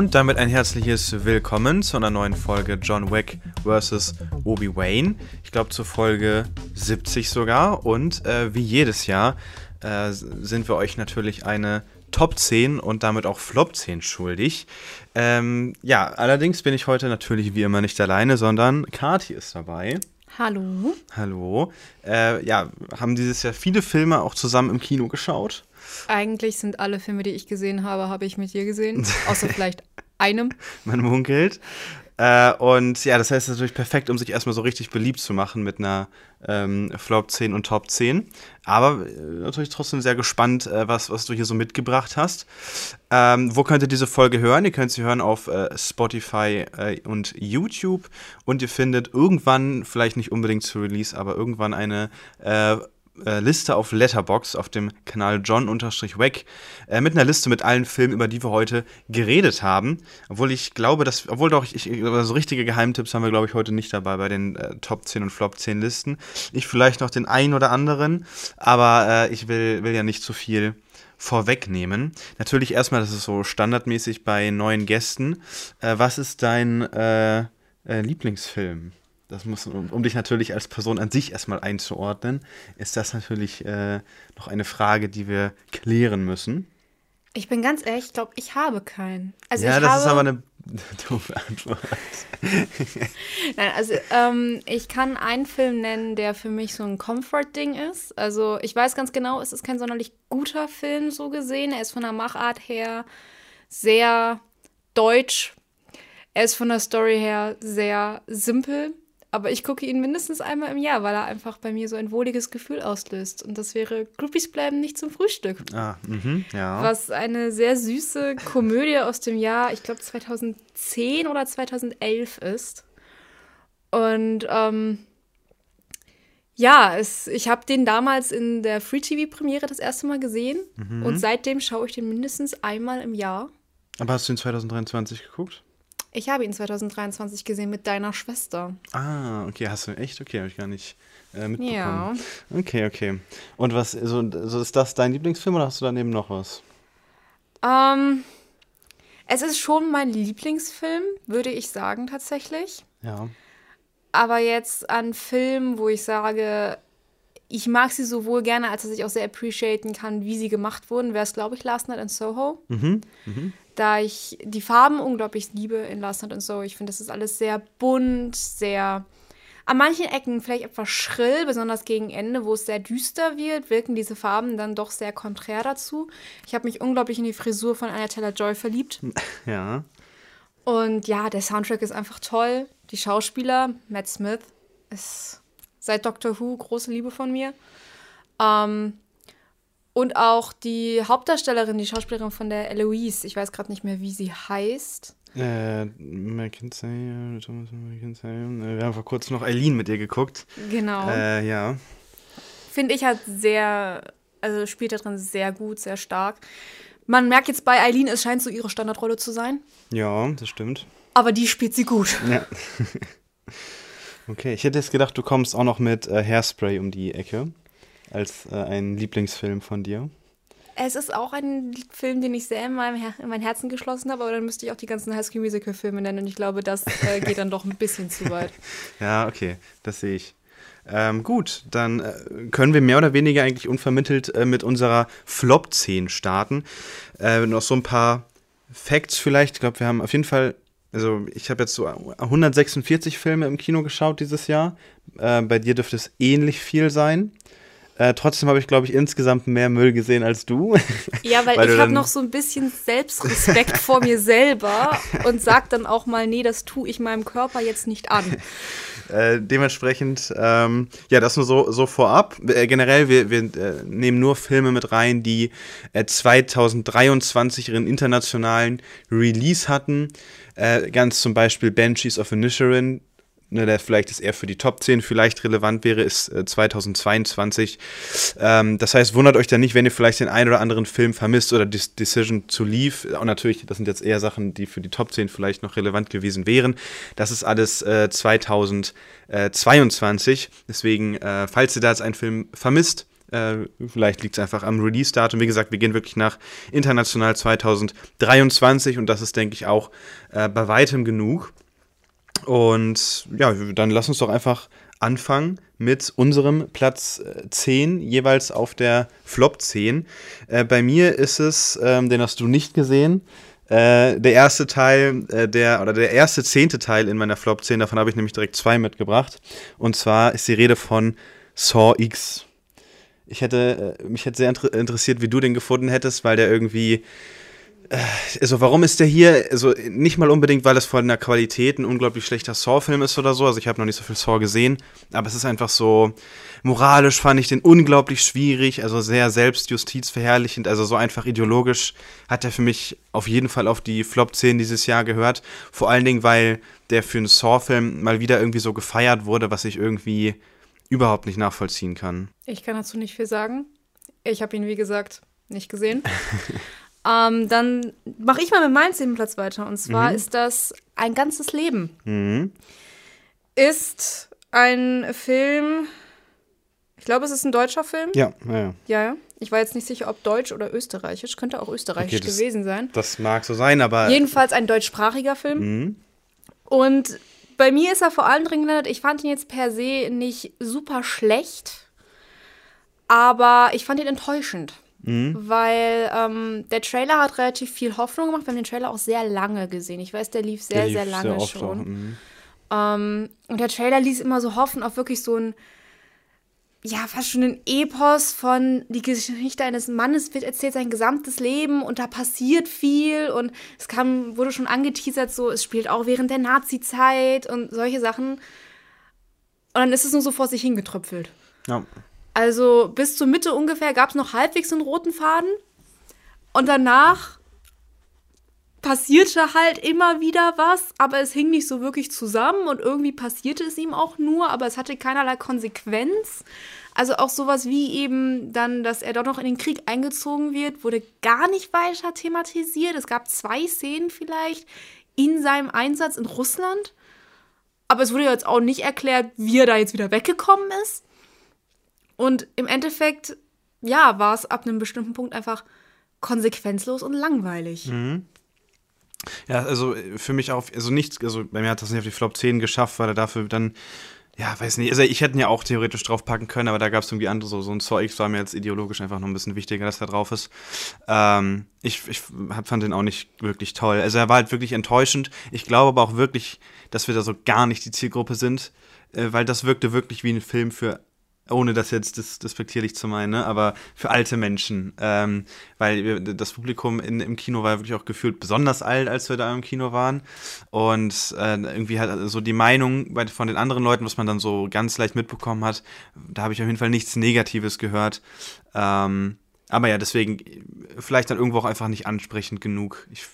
Und damit ein herzliches Willkommen zu einer neuen Folge John Wick vs. Obi-Wan. Ich glaube zur Folge 70 sogar. Und äh, wie jedes Jahr äh, sind wir euch natürlich eine Top 10 und damit auch Flop 10 schuldig. Ähm, ja, allerdings bin ich heute natürlich wie immer nicht alleine, sondern Kati ist dabei. Hallo. Hallo. Äh, ja, haben dieses Jahr viele Filme auch zusammen im Kino geschaut. Eigentlich sind alle Filme, die ich gesehen habe, habe ich mit dir gesehen. Außer vielleicht einem. Man munkelt. Äh, und ja, das heißt es ist natürlich perfekt, um sich erstmal so richtig beliebt zu machen mit einer ähm, Flop 10 und Top 10. Aber äh, natürlich trotzdem sehr gespannt, äh, was, was du hier so mitgebracht hast. Ähm, wo könnt ihr diese Folge hören? Ihr könnt sie hören auf äh, Spotify äh, und YouTube. Und ihr findet irgendwann, vielleicht nicht unbedingt zu Release, aber irgendwann eine äh, Liste auf Letterbox auf dem Kanal John-Wack äh, mit einer Liste mit allen Filmen, über die wir heute geredet haben. Obwohl ich glaube, dass, obwohl doch, ich, so richtige Geheimtipps haben wir, glaube ich, heute nicht dabei bei den äh, Top 10 und Flop 10 Listen. Ich vielleicht noch den einen oder anderen, aber äh, ich will, will ja nicht zu viel vorwegnehmen. Natürlich erstmal, das ist so standardmäßig bei neuen Gästen. Äh, was ist dein Lieblingsfilm? Das muss, um, um, dich natürlich als Person an sich erstmal einzuordnen, ist das natürlich äh, noch eine Frage, die wir klären müssen. Ich bin ganz ehrlich, ich glaube, ich habe keinen. Also ja, das habe... ist aber eine dumme Antwort. Nein, also ähm, ich kann einen Film nennen, der für mich so ein Comfort-Ding ist. Also ich weiß ganz genau, es ist kein sonderlich guter Film so gesehen. Er ist von der Machart her sehr deutsch. Er ist von der Story her sehr simpel. Aber ich gucke ihn mindestens einmal im Jahr, weil er einfach bei mir so ein wohliges Gefühl auslöst. Und das wäre Groupies bleiben nicht zum Frühstück. Ah, mhm, ja. Was eine sehr süße Komödie aus dem Jahr, ich glaube 2010 oder 2011 ist. Und ähm, ja, es, ich habe den damals in der Free TV-Premiere das erste Mal gesehen. Mhm. Und seitdem schaue ich den mindestens einmal im Jahr. Aber hast du ihn 2023 geguckt? Ich habe ihn 2023 gesehen mit deiner Schwester. Ah, okay, hast du echt? Okay, habe ich gar nicht äh, mitbekommen. Ja. Okay, okay. Und was, so, so ist das dein Lieblingsfilm oder hast du daneben noch was? Ähm, es ist schon mein Lieblingsfilm, würde ich sagen, tatsächlich. Ja. Aber jetzt an Filmen, wo ich sage, ich mag sie sowohl gerne, als dass ich auch sehr appreciaten kann, wie sie gemacht wurden, wäre es, glaube ich, Last Night in Soho. Mhm. Mhm da ich die Farben unglaublich liebe in Last Night und so. Ich finde, das ist alles sehr bunt, sehr an manchen Ecken vielleicht etwas schrill, besonders gegen Ende, wo es sehr düster wird, wirken diese Farben dann doch sehr konträr dazu. Ich habe mich unglaublich in die Frisur von Anna Taylor-Joy verliebt. Ja. Und ja, der Soundtrack ist einfach toll. Die Schauspieler, Matt Smith, ist seit Doctor Who große Liebe von mir. Ähm, und auch die Hauptdarstellerin, die Schauspielerin von der Eloise, ich weiß gerade nicht mehr, wie sie heißt. Äh, McKinsey, Thomas McKinsey. Äh, wir haben vor kurzem noch Eileen mit ihr geguckt. Genau. Äh, ja. Finde ich halt sehr, also spielt da drin sehr gut, sehr stark. Man merkt jetzt bei Eileen, es scheint so ihre Standardrolle zu sein. Ja, das stimmt. Aber die spielt sie gut. Ja. okay, ich hätte jetzt gedacht, du kommst auch noch mit äh, Hairspray um die Ecke als äh, ein Lieblingsfilm von dir? Es ist auch ein Film, den ich sehr in, meinem Her in mein Herzen geschlossen habe, aber dann müsste ich auch die ganzen High School Musical Filme nennen und ich glaube, das äh, geht dann doch ein bisschen zu weit. Ja, okay, das sehe ich. Ähm, gut, dann äh, können wir mehr oder weniger eigentlich unvermittelt äh, mit unserer Flop 10 starten. Äh, noch so ein paar Facts vielleicht. Ich glaube, wir haben auf jeden Fall, also ich habe jetzt so 146 Filme im Kino geschaut dieses Jahr. Äh, bei dir dürfte es ähnlich viel sein. Äh, trotzdem habe ich, glaube ich, insgesamt mehr Müll gesehen als du. Ja, weil, weil ich habe noch so ein bisschen Selbstrespekt vor mir selber und sag dann auch mal, nee, das tue ich meinem Körper jetzt nicht an. Äh, dementsprechend, ähm, ja, das nur so, so vorab. Äh, generell, wir, wir äh, nehmen nur Filme mit rein, die 2023 äh, ihren internationalen Release hatten. Äh, ganz zum Beispiel Banshees of Inisherin, ne, der vielleicht ist eher für die Top 10 vielleicht relevant wäre, ist äh, 2022. Ähm, das heißt, wundert euch da nicht, wenn ihr vielleicht den einen oder anderen Film vermisst oder Dis Decision to Leave. Und natürlich, das sind jetzt eher Sachen, die für die Top 10 vielleicht noch relevant gewesen wären. Das ist alles äh, 2022. Deswegen, äh, falls ihr da jetzt einen Film vermisst, äh, vielleicht liegt es einfach am Release-Datum. Wie gesagt, wir gehen wirklich nach international 2023 und das ist, denke ich, auch äh, bei weitem genug. Und ja, dann lass uns doch einfach anfangen mit unserem Platz 10, äh, jeweils auf der Flop 10. Äh, bei mir ist es, ähm, den hast du nicht gesehen, äh, der erste Teil, äh, der, oder der erste zehnte Teil in meiner Flop 10, davon habe ich nämlich direkt zwei mitgebracht. Und zwar ist die Rede von Saw X. Ich hätte, äh, mich hätte sehr interessiert, wie du den gefunden hättest, weil der irgendwie also warum ist der hier, also nicht mal unbedingt, weil es von der Qualität ein unglaublich schlechter Saw-Film ist oder so, also ich habe noch nicht so viel Saw gesehen, aber es ist einfach so, moralisch fand ich den unglaublich schwierig, also sehr selbstjustizverherrlichend, also so einfach ideologisch hat er für mich auf jeden Fall auf die Flop 10 dieses Jahr gehört, vor allen Dingen, weil der für einen Saw-Film mal wieder irgendwie so gefeiert wurde, was ich irgendwie überhaupt nicht nachvollziehen kann. Ich kann dazu nicht viel sagen. Ich habe ihn, wie gesagt, nicht gesehen. Ähm, dann mache ich mal mit meinem zehnten Platz weiter. Und zwar mhm. ist das Ein ganzes Leben. Mhm. Ist ein Film, ich glaube, es ist ein deutscher Film. Ja, ja, ja. Ja, Ich war jetzt nicht sicher, ob deutsch oder österreichisch. Könnte auch österreichisch okay, das, gewesen sein. Das mag so sein, aber. Jedenfalls ein deutschsprachiger Film. Mhm. Und bei mir ist er vor allem drin gelandet. Ich fand ihn jetzt per se nicht super schlecht, aber ich fand ihn enttäuschend. Mhm. Weil ähm, der Trailer hat relativ viel Hoffnung gemacht. Wir haben den Trailer auch sehr lange gesehen. Ich weiß, der lief sehr, der lief sehr lange sehr schon. Mhm. Ähm, und der Trailer ließ immer so hoffen auf wirklich so ein, ja, fast schon ein Epos von die Geschichte eines Mannes wird erzählt sein gesamtes Leben und da passiert viel und es kam, wurde schon angeteasert, so, es spielt auch während der Nazi-Zeit und solche Sachen. Und dann ist es nur so vor sich hingetröpfelt. Ja. Also bis zur Mitte ungefähr gab es noch halbwegs einen roten Faden. Und danach passierte halt immer wieder was, aber es hing nicht so wirklich zusammen und irgendwie passierte es ihm auch nur, aber es hatte keinerlei Konsequenz. Also auch sowas wie eben dann, dass er doch noch in den Krieg eingezogen wird, wurde gar nicht weiter thematisiert. Es gab zwei Szenen vielleicht in seinem Einsatz in Russland, aber es wurde jetzt auch nicht erklärt, wie er da jetzt wieder weggekommen ist. Und im Endeffekt, ja, war es ab einem bestimmten Punkt einfach konsequenzlos und langweilig. Mhm. Ja, also für mich auch, also nichts, also bei mir hat das nicht auf die Flop 10 geschafft, weil er dafür dann, ja, weiß nicht, also ich hätte ihn ja auch theoretisch draufpacken können, aber da gab es irgendwie andere, so, so ein Saw war mir jetzt ideologisch einfach noch ein bisschen wichtiger, dass er drauf ist. Ähm, ich ich hab, fand den auch nicht wirklich toll. Also er war halt wirklich enttäuschend. Ich glaube aber auch wirklich, dass wir da so gar nicht die Zielgruppe sind, äh, weil das wirkte wirklich wie ein Film für ohne das jetzt despektierlich zu meinen, ne? aber für alte Menschen. Ähm, weil das Publikum in, im Kino war wirklich auch gefühlt besonders alt, als wir da im Kino waren. Und äh, irgendwie hat so die Meinung bei, von den anderen Leuten, was man dann so ganz leicht mitbekommen hat, da habe ich auf jeden Fall nichts Negatives gehört. Ähm, aber ja, deswegen vielleicht dann irgendwo auch einfach nicht ansprechend genug. Ich,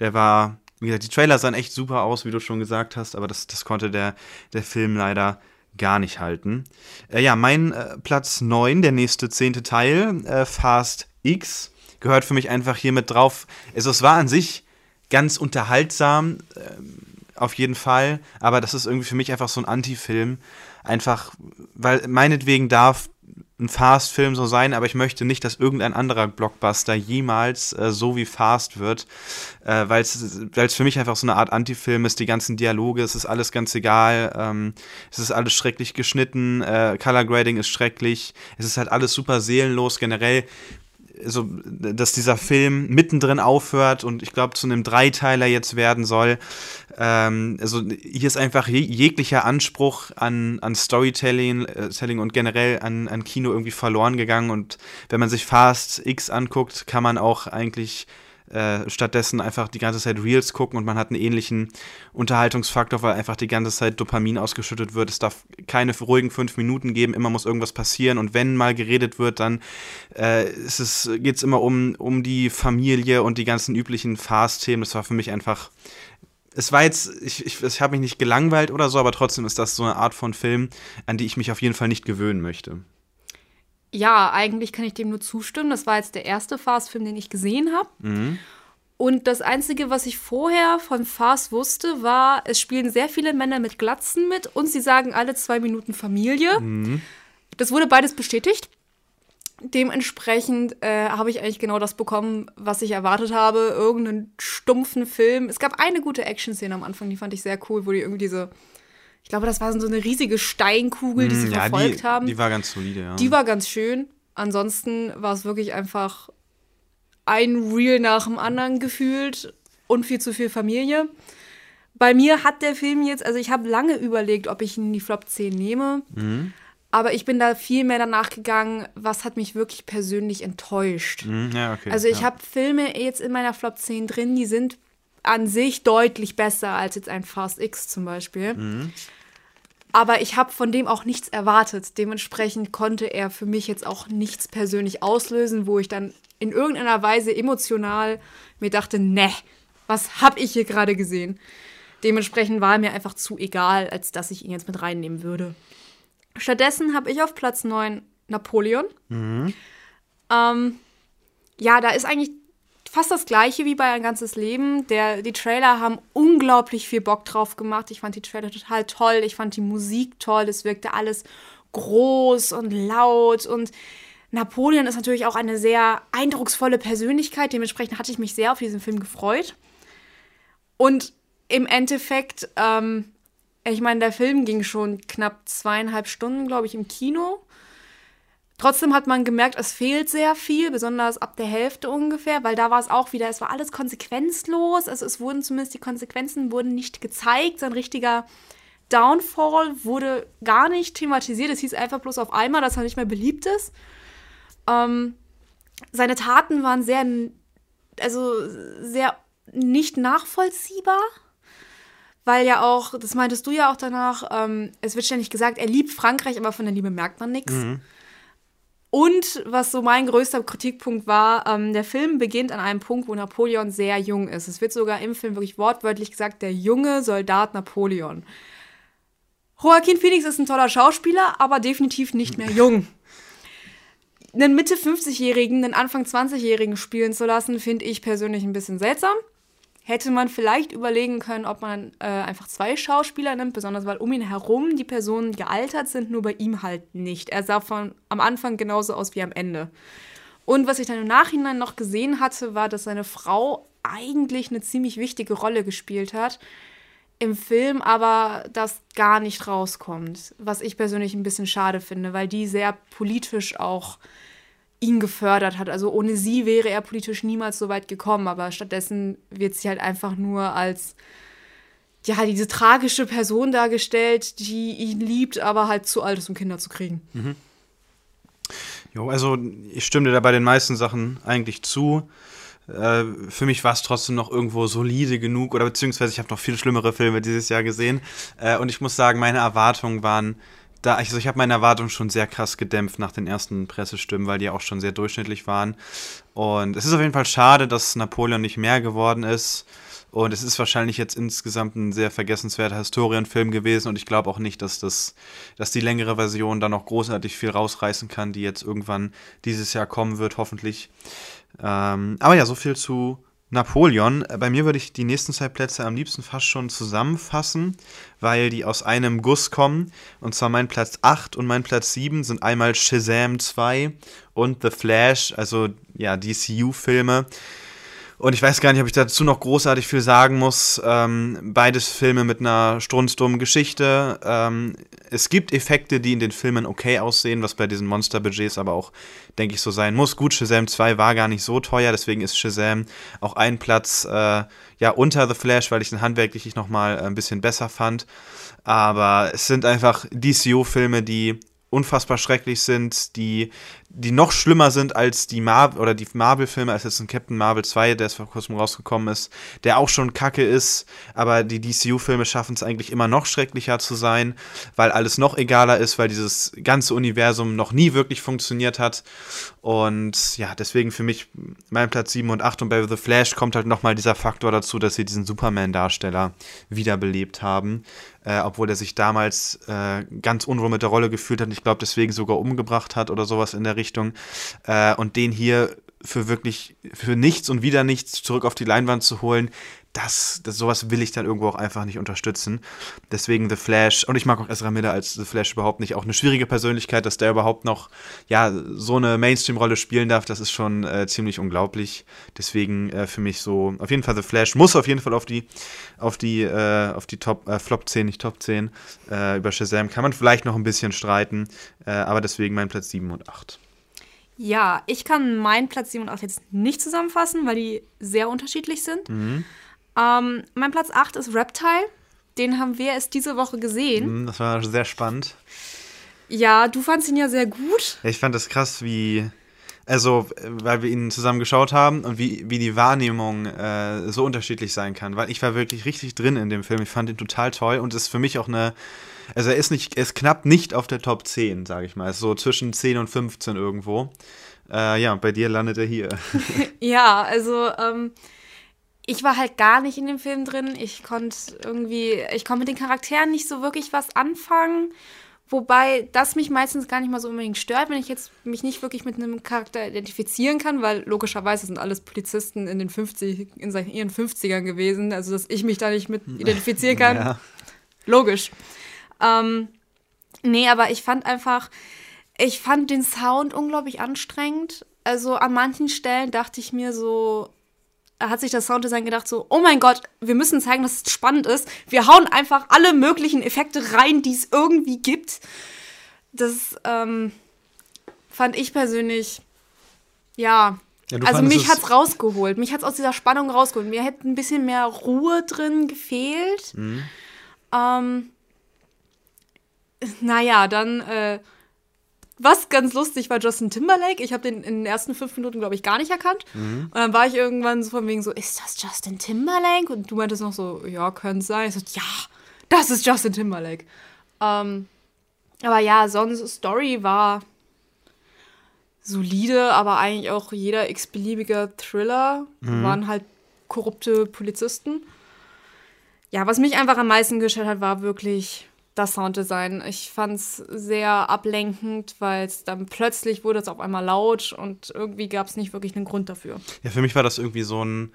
der war, wie gesagt, die Trailer sahen echt super aus, wie du schon gesagt hast, aber das, das konnte der, der Film leider gar nicht halten. Äh, ja, mein äh, Platz 9, der nächste zehnte Teil, äh, Fast X, gehört für mich einfach hier mit drauf. Also es war an sich ganz unterhaltsam, ähm, auf jeden Fall, aber das ist irgendwie für mich einfach so ein Anti-Film. Einfach, weil meinetwegen darf ein Fast-Film so sein, aber ich möchte nicht, dass irgendein anderer Blockbuster jemals äh, so wie Fast wird, äh, weil es für mich einfach so eine Art Anti-Film ist, die ganzen Dialoge, es ist alles ganz egal, ähm, es ist alles schrecklich geschnitten, äh, Color Grading ist schrecklich, es ist halt alles super seelenlos, generell so, dass dieser Film mittendrin aufhört und ich glaube zu einem Dreiteiler jetzt werden soll. Ähm, also hier ist einfach jeglicher Anspruch an, an Storytelling äh, und generell an, an Kino irgendwie verloren gegangen. Und wenn man sich Fast X anguckt, kann man auch eigentlich äh, stattdessen einfach die ganze Zeit Reels gucken und man hat einen ähnlichen Unterhaltungsfaktor, weil einfach die ganze Zeit Dopamin ausgeschüttet wird. Es darf keine ruhigen fünf Minuten geben, immer muss irgendwas passieren und wenn mal geredet wird, dann äh, geht es immer um, um die Familie und die ganzen üblichen Fast-Themen. Das war für mich einfach es war jetzt, ich, ich, ich habe mich nicht gelangweilt oder so, aber trotzdem ist das so eine Art von Film, an die ich mich auf jeden Fall nicht gewöhnen möchte. Ja, eigentlich kann ich dem nur zustimmen. Das war jetzt der erste Fast-Film, den ich gesehen habe. Mhm. Und das Einzige, was ich vorher von Fast wusste, war, es spielen sehr viele Männer mit Glatzen mit und sie sagen alle zwei Minuten Familie. Mhm. Das wurde beides bestätigt. Dementsprechend äh, habe ich eigentlich genau das bekommen, was ich erwartet habe. Irgendeinen stumpfen Film. Es gab eine gute Action-Szene am Anfang, die fand ich sehr cool, wo die irgendwie diese ich glaube, das war so eine riesige Steinkugel, die sie mm, ja, verfolgt die, haben. Die war ganz solide, ja. Die war ganz schön. Ansonsten war es wirklich einfach ein Reel nach dem anderen gefühlt und viel zu viel Familie. Bei mir hat der Film jetzt, also ich habe lange überlegt, ob ich ihn in die Flop 10 nehme. Mhm. Aber ich bin da viel mehr danach gegangen, was hat mich wirklich persönlich enttäuscht. Mhm, ja, okay, also ich ja. habe Filme jetzt in meiner Flop 10 drin, die sind an sich deutlich besser als jetzt ein Fast X zum Beispiel. Mhm. Aber ich habe von dem auch nichts erwartet. Dementsprechend konnte er für mich jetzt auch nichts persönlich auslösen, wo ich dann in irgendeiner Weise emotional mir dachte, ne, was habe ich hier gerade gesehen? Dementsprechend war er mir einfach zu egal, als dass ich ihn jetzt mit reinnehmen würde. Stattdessen habe ich auf Platz 9 Napoleon. Mhm. Ähm, ja, da ist eigentlich fast das gleiche wie bei ein ganzes Leben. Der, die Trailer haben unglaublich viel Bock drauf gemacht. Ich fand die Trailer total toll. Ich fand die Musik toll. Es wirkte alles groß und laut. Und Napoleon ist natürlich auch eine sehr eindrucksvolle Persönlichkeit. Dementsprechend hatte ich mich sehr auf diesen Film gefreut. Und im Endeffekt, ähm, ich meine, der Film ging schon knapp zweieinhalb Stunden, glaube ich, im Kino. Trotzdem hat man gemerkt, es fehlt sehr viel, besonders ab der Hälfte ungefähr, weil da war es auch wieder, es war alles konsequenzlos. Also es wurden zumindest die Konsequenzen wurden nicht gezeigt. So ein richtiger Downfall wurde gar nicht thematisiert. Es hieß einfach bloß auf einmal, dass er nicht mehr beliebt ist. Ähm, seine Taten waren sehr, also sehr nicht nachvollziehbar weil ja auch, das meintest du ja auch danach, ähm, es wird ständig gesagt, er liebt Frankreich, aber von der Liebe merkt man nichts. Mhm. Und was so mein größter Kritikpunkt war, ähm, der Film beginnt an einem Punkt, wo Napoleon sehr jung ist. Es wird sogar im Film wirklich wortwörtlich gesagt, der junge Soldat Napoleon. Joaquin Phoenix ist ein toller Schauspieler, aber definitiv nicht mehr jung. einen Mitte 50-Jährigen, einen Anfang 20-Jährigen spielen zu lassen, finde ich persönlich ein bisschen seltsam hätte man vielleicht überlegen können, ob man äh, einfach zwei Schauspieler nimmt, besonders weil um ihn herum die Personen gealtert sind, nur bei ihm halt nicht. Er sah von am Anfang genauso aus wie am Ende. Und was ich dann im Nachhinein noch gesehen hatte, war, dass seine Frau eigentlich eine ziemlich wichtige Rolle gespielt hat im Film, aber das gar nicht rauskommt. Was ich persönlich ein bisschen schade finde, weil die sehr politisch auch ihn gefördert hat. Also ohne sie wäre er politisch niemals so weit gekommen, aber stattdessen wird sie halt einfach nur als ja, diese tragische Person dargestellt, die ihn liebt, aber halt zu alt ist, um Kinder zu kriegen. Mhm. Jo, also ich stimme dir da bei den meisten Sachen eigentlich zu. Äh, für mich war es trotzdem noch irgendwo solide genug oder beziehungsweise ich habe noch viel schlimmere Filme dieses Jahr gesehen äh, und ich muss sagen, meine Erwartungen waren da, also ich habe meine Erwartungen schon sehr krass gedämpft nach den ersten Pressestimmen, weil die auch schon sehr durchschnittlich waren. Und es ist auf jeden Fall schade, dass Napoleon nicht mehr geworden ist. Und es ist wahrscheinlich jetzt insgesamt ein sehr vergessenswerter Historienfilm gewesen. Und ich glaube auch nicht, dass, das, dass die längere Version da noch großartig viel rausreißen kann, die jetzt irgendwann dieses Jahr kommen wird, hoffentlich. Ähm, aber ja, so viel zu Napoleon. Bei mir würde ich die nächsten zwei Plätze am liebsten fast schon zusammenfassen, weil die aus einem Guss kommen. Und zwar mein Platz 8 und mein Platz 7 sind einmal Shazam 2 und The Flash, also ja, DCU-Filme. Und ich weiß gar nicht, ob ich dazu noch großartig viel sagen muss. Ähm, beides Filme mit einer strunzdummen Geschichte. Ähm, es gibt Effekte, die in den Filmen okay aussehen, was bei diesen Monsterbudgets aber auch, denke ich, so sein muss. Gut, Shazam 2 war gar nicht so teuer, deswegen ist Shazam auch ein Platz äh, ja, unter The Flash, weil ich den handwerklich nochmal ein bisschen besser fand. Aber es sind einfach DCU-Filme, die unfassbar schrecklich sind, die, die noch schlimmer sind als die Marvel oder die Marvel-Filme, als jetzt ein Captain Marvel 2, der jetzt vor kurzem rausgekommen ist, der auch schon kacke ist, aber die DCU-Filme schaffen es eigentlich immer noch schrecklicher zu sein, weil alles noch egaler ist, weil dieses ganze Universum noch nie wirklich funktioniert hat. Und ja, deswegen für mich mein Platz 7 und 8 und bei The Flash kommt halt nochmal dieser Faktor dazu, dass sie diesen Superman-Darsteller wiederbelebt haben äh, obwohl er sich damals äh, ganz unwohl mit der Rolle gefühlt hat und ich glaube deswegen sogar umgebracht hat oder sowas in der Richtung. Äh, und den hier für wirklich, für nichts und wieder nichts zurück auf die Leinwand zu holen, das, das, sowas will ich dann irgendwo auch einfach nicht unterstützen. Deswegen The Flash, und ich mag auch Ezra Miller als The Flash überhaupt nicht, auch eine schwierige Persönlichkeit, dass der überhaupt noch, ja, so eine Mainstream-Rolle spielen darf, das ist schon äh, ziemlich unglaublich. Deswegen äh, für mich so, auf jeden Fall The Flash, muss auf jeden Fall auf die, auf die, äh, auf die Top, äh, Flop 10, nicht Top 10. Äh, über Shazam kann man vielleicht noch ein bisschen streiten, äh, aber deswegen mein Platz 7 und 8. Ja, ich kann meinen Platz 7 und 8 jetzt nicht zusammenfassen, weil die sehr unterschiedlich sind. Mhm. Ähm, mein Platz 8 ist Reptile. Den haben wir erst diese Woche gesehen. Mhm, das war sehr spannend. Ja, du fandst ihn ja sehr gut. ich fand das krass, wie. Also, weil wir ihn zusammen geschaut haben und wie, wie die Wahrnehmung äh, so unterschiedlich sein kann. Weil ich war wirklich richtig drin in dem Film. Ich fand ihn total toll und es ist für mich auch eine. Also, er ist, nicht, er ist knapp nicht auf der Top 10, sage ich mal. ist so zwischen 10 und 15 irgendwo. Äh, ja, bei dir landet er hier. ja, also. Ähm ich war halt gar nicht in dem Film drin. Ich konnte irgendwie, ich konnte mit den Charakteren nicht so wirklich was anfangen. Wobei das mich meistens gar nicht mal so unbedingt stört, wenn ich jetzt mich nicht wirklich mit einem Charakter identifizieren kann, weil logischerweise sind alles Polizisten in den 50, in ihren 50ern gewesen, also dass ich mich da nicht mit identifizieren kann. Ja. Logisch. Ähm, nee, aber ich fand einfach, ich fand den Sound unglaublich anstrengend. Also an manchen Stellen dachte ich mir so, hat sich das Sounddesign gedacht so, oh mein Gott, wir müssen zeigen, dass es spannend ist. Wir hauen einfach alle möglichen Effekte rein, die es irgendwie gibt. Das ähm, fand ich persönlich, ja, ja also mich hat es rausgeholt. Mich hat es aus dieser Spannung rausgeholt. Mir hätte ein bisschen mehr Ruhe drin gefehlt. Mhm. Ähm, naja, dann äh, was ganz lustig war Justin Timberlake. Ich habe den in den ersten fünf Minuten, glaube ich, gar nicht erkannt. Mhm. Und dann war ich irgendwann so von wegen so, ist das Justin Timberlake? Und du meintest noch so, ja, könnte sein. Ich so, ja, das ist Justin Timberlake. Ähm, aber ja, sonst Story war solide, aber eigentlich auch jeder x-beliebige Thriller mhm. waren halt korrupte Polizisten. Ja, was mich einfach am meisten gestört hat, war wirklich das Sounddesign. Ich fand es sehr ablenkend, weil es dann plötzlich wurde es auf einmal laut und irgendwie gab es nicht wirklich einen Grund dafür. Ja, für mich war das irgendwie so ein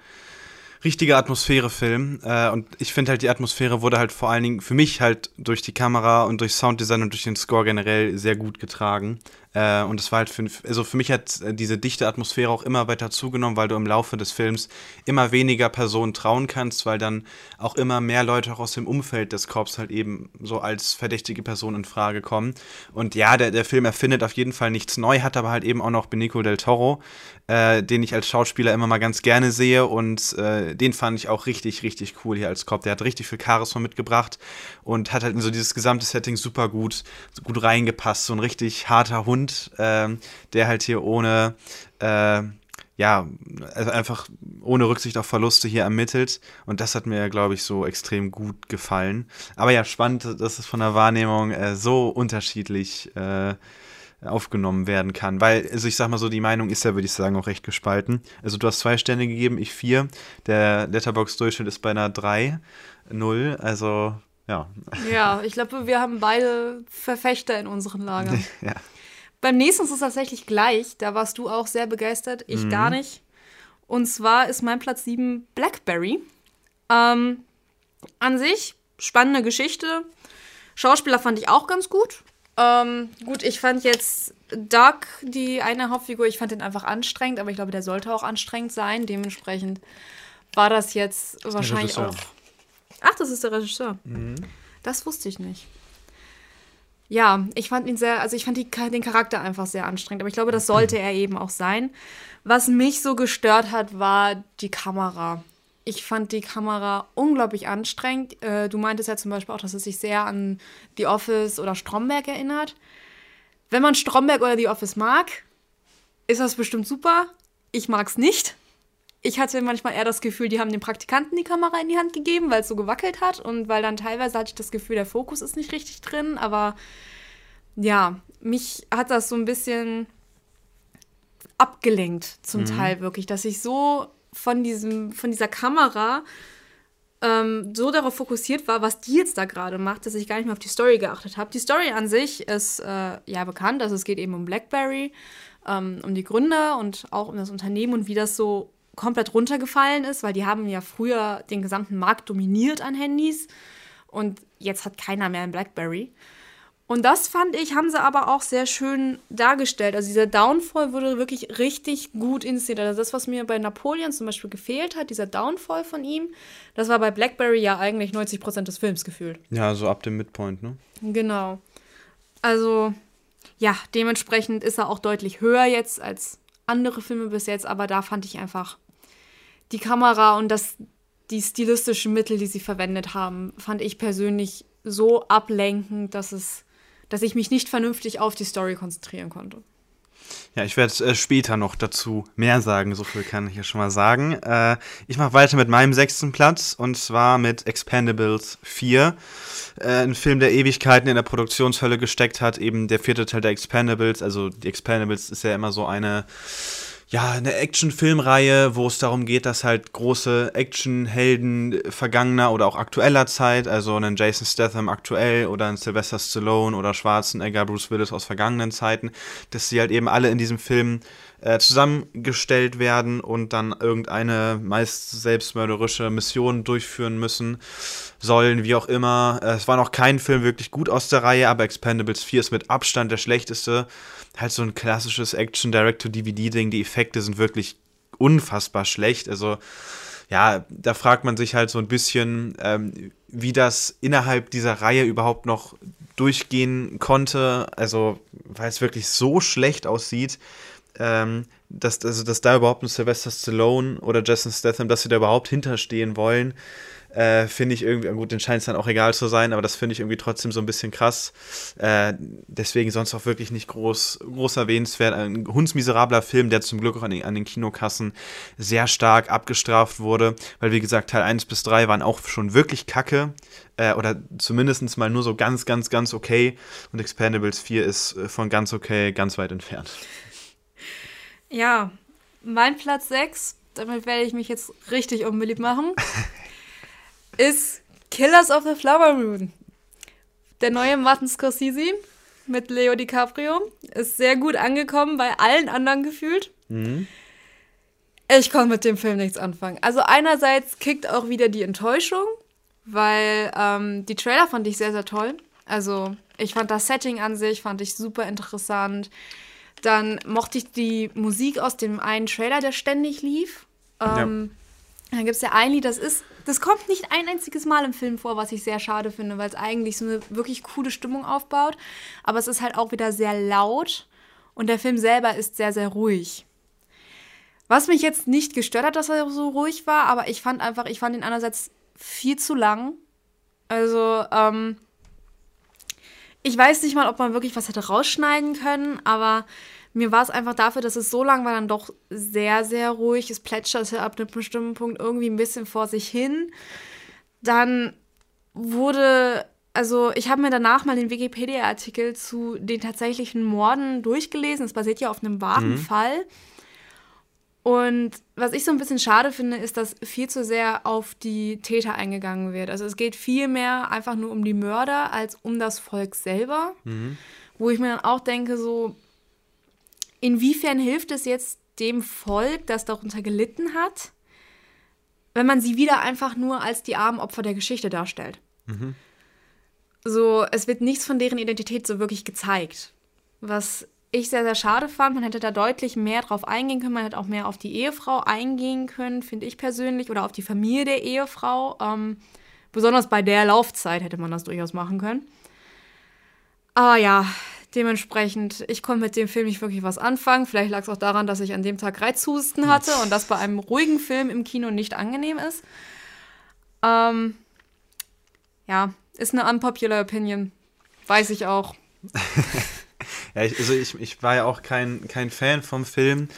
richtiger Atmosphärefilm. Äh, und ich finde halt, die Atmosphäre wurde halt vor allen Dingen für mich halt durch die Kamera und durch Sounddesign und durch den Score generell sehr gut getragen. Äh, und es war halt für, also für mich hat äh, diese dichte Atmosphäre auch immer weiter zugenommen, weil du im Laufe des Films immer weniger Personen trauen kannst, weil dann auch immer mehr Leute auch aus dem Umfeld des Korps halt eben so als verdächtige Person in Frage kommen. Und ja, der, der Film erfindet auf jeden Fall nichts neu, hat aber halt eben auch noch Benicio del Toro, äh, den ich als Schauspieler immer mal ganz gerne sehe und äh, den fand ich auch richtig, richtig cool hier als Cop. Der hat richtig viel Charisma mitgebracht und hat halt in so dieses gesamte Setting super gut, gut reingepasst. So ein richtig harter Hund Hund, äh, der halt hier ohne, äh, ja, also einfach ohne Rücksicht auf Verluste hier ermittelt. Und das hat mir, glaube ich, so extrem gut gefallen. Aber ja, spannend, dass es von der Wahrnehmung äh, so unterschiedlich äh, aufgenommen werden kann. Weil, also ich sag mal so, die Meinung ist ja, würde ich sagen, auch recht gespalten. Also du hast zwei Sterne gegeben, ich vier. Der Letterbox-Durchschnitt ist bei einer 3, 0. Also ja. Ja, ich glaube, wir haben beide Verfechter in unseren Lagern. ja. Beim nächsten ist es tatsächlich gleich. Da warst du auch sehr begeistert, ich mhm. gar nicht. Und zwar ist mein Platz 7 Blackberry. Ähm, an sich spannende Geschichte. Schauspieler fand ich auch ganz gut. Ähm, gut, ich fand jetzt Doug, die eine Hauptfigur, ich fand den einfach anstrengend, aber ich glaube, der sollte auch anstrengend sein. Dementsprechend war das jetzt wahrscheinlich auch. Ach, das ist der Regisseur. Mhm. Das wusste ich nicht. Ja, ich fand ihn sehr, also ich fand die, den Charakter einfach sehr anstrengend, aber ich glaube, das sollte er eben auch sein. Was mich so gestört hat, war die Kamera. Ich fand die Kamera unglaublich anstrengend. Äh, du meintest ja zum Beispiel auch, dass es sich sehr an The Office oder Stromberg erinnert. Wenn man Stromberg oder The Office mag, ist das bestimmt super. Ich mag es nicht. Ich hatte manchmal eher das Gefühl, die haben den Praktikanten die Kamera in die Hand gegeben, weil es so gewackelt hat und weil dann teilweise hatte ich das Gefühl, der Fokus ist nicht richtig drin. Aber ja, mich hat das so ein bisschen abgelenkt zum mhm. Teil wirklich, dass ich so von diesem, von dieser Kamera ähm, so darauf fokussiert war, was die jetzt da gerade macht, dass ich gar nicht mehr auf die Story geachtet habe. Die Story an sich ist äh, ja bekannt, also es geht eben um BlackBerry, ähm, um die Gründer und auch um das Unternehmen und wie das so komplett runtergefallen ist, weil die haben ja früher den gesamten Markt dominiert an Handys und jetzt hat keiner mehr ein BlackBerry. Und das fand ich, haben sie aber auch sehr schön dargestellt. Also dieser Downfall wurde wirklich richtig gut inszeniert. Also das, was mir bei Napoleon zum Beispiel gefehlt hat, dieser Downfall von ihm, das war bei Blackberry ja eigentlich 90 Prozent des Films gefühlt. Ja, so ab dem Midpoint, ne? Genau. Also, ja, dementsprechend ist er auch deutlich höher jetzt als andere Filme bis jetzt, aber da fand ich einfach die Kamera und das, die stilistischen Mittel, die sie verwendet haben, fand ich persönlich so ablenkend, dass es dass ich mich nicht vernünftig auf die Story konzentrieren konnte. Ja, ich werde äh, später noch dazu mehr sagen, so viel kann ich ja schon mal sagen. Äh, ich mache weiter mit meinem sechsten Platz und zwar mit Expendables 4. Äh, ein Film, der Ewigkeiten in der Produktionshölle gesteckt hat, eben der vierte Teil der Expendables. Also die Expendables ist ja immer so eine ja, eine Action-Filmreihe, wo es darum geht, dass halt große Action-Helden vergangener oder auch aktueller Zeit, also einen Jason Statham aktuell oder einen Sylvester Stallone oder Schwarzenegger, Bruce Willis aus vergangenen Zeiten, dass sie halt eben alle in diesem Film äh, zusammengestellt werden und dann irgendeine meist selbstmörderische Mission durchführen müssen sollen, wie auch immer. Äh, es war noch kein Film wirklich gut aus der Reihe, aber Expendables 4 ist mit Abstand der schlechteste halt so ein klassisches Action-Direct-to-DVD-Ding. Die Effekte sind wirklich unfassbar schlecht. Also, ja, da fragt man sich halt so ein bisschen, ähm, wie das innerhalb dieser Reihe überhaupt noch durchgehen konnte. Also, weil es wirklich so schlecht aussieht, ähm, dass, also, dass da überhaupt ein Sylvester Stallone oder Jason Statham, dass sie da überhaupt hinterstehen wollen äh, finde ich irgendwie, gut, den scheint es dann auch egal zu sein, aber das finde ich irgendwie trotzdem so ein bisschen krass. Äh, deswegen sonst auch wirklich nicht groß, groß erwähnenswert. Ein hundsmiserabler Film, der zum Glück auch an den, an den Kinokassen sehr stark abgestraft wurde, weil wie gesagt, Teil 1 bis 3 waren auch schon wirklich kacke. Äh, oder zumindest mal nur so ganz, ganz, ganz okay. Und Expendables 4 ist äh, von ganz okay ganz weit entfernt. Ja, mein Platz 6, damit werde ich mich jetzt richtig unbeliebt machen. ist Killers of the Flower Moon. Der neue Martin Scorsese mit Leo DiCaprio ist sehr gut angekommen, bei allen anderen gefühlt. Mhm. Ich konnte mit dem Film nichts anfangen. Also einerseits kickt auch wieder die Enttäuschung, weil ähm, die Trailer fand ich sehr, sehr toll. Also ich fand das Setting an sich, fand ich super interessant. Dann mochte ich die Musik aus dem einen Trailer, der ständig lief. Ähm, ja. Dann gibt es ja ein Lied, das ist das kommt nicht ein einziges Mal im Film vor, was ich sehr schade finde, weil es eigentlich so eine wirklich coole Stimmung aufbaut. Aber es ist halt auch wieder sehr laut und der Film selber ist sehr, sehr ruhig. Was mich jetzt nicht gestört hat, dass er so ruhig war, aber ich fand einfach, ich fand ihn einerseits viel zu lang. Also, ähm, ich weiß nicht mal, ob man wirklich was hätte rausschneiden können, aber mir war es einfach dafür, dass es so lang war, dann doch sehr, sehr ruhig. Es plätscherte ab einem bestimmten Punkt irgendwie ein bisschen vor sich hin. Dann wurde, also ich habe mir danach mal den Wikipedia-Artikel zu den tatsächlichen Morden durchgelesen. Es basiert ja auf einem wahren mhm. Fall. Und was ich so ein bisschen schade finde, ist, dass viel zu sehr auf die Täter eingegangen wird. Also es geht viel mehr einfach nur um die Mörder als um das Volk selber. Mhm. Wo ich mir dann auch denke, so, inwiefern hilft es jetzt dem Volk, das darunter gelitten hat, wenn man sie wieder einfach nur als die armen Opfer der Geschichte darstellt? Mhm. So, es wird nichts von deren Identität so wirklich gezeigt. Was ich sehr, sehr schade fand. Man hätte da deutlich mehr drauf eingehen können. Man hätte auch mehr auf die Ehefrau eingehen können, finde ich persönlich, oder auf die Familie der Ehefrau. Ähm, besonders bei der Laufzeit hätte man das durchaus machen können. Aber ja, dementsprechend, ich konnte mit dem Film nicht wirklich was anfangen. Vielleicht lag es auch daran, dass ich an dem Tag Reizhusten hatte und das bei einem ruhigen Film im Kino nicht angenehm ist. Ähm, ja, ist eine unpopular Opinion. Weiß ich auch. ja, ich, also ich, ich war ja auch kein, kein Fan vom Film.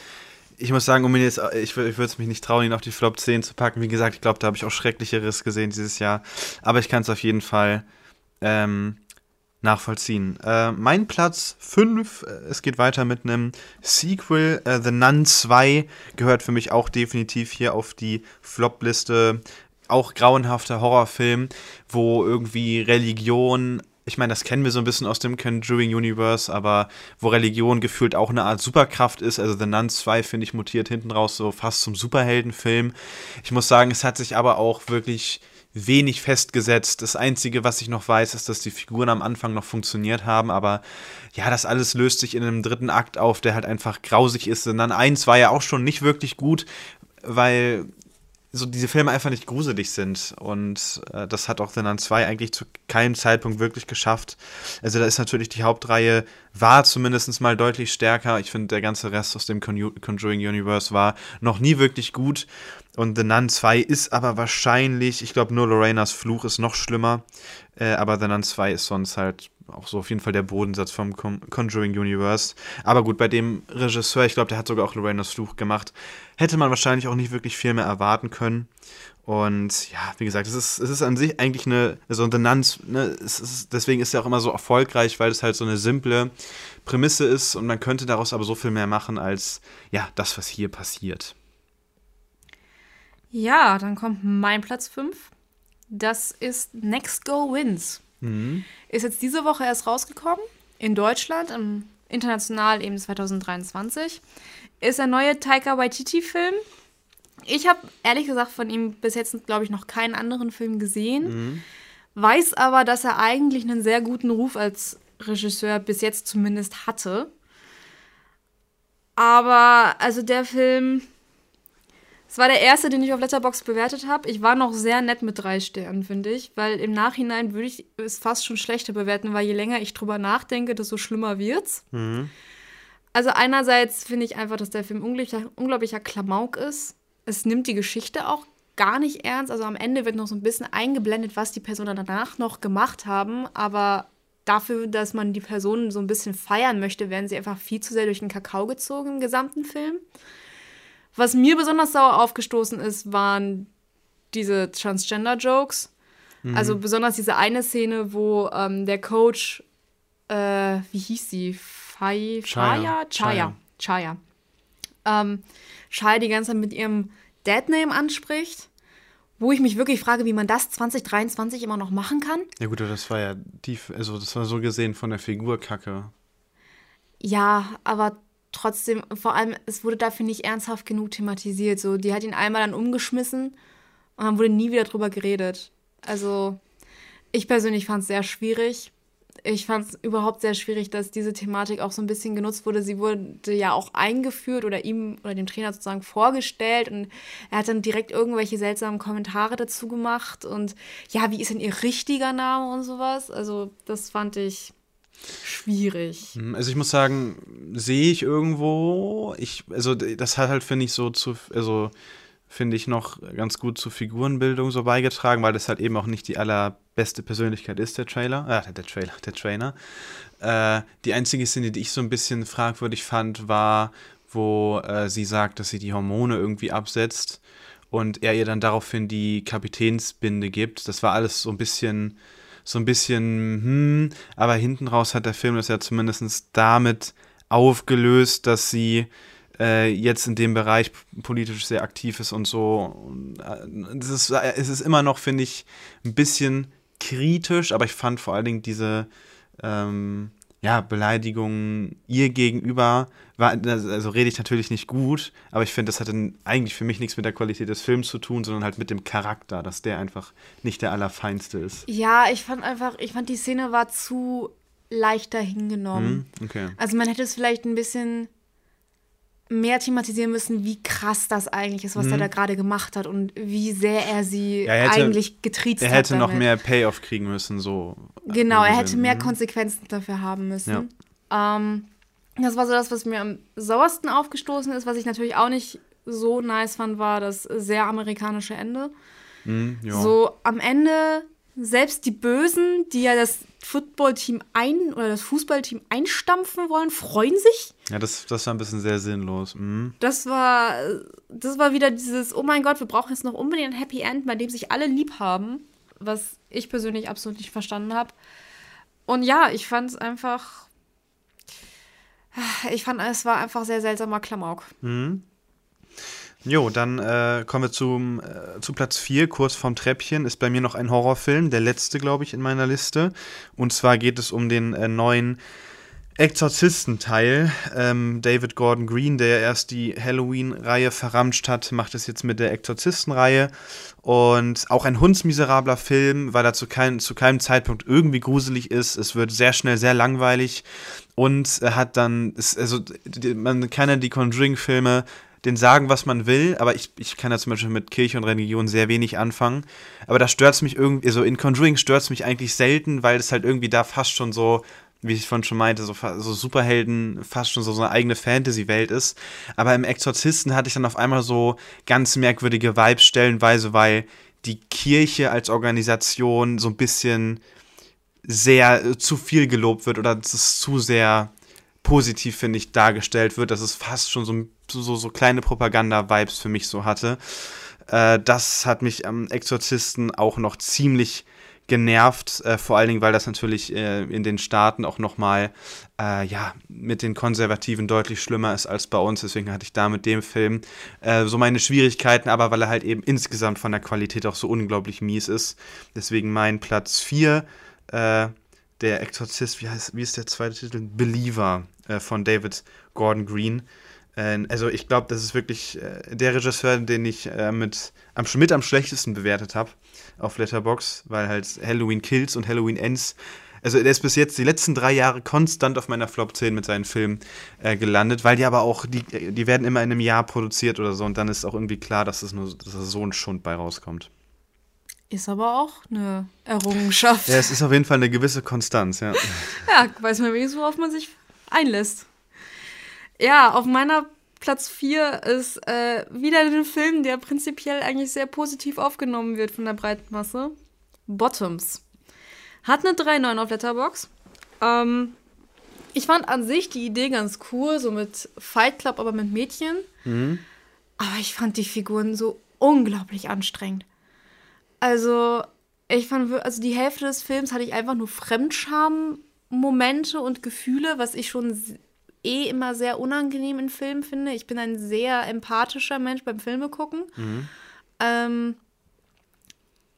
Ich muss sagen, um ihn jetzt, ich, ich würde es mich nicht trauen, ihn auf die Flop 10 zu packen. Wie gesagt, ich glaube, da habe ich auch Schrecklicheres gesehen dieses Jahr. Aber ich kann es auf jeden Fall ähm, nachvollziehen. Äh, mein Platz 5, äh, es geht weiter mit einem Sequel. Äh, The Nun 2 gehört für mich auch definitiv hier auf die Flop-Liste. Auch grauenhafter Horrorfilm, wo irgendwie Religion ich meine, das kennen wir so ein bisschen aus dem Conjuring Universe, aber wo Religion gefühlt auch eine Art Superkraft ist. Also The Nun 2, finde ich, mutiert hinten raus so fast zum Superheldenfilm. Ich muss sagen, es hat sich aber auch wirklich wenig festgesetzt. Das Einzige, was ich noch weiß, ist, dass die Figuren am Anfang noch funktioniert haben, aber ja, das alles löst sich in einem dritten Akt auf, der halt einfach grausig ist. Und dann eins war ja auch schon nicht wirklich gut, weil so diese Filme einfach nicht gruselig sind. Und äh, das hat auch The Nun 2 eigentlich zu keinem Zeitpunkt wirklich geschafft. Also da ist natürlich die Hauptreihe, war zumindest mal deutlich stärker. Ich finde, der ganze Rest aus dem Conjuring Universe war noch nie wirklich gut. Und The Nun 2 ist aber wahrscheinlich, ich glaube nur Lorenas Fluch ist noch schlimmer. Äh, aber The Nun 2 ist sonst halt auch so auf jeden Fall der Bodensatz vom Conjuring Universe. Aber gut, bei dem Regisseur, ich glaube, der hat sogar auch Lorenas Fluch gemacht, hätte man wahrscheinlich auch nicht wirklich viel mehr erwarten können. Und ja, wie gesagt, es ist, es ist an sich eigentlich eine, so eine Nanz, ne, ist, deswegen ist er auch immer so erfolgreich, weil es halt so eine simple Prämisse ist und man könnte daraus aber so viel mehr machen als, ja, das, was hier passiert. Ja, dann kommt mein Platz 5. Das ist Next Go Wins. Mhm. Ist jetzt diese Woche erst rausgekommen in Deutschland, im international eben 2023. Ist ein neuer Taika Waititi-Film. Ich habe ehrlich gesagt von ihm bis jetzt, glaube ich, noch keinen anderen Film gesehen. Mhm. Weiß aber, dass er eigentlich einen sehr guten Ruf als Regisseur bis jetzt zumindest hatte. Aber also der Film es war der erste, den ich auf Letterbox bewertet habe. Ich war noch sehr nett mit drei Sternen, finde ich, weil im Nachhinein würde ich es fast schon schlechter bewerten, weil je länger ich drüber nachdenke, desto schlimmer wird's. Mhm. Also einerseits finde ich einfach, dass der Film unglaublicher, unglaublicher Klamauk ist. Es nimmt die Geschichte auch gar nicht ernst. Also am Ende wird noch so ein bisschen eingeblendet, was die Personen danach noch gemacht haben, aber dafür, dass man die Personen so ein bisschen feiern möchte, werden sie einfach viel zu sehr durch den Kakao gezogen im gesamten Film. Was mir besonders sauer aufgestoßen ist, waren diese Transgender-Jokes. Mhm. Also besonders diese eine Szene, wo ähm, der Coach, äh, wie hieß sie? Fai, Chaya? Chaya. Chaya. Ähm, Chaya die ganze Zeit mit ihrem Deadname anspricht, wo ich mich wirklich frage, wie man das 2023 immer noch machen kann. Ja gut, das war ja tief, also das war so gesehen von der Figur Kacke. Ja, aber trotzdem, vor allem, es wurde dafür nicht ernsthaft genug thematisiert. So, die hat ihn einmal dann umgeschmissen und dann wurde nie wieder drüber geredet. Also, ich persönlich fand es sehr schwierig. Ich fand es überhaupt sehr schwierig, dass diese Thematik auch so ein bisschen genutzt wurde. Sie wurde ja auch eingeführt oder ihm oder dem Trainer sozusagen vorgestellt und er hat dann direkt irgendwelche seltsamen Kommentare dazu gemacht und ja, wie ist denn ihr richtiger Name und sowas. Also, das fand ich schwierig. Hm, also ich muss sagen, sehe ich irgendwo. Ich, also das hat halt, finde ich, so zu, also finde ich noch ganz gut zur Figurenbildung so beigetragen, weil das halt eben auch nicht die allerbeste Persönlichkeit ist, der Trailer. Äh, der Trailer, der Trainer. Äh, die einzige Szene, die ich so ein bisschen fragwürdig fand, war, wo äh, sie sagt, dass sie die Hormone irgendwie absetzt und er ihr dann daraufhin die Kapitänsbinde gibt. Das war alles so ein bisschen so ein bisschen, hm, aber hinten raus hat der Film das ja zumindest damit aufgelöst, dass sie äh, jetzt in dem Bereich politisch sehr aktiv ist und so. Äh, es ist, es ist immer noch, finde ich, ein bisschen kritisch, aber ich fand vor allen Dingen diese ähm, ja, Beleidigungen ihr gegenüber war, also rede ich natürlich nicht gut, aber ich finde, das hatte eigentlich für mich nichts mit der Qualität des Films zu tun, sondern halt mit dem Charakter, dass der einfach nicht der allerfeinste ist. Ja, ich fand einfach, ich fand die Szene war zu leichter hingenommen. Hm, okay. Also man hätte es vielleicht ein bisschen mehr thematisieren müssen, wie krass das eigentlich ist, was er da gerade gemacht hat und wie sehr er sie Mhm. Ja, er hätte- eigentlich getriezt Er hat. hätte noch damit. mehr Payoff kriegen müssen, so. Genau, er hätte mehr Mhm. Konsequenzen dafür haben müssen. Ähm, das war so das, was mir am sauersten aufgestoßen ist. Was ich natürlich auch nicht so nice fand, war das sehr amerikanische Ende. Ja. So am Ende, selbst die Bösen, die ja das Footballteam ein oder das Fußballteam einstampfen wollen, freuen sich. ja, das, das war ein bisschen sehr sinnlos. Mhm. Das war, das war wieder dieses, oh mein Gott, wir brauchen jetzt noch unbedingt ein Happy End, bei dem sich alle lieb haben, was ich persönlich absolut nicht verstanden habe. Und ja, ich fand es einfach, ich fand, es war einfach sehr seltsamer Klamauk. Jo, dann äh, kommen wir zum, äh, zu Platz 4, kurz vorm Treppchen, ist bei mir noch ein Horrorfilm, der letzte, glaube ich, in meiner Liste. Und zwar geht es um den äh, neuen Exorzistenteil. Ähm, David Gordon Green, der erst die Halloween-Reihe verramscht hat, macht es jetzt mit der Exorzisten-Reihe. Und auch ein hundsmiserabler Film, weil er zu, kein, zu keinem Zeitpunkt irgendwie gruselig ist. Es wird sehr schnell sehr langweilig. Und er hat dann, also man kann ja die Conjuring-Filme den sagen, was man will, aber ich, ich kann ja zum Beispiel mit Kirche und Religion sehr wenig anfangen. Aber da stört es mich irgendwie, also in Conjuring stört es mich eigentlich selten, weil es halt irgendwie da fast schon so, wie ich vorhin schon meinte, so, so Superhelden fast schon so, so eine eigene Fantasy-Welt ist. Aber im Exorzisten hatte ich dann auf einmal so ganz merkwürdige Vibes stellenweise, weil die Kirche als Organisation so ein bisschen sehr äh, zu viel gelobt wird oder es zu sehr positiv, finde ich, dargestellt wird, dass es fast schon so, so, so kleine Propaganda-Vibes für mich so hatte. Äh, das hat mich am Exorzisten auch noch ziemlich genervt, äh, vor allen Dingen, weil das natürlich äh, in den Staaten auch nochmal äh, ja, mit den Konservativen deutlich schlimmer ist als bei uns. Deswegen hatte ich da mit dem Film äh, so meine Schwierigkeiten, aber weil er halt eben insgesamt von der Qualität auch so unglaublich mies ist. Deswegen mein Platz 4, äh, der Exorzist, wie, heißt, wie ist der zweite Titel? Believer äh, von David Gordon Green. Äh, also ich glaube, das ist wirklich äh, der Regisseur, den ich mit, am, mit am schlechtesten bewertet habe auf Letterbox, weil halt Halloween Kills und Halloween Ends also der ist bis jetzt die letzten drei Jahre konstant auf meiner Flop 10 mit seinen Filmen äh, gelandet, weil die aber auch, die, die werden immer in einem Jahr produziert oder so und dann ist auch irgendwie klar, dass es nur dass da so ein Schund bei rauskommt. Ist aber auch eine Errungenschaft. Ja, es ist auf jeden Fall eine gewisse Konstanz, ja. Ja, weiß man wenigstens, worauf man sich einlässt. Ja, auf meiner Platz 4 ist äh, wieder ein Film, der prinzipiell eigentlich sehr positiv aufgenommen wird von der breiten Masse. Bottoms. Hat eine 3,9 auf Letterbox. Ähm, ich fand an sich die Idee ganz cool, so mit Fight Club, aber mit Mädchen. Aber ich fand die Figuren so unglaublich anstrengend. Also, ich fand, also die Hälfte des Films hatte ich einfach nur Fremdscham-Momente und Gefühle, was ich schon eh immer sehr unangenehm in Filmen finde. Ich bin ein sehr empathischer Mensch beim Filme gucken. Ähm,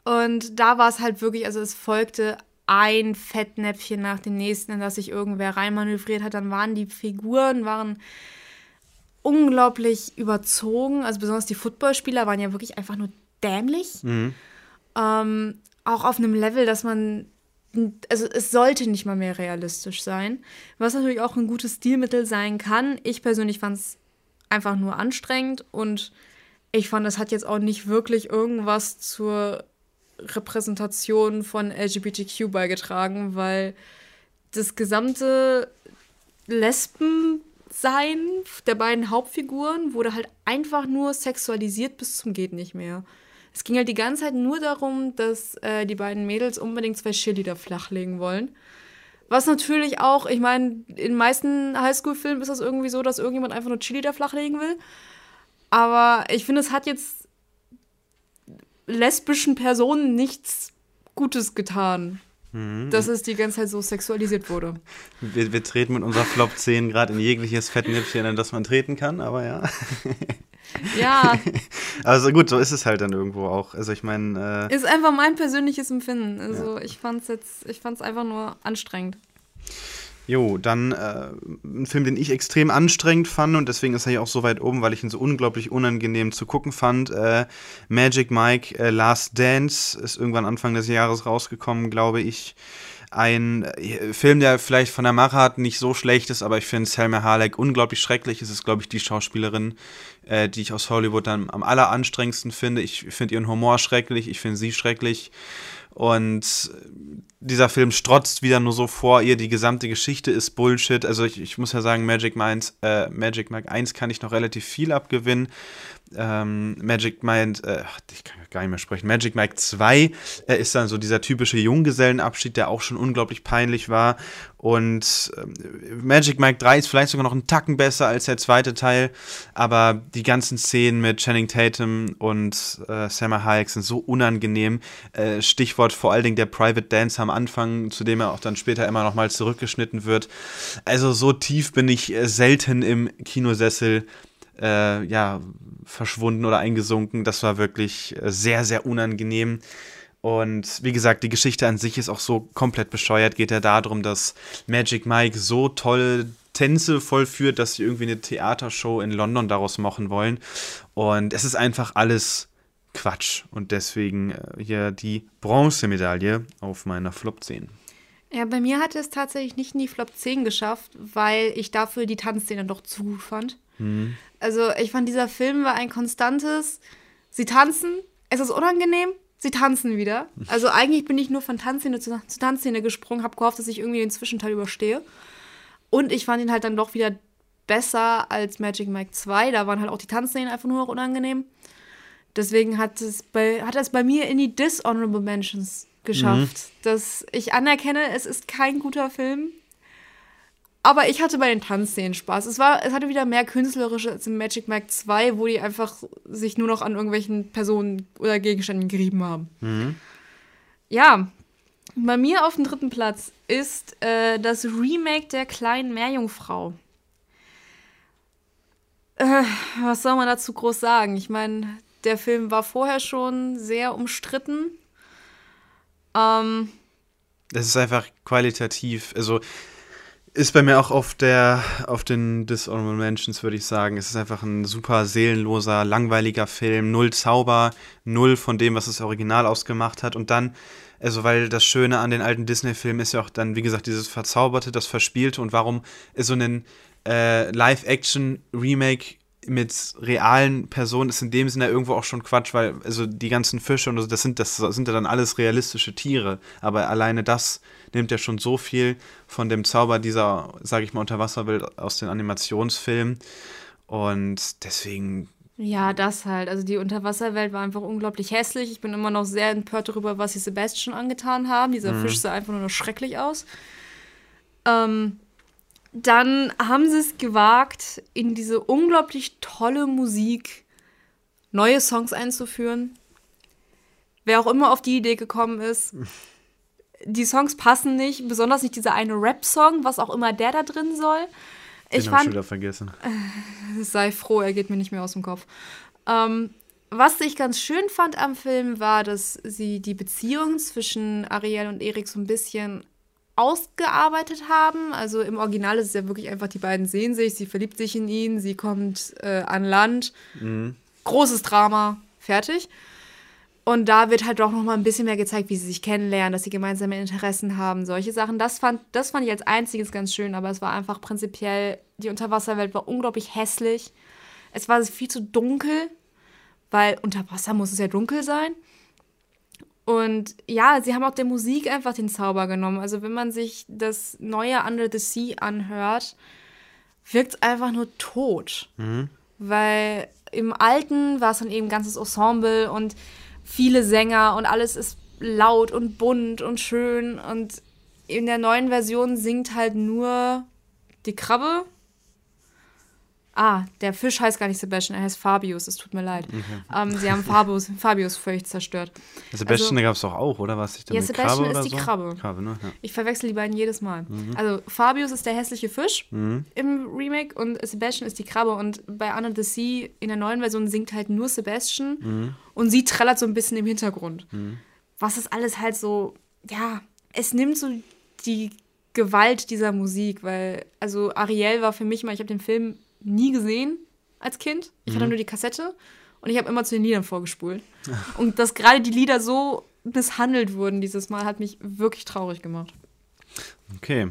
und da war es halt wirklich, also es folgte ein Fettnäpfchen nach dem nächsten, in das sich irgendwer reinmanövriert hat. Dann waren die Figuren, waren unglaublich überzogen. Also besonders die Footballspieler waren ja wirklich einfach nur dämlich. Ähm, auch auf einem Level, dass man, also es sollte nicht mal mehr realistisch sein. Was natürlich auch ein gutes Stilmittel sein kann. Ich persönlich fand es einfach nur anstrengend und ich fand, es hat jetzt auch nicht wirklich irgendwas zur Repräsentation von LGBTQ beigetragen, weil das gesamte Lesbensein der beiden Hauptfiguren wurde halt einfach nur sexualisiert bis zum geht nicht mehr. Es ging halt die ganze Zeit nur darum, dass äh, die beiden Mädels unbedingt zwei Cheerleader flachlegen wollen. Was natürlich auch, ich meine, in den meisten Highschool-Filmen ist das irgendwie so, dass irgendjemand einfach nur Cheerleader flachlegen will. Aber ich finde, es hat jetzt lesbischen Personen nichts Gutes getan, dass es die ganze Zeit so sexualisiert wurde. Wir, wir treten mit unserer Flop 10 gerade in jegliches Fettnäpfchen, in das man treten kann, aber ja. Ja, Also gut, so ist es halt dann irgendwo auch. Also ich meine, äh, ist einfach mein persönliches Empfinden. Also ich fand's jetzt, ich fand's einfach nur anstrengend. Jo, dann äh, ein Film, den ich extrem anstrengend fand und deswegen ist er hier auch so weit oben, weil ich ihn so unglaublich unangenehm zu gucken fand. Äh, Magic Mike äh, Last Dance ist irgendwann Anfang des Jahres rausgekommen, glaube ich. Ein äh, Film, der vielleicht von der Machart nicht so schlecht ist, aber ich finde Selma Halek unglaublich schrecklich. Es ist, glaube ich, die Schauspielerin, äh, die ich aus Hollywood dann am alleranstrengendsten finde. Ich finde ihren Humor schrecklich, ich finde sie schrecklich. Und dieser Film strotzt wieder nur so vor ihr, die gesamte Geschichte ist Bullshit. Also ich, ich muss ja sagen, Magic, Minds, äh, Magic Mike 1 kann ich noch relativ viel abgewinnen ähm, Magic Mind, äh, ich kann gar nicht mehr sprechen, Magic Mike 2 äh, ist dann so dieser typische Junggesellenabschied, der auch schon unglaublich peinlich war. Und äh, Magic Mike 3 ist vielleicht sogar noch einen Tacken besser als der zweite Teil, aber die ganzen Szenen mit Channing Tatum und äh, Selma Hayek sind so unangenehm. Äh, Stichwort vor allen Dingen der Private Dance am Anfang, zu dem er auch dann später immer noch mal zurückgeschnitten wird. Also so tief bin ich äh, selten im Kinosessel äh, ja, verschwunden oder eingesunken. Das war wirklich äh, sehr, sehr unangenehm. Und wie gesagt, die Geschichte an sich ist auch so komplett bescheuert. Geht ja darum, dass Magic Mike so tolle Tänze vollführt, dass sie irgendwie eine Theatershow in London daraus machen wollen. Und es ist einfach alles Quatsch. Und deswegen äh, hier die Bronzemedaille auf meiner Flop 10. Ja, bei mir hat es tatsächlich nicht in die Flop 10 geschafft, weil ich dafür die Tanzszene doch zu gut fand. Mhm. Also ich fand, dieser Film war ein konstantes, sie tanzen, es ist unangenehm, sie tanzen wieder. Also eigentlich bin ich nur von Tanzszene zu, zu Tanzszene gesprungen, habe gehofft, dass ich irgendwie den Zwischenteil überstehe. Und ich fand ihn halt dann doch wieder besser als Magic Mike 2. Da waren halt auch die Tanzszenen einfach nur noch unangenehm. Deswegen hat es bei, hat es bei mir in die Dishonorable Mentions geschafft. Mhm. Dass ich anerkenne, es ist kein guter Film. Aber ich hatte bei den Tanzszenen Spaß. Es, war, es hatte wieder mehr künstlerische als im Magic Mike 2, wo die einfach sich nur noch an irgendwelchen Personen oder Gegenständen gerieben haben. Mhm. Ja, bei mir auf dem dritten Platz ist äh, das Remake der kleinen Meerjungfrau. Äh, was soll man dazu groß sagen? Ich meine, der Film war vorher schon sehr umstritten. Ähm, es ist einfach qualitativ, also ist bei mir auch auf der, auf den Dishonorable Mentions, würde ich sagen. Es ist einfach ein super seelenloser, langweiliger Film. Null Zauber, null von dem, was das Original ausgemacht hat. Und dann, also, weil das Schöne an den alten Disney-Filmen ist ja auch dann, wie gesagt, dieses Verzauberte, das Verspielte. Und warum ist so ein äh, Live-Action-Remake mit realen Personen ist in dem Sinne irgendwo auch schon Quatsch, weil also die ganzen Fische und so, das sind das sind ja dann alles realistische Tiere, aber alleine das nimmt ja schon so viel von dem Zauber dieser, sage ich mal, Unterwasserwelt aus den Animationsfilmen und deswegen ja, das halt. Also die Unterwasserwelt war einfach unglaublich hässlich. Ich bin immer noch sehr empört darüber, was sie Sebastian angetan haben. Dieser mhm. Fisch sah einfach nur noch schrecklich aus. Ähm, dann haben sie es gewagt, in diese unglaublich tolle Musik neue Songs einzuführen. Wer auch immer auf die Idee gekommen ist. Die Songs passen nicht, besonders nicht dieser eine Rap-Song, was auch immer der da drin soll. Den ich fand, ich wieder vergessen. Sei froh, er geht mir nicht mehr aus dem Kopf. Ähm, was ich ganz schön fand am Film war, dass sie die Beziehung zwischen Ariel und Erik so ein bisschen ausgearbeitet haben. Also im Original ist es ja wirklich einfach, die beiden sehen sich, sie verliebt sich in ihn, sie kommt äh, an Land. Mhm. Großes Drama, fertig. Und da wird halt auch noch mal ein bisschen mehr gezeigt, wie sie sich kennenlernen, dass sie gemeinsame Interessen haben, solche Sachen. Das fand, das fand ich als einziges ganz schön, aber es war einfach prinzipiell, die Unterwasserwelt war unglaublich hässlich. Es war viel zu dunkel, weil unter Wasser muss es ja dunkel sein. Und ja, sie haben auch der Musik einfach den Zauber genommen. Also wenn man sich das neue Under the Sea anhört, wirkt es einfach nur tot. Mhm. Weil im alten war es dann eben ein ganzes Ensemble und viele Sänger und alles ist laut und bunt und schön. Und in der neuen Version singt halt nur die Krabbe Ah, der Fisch heißt gar nicht Sebastian, er heißt Fabius, es tut mir leid. Okay. Ähm, sie haben Fabius, Fabius völlig zerstört. Sebastian also, gab es doch auch, oder was? Ich ja, Sebastian ist die so? Krabbe. Krabbe ne? ja. Ich verwechsel die beiden jedes Mal. Mhm. Also Fabius ist der hässliche Fisch mhm. im Remake und Sebastian ist die Krabbe. Und bei Under the Sea in der neuen Version singt halt nur Sebastian mhm. und sie trällert so ein bisschen im Hintergrund. Mhm. Was ist alles halt so, ja, es nimmt so die Gewalt dieser Musik, weil, also Ariel war für mich mal, ich habe den Film nie gesehen als Kind. Ich mhm. hatte nur die Kassette und ich habe immer zu den Liedern vorgespult. und dass gerade die Lieder so misshandelt wurden dieses Mal, hat mich wirklich traurig gemacht. Okay.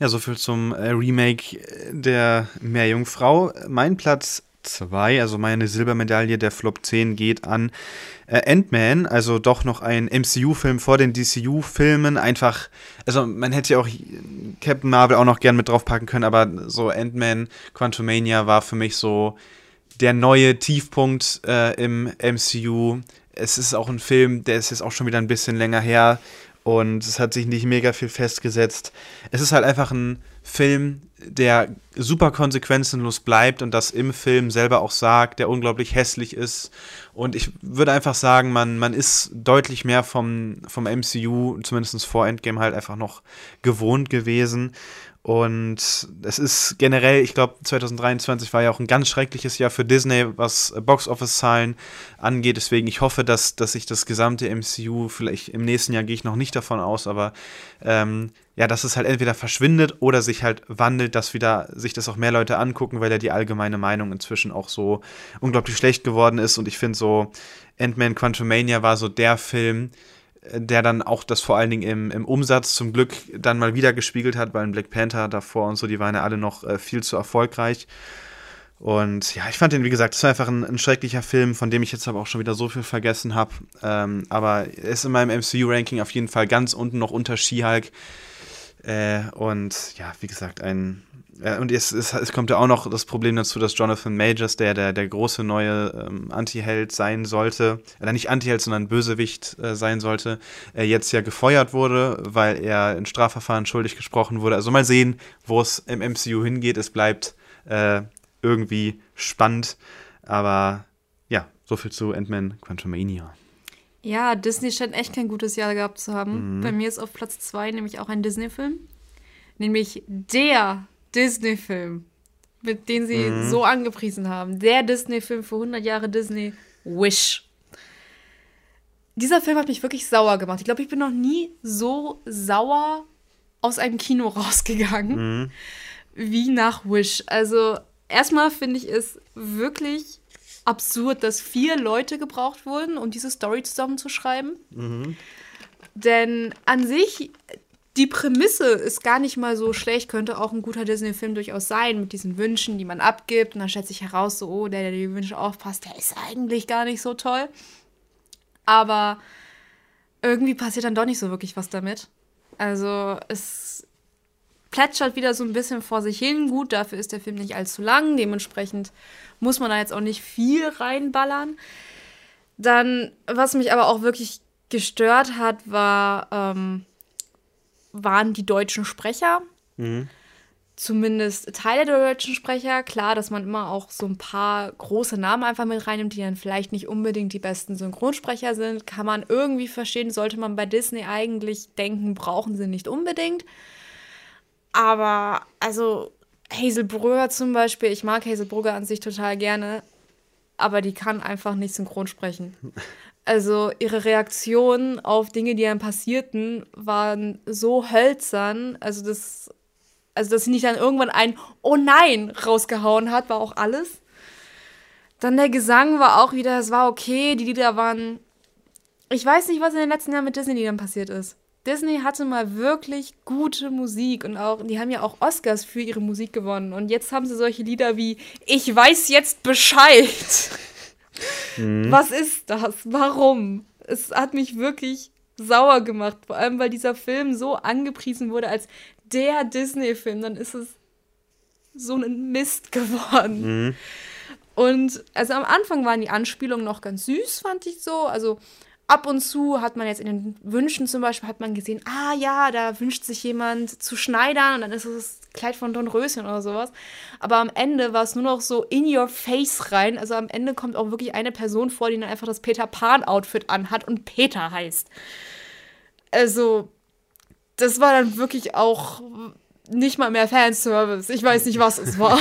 Ja, soviel zum äh, Remake der Meerjungfrau. Mein Platz 2, also meine Silbermedaille der Flop 10 geht an äh, Ant-Man, also doch noch ein MCU-Film vor den DCU-Filmen. Einfach, also man hätte ja auch Captain Marvel auch noch gern mit draufpacken können, aber so Ant-Man Quantumania war für mich so der neue Tiefpunkt äh, im MCU. Es ist auch ein Film, der ist jetzt auch schon wieder ein bisschen länger her und es hat sich nicht mega viel festgesetzt. Es ist halt einfach ein Film, der super konsequenzenlos bleibt und das im Film selber auch sagt, der unglaublich hässlich ist. Und ich würde einfach sagen, man, man ist deutlich mehr vom, vom MCU, zumindest vor Endgame, halt einfach noch gewohnt gewesen. Und es ist generell, ich glaube, 2023 war ja auch ein ganz schreckliches Jahr für Disney, was Box-Office-Zahlen angeht. Deswegen, ich hoffe, dass, dass sich das gesamte MCU, vielleicht im nächsten Jahr gehe ich noch nicht davon aus, aber ähm, ja, dass es halt entweder verschwindet oder sich halt wandelt, dass wieder sich das auch mehr Leute angucken, weil ja die allgemeine Meinung inzwischen auch so unglaublich schlecht geworden ist. Und ich finde so, Ant-Man Quantumania war so der Film, der dann auch das vor allen Dingen im, im Umsatz zum Glück dann mal wieder gespiegelt hat, weil Black Panther davor und so, die waren ja alle noch äh, viel zu erfolgreich. Und ja, ich fand den, wie gesagt, das war einfach ein, ein, schrecklicher Film, von dem ich jetzt aber auch schon wieder so viel vergessen habe. Ähm, aber er ist in meinem MCU-Ranking auf jeden Fall ganz unten noch unter She-Hulk. Äh, und ja, wie gesagt, ein, ja, und es, es, es, kommt ja auch noch das Problem dazu, dass Jonathan Majors, der der, der große neue ähm, Anti-Held sein sollte, oder nicht Anti-Held, sondern Bösewicht äh, sein sollte, äh, jetzt ja gefeuert wurde, weil er in Strafverfahren schuldig gesprochen wurde. Also mal sehen, wo es im MCU hingeht. Es bleibt äh, irgendwie spannend. Aber ja, soviel zu Ant-Man Quantumania. Ja, Disney scheint echt kein gutes Jahr gehabt zu haben. Mhm. Bei mir ist auf Platz 2 nämlich auch ein Disney-Film. Nämlich der Disney-Film, mit dem sie mhm. so angepriesen haben. Der Disney-Film für 100 Jahre Disney, Wish. Dieser Film hat mich wirklich sauer gemacht. Ich glaube, ich bin noch nie so sauer aus einem Kino rausgegangen mhm. wie nach Wish. Also, erstmal finde ich es wirklich absurd, dass vier Leute gebraucht wurden, um diese Story zusammenzuschreiben. Mhm. Denn an sich, die Prämisse ist gar nicht mal so schlecht, könnte auch ein guter Disney-Film durchaus sein, mit diesen Wünschen, die man abgibt. Und dann stellt sich heraus, so, oh, der, der die Wünsche aufpasst, der ist eigentlich gar nicht so toll. Aber irgendwie passiert dann doch nicht so wirklich was damit. Also es plätschert wieder so ein bisschen vor sich hin. Gut, dafür ist der Film nicht allzu lang. Dementsprechend muss man da jetzt auch nicht viel reinballern. Dann, was mich aber auch wirklich gestört hat, war, ähm, waren die deutschen Sprecher. Mhm. Zumindest Teile der deutschen Sprecher. Klar, dass man immer auch so ein paar große Namen einfach mit reinnimmt, die dann vielleicht nicht unbedingt die besten Synchronsprecher sind. Kann man irgendwie verstehen, sollte man bei Disney eigentlich denken, brauchen sie nicht unbedingt. Aber, also, Hazel Brugger zum Beispiel, ich mag Hazel Brugger an sich total gerne, aber die kann einfach nicht synchron sprechen. Also ihre Reaktionen auf Dinge, die dann passierten, waren so hölzern. Also das, also dass sie nicht dann irgendwann ein Oh nein rausgehauen hat, war auch alles. Dann der Gesang war auch wieder, es war okay. Die Lieder waren. Ich weiß nicht, was in den letzten Jahren mit Disney-Liedern passiert ist. Disney hatte mal wirklich gute Musik und auch, die haben ja auch Oscars für ihre Musik gewonnen. Und jetzt haben sie solche Lieder wie Ich weiß jetzt Bescheid. Mhm. Was ist das? Warum? Es hat mich wirklich sauer gemacht, vor allem weil dieser Film so angepriesen wurde als der Disney-Film, dann ist es so ein Mist geworden. Mhm. Und also am Anfang waren die Anspielungen noch ganz süß, fand ich so. Also ab und zu hat man jetzt in den Wünschen zum Beispiel hat man gesehen, ah ja, da wünscht sich jemand zu schneidern und dann ist es das Kleid von Don Röschen oder sowas. Aber am Ende war es nur noch so in your face rein. Also am Ende kommt auch wirklich eine Person vor, die dann einfach das Peter Pan Outfit anhat und Peter heißt. Also das war dann wirklich auch nicht mal mehr Fanservice. Ich weiß nicht, was es war.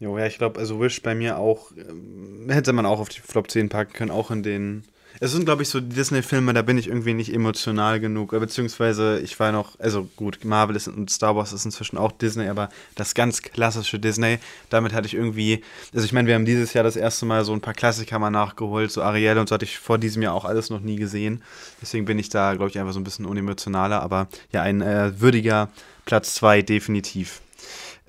Jo, ja, ich glaube, also Wish bei mir auch, äh, hätte man auch auf die Flop 10 packen können, auch in den Es sind, glaube ich, so Disney-Filme, da bin ich irgendwie nicht emotional genug. Beziehungsweise ich war noch, also gut, Marvel ist und Star Wars ist inzwischen auch Disney, aber das ganz klassische Disney, damit hatte ich irgendwie, also ich meine, wir haben dieses Jahr das erste Mal so ein paar Klassiker mal nachgeholt, so Ariel und so hatte ich vor diesem Jahr auch alles noch nie gesehen. Deswegen bin ich da, glaube ich, einfach so ein bisschen unemotionaler, aber ja, ein äh, würdiger Platz 2 definitiv.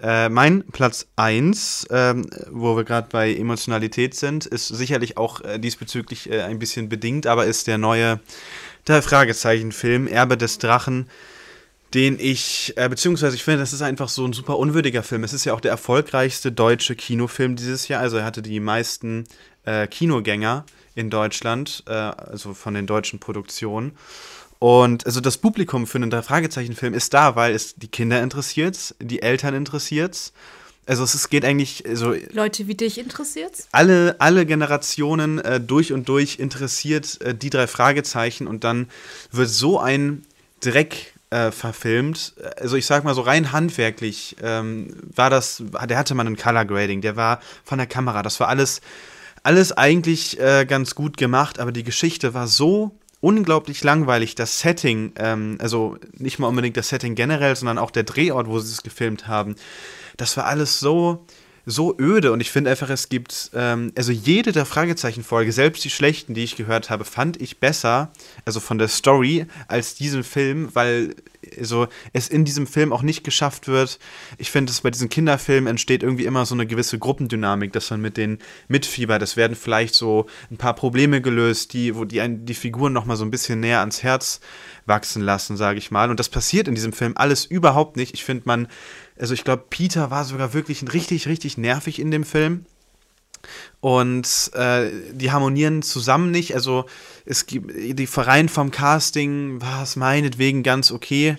Äh, mein Platz 1, ähm, wo wir gerade bei Emotionalität sind, ist sicherlich auch äh, diesbezüglich äh, ein bisschen bedingt, aber ist der neue der Fragezeichen-Film Erbe des Drachen, den ich, äh, beziehungsweise ich finde, das ist einfach so ein super unwürdiger Film. Es ist ja auch der erfolgreichste deutsche Kinofilm dieses Jahr, also er hatte die meisten äh, Kinogänger in Deutschland, äh, also von den deutschen Produktionen. Und also das Publikum für einen Drei-Fragezeichen-Film ist da, weil es die Kinder interessiert, die Eltern interessiert. Also es geht eigentlich so. Leute wie dich interessiert? Alle, alle Generationen äh, durch und durch interessiert äh, die drei Fragezeichen und dann wird so ein Dreck äh, verfilmt. Also ich sag mal so rein handwerklich ähm, war das, der hatte man ein Color Grading, der war von der Kamera, das war alles, alles eigentlich äh, ganz gut gemacht, aber die Geschichte war so unglaublich langweilig. Das Setting, ähm, also nicht mal unbedingt das Setting generell, sondern auch der Drehort, wo sie es gefilmt haben, das war alles so so öde und ich finde einfach, es gibt, ähm, also jede der Fragezeichen-Folge, selbst die schlechten, die ich gehört habe, fand ich besser, also von der Story, als diesen Film, weil also es in diesem Film auch nicht geschafft wird. Ich finde, dass bei diesen Kinderfilmen entsteht irgendwie immer so eine gewisse Gruppendynamik, dass man mit denen mitfiebert. Es werden vielleicht so ein paar Probleme gelöst, die, wo die, die Figuren noch mal so ein bisschen näher ans Herz wachsen lassen, sage ich mal. Und das passiert in diesem Film alles überhaupt nicht. Ich finde, man, also ich glaube, Peter war sogar wirklich richtig, richtig nervig in dem Film. Und äh, die harmonieren zusammen nicht. Also es gibt die Verein vom Casting war es meinetwegen ganz okay.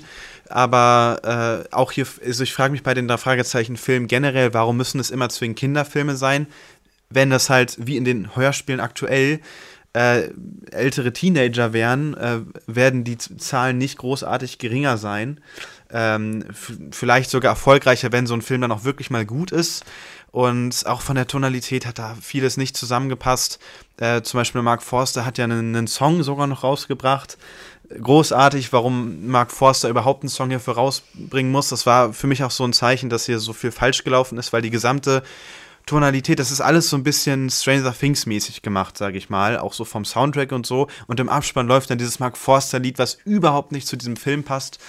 Aber äh, auch hier, also ich frage mich bei den Fragezeichen Filmen generell, warum müssen es immer zwingend Kinderfilme sein, wenn das halt wie in den Hörspielen aktuell äh, ältere Teenager wären, äh, werden die Zahlen nicht großartig geringer sein. Ähm, vielleicht sogar erfolgreicher, wenn so ein Film dann auch wirklich mal gut ist. Und auch von der Tonalität hat da vieles nicht zusammengepasst. Äh, zum Beispiel Mark Forster hat ja einen, Song sogar noch rausgebracht. Großartig, warum Mark Forster überhaupt einen Song hierfür rausbringen muss. Das war für mich auch so ein Zeichen, dass hier so viel falsch gelaufen ist, weil die gesamte Tonalität, das ist alles so ein bisschen Stranger Things mäßig gemacht, sage ich mal, auch so vom Soundtrack und so. Und im Abspann läuft dann dieses Mark Forster Lied, was überhaupt nicht zu diesem Film passt.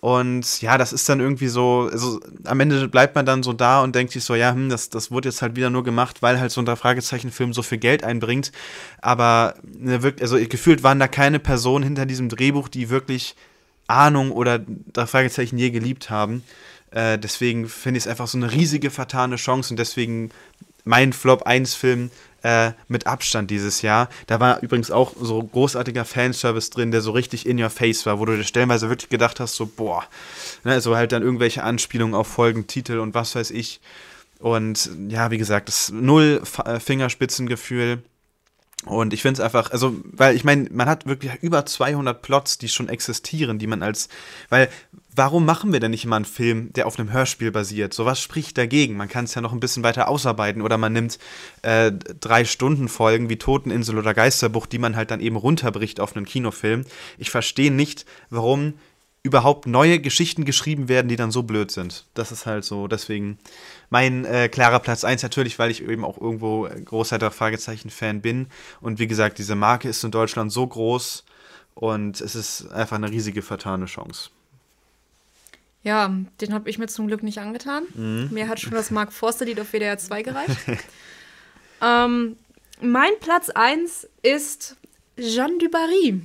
Und ja, das ist dann irgendwie so, also am Ende bleibt man dann so da und denkt sich so, ja, hm, das, das wurde jetzt halt wieder nur gemacht, weil halt so ein Fragezeichen-Film so viel Geld einbringt. Aber ne, wirklich, also gefühlt waren da keine Personen hinter diesem Drehbuch, die wirklich Ahnung oder Fragezeichen je geliebt haben. Äh, deswegen finde ich es einfach so eine riesige vertane Chance und deswegen mein Flop 1 Film äh, mit Abstand dieses Jahr. Da war übrigens auch so großartiger Fanservice drin, der so richtig in your face war, wo du dir stellenweise wirklich gedacht hast, so boah, ne, also halt dann irgendwelche Anspielungen auf Folgentitel und was weiß ich. Und ja, wie gesagt, das null Fingerspitzengefühl. Und ich finde es einfach, also, weil ich meine, man hat wirklich über 200 Plots, die schon existieren, die man als, weil warum machen wir denn nicht immer einen Film, der auf einem Hörspiel basiert? So was spricht dagegen? Man kann es ja noch ein bisschen weiter ausarbeiten oder man nimmt äh, drei Stunden Folgen wie Toteninsel oder Geisterbuch, die man halt dann eben runterbricht auf einen Kinofilm. Ich verstehe nicht, warum überhaupt neue Geschichten geschrieben werden, die dann so blöd sind. Das ist halt so, deswegen mein äh, klarer Platz 1 natürlich, weil ich eben auch irgendwo großer Fragezeichen-Fan bin. Und wie gesagt, diese Marke ist in Deutschland so groß und es ist einfach eine riesige vertane Chance. Ja, den habe ich mir zum Glück nicht angetan. Mhm. Mir hat schon das Mark Forster-Lied auf WDR 2 gereicht. ähm, mein Platz 1 ist Jeanne du Barry.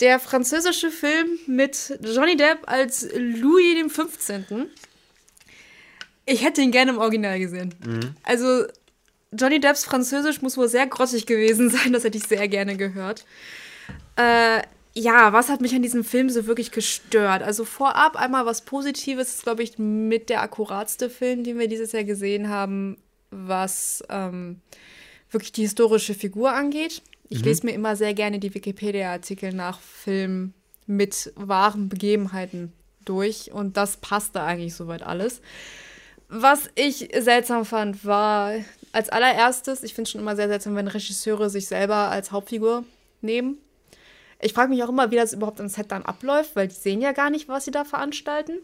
Der französische Film mit Johnny Depp als Louis XV. Ich hätte ihn gerne im Original gesehen. Mhm. Also, Johnny Depps Französisch muss wohl sehr grottig gewesen sein. Das hätte ich sehr gerne gehört. Äh, ja, was hat mich an diesem Film so wirklich gestört? Also vorab einmal was Positives, ist, glaube ich, mit der akkuratste Film, den wir dieses Jahr gesehen haben, was ähm, wirklich die historische Figur angeht. Ich mhm. lese mir immer sehr gerne die Wikipedia-Artikel nach Filmen mit wahren Begebenheiten durch und das passte eigentlich soweit alles. Was ich seltsam fand, war als allererstes, ich finde es schon immer sehr seltsam, wenn Regisseure sich selber als Hauptfigur nehmen. Ich frage mich auch immer, wie das überhaupt am Set dann abläuft, weil die sehen ja gar nicht, was sie da veranstalten.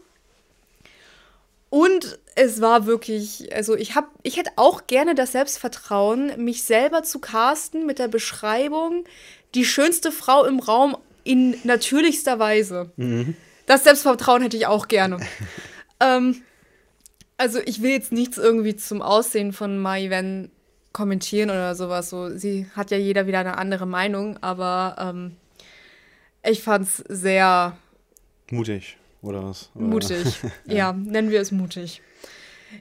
Und es war wirklich, also ich habe, ich hätte auch gerne das Selbstvertrauen, mich selber zu casten mit der Beschreibung, die schönste Frau im Raum in natürlichster Weise. Mhm. Das Selbstvertrauen hätte ich auch gerne. ähm, also ich will jetzt nichts irgendwie zum Aussehen von Mai Wen kommentieren oder sowas. So, sie hat ja jeder wieder eine andere Meinung, aber ähm, ich fand es sehr mutig oder was? Oder? Mutig, ja. ja, nennen wir es mutig.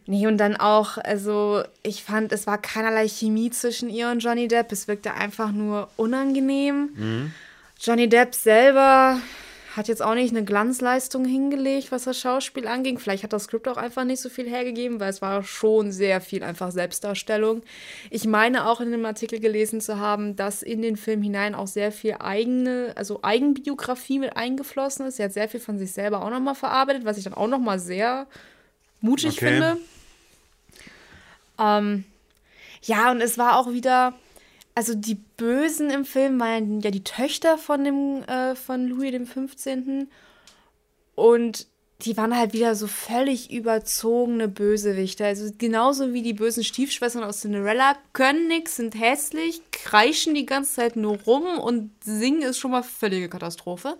Nee, und dann auch, also ich fand, es war keinerlei Chemie zwischen ihr und Johnny Depp. Es wirkte einfach nur unangenehm. Mhm. Johnny Depp selber hat jetzt auch nicht eine Glanzleistung hingelegt, was das Schauspiel anging. Vielleicht hat das Skript auch einfach nicht so viel hergegeben, weil es war schon sehr viel einfach Selbstdarstellung. Ich meine auch in dem Artikel gelesen zu haben, dass in den Film hinein auch sehr viel eigene, also Eigenbiografie mit eingeflossen ist. Sie hat sehr viel von sich selber auch nochmal verarbeitet, was ich dann auch nochmal sehr mutig okay. finde. Ähm, ja, und es war auch wieder also die Bösen im Film waren ja die Töchter von dem äh, von Louis dem 15. Und die waren halt wieder so völlig überzogene Bösewichte. Also genauso wie die bösen Stiefschwestern aus Cinderella können nix, sind hässlich, kreischen die ganze Zeit nur rum und singen ist schon mal völlige Katastrophe.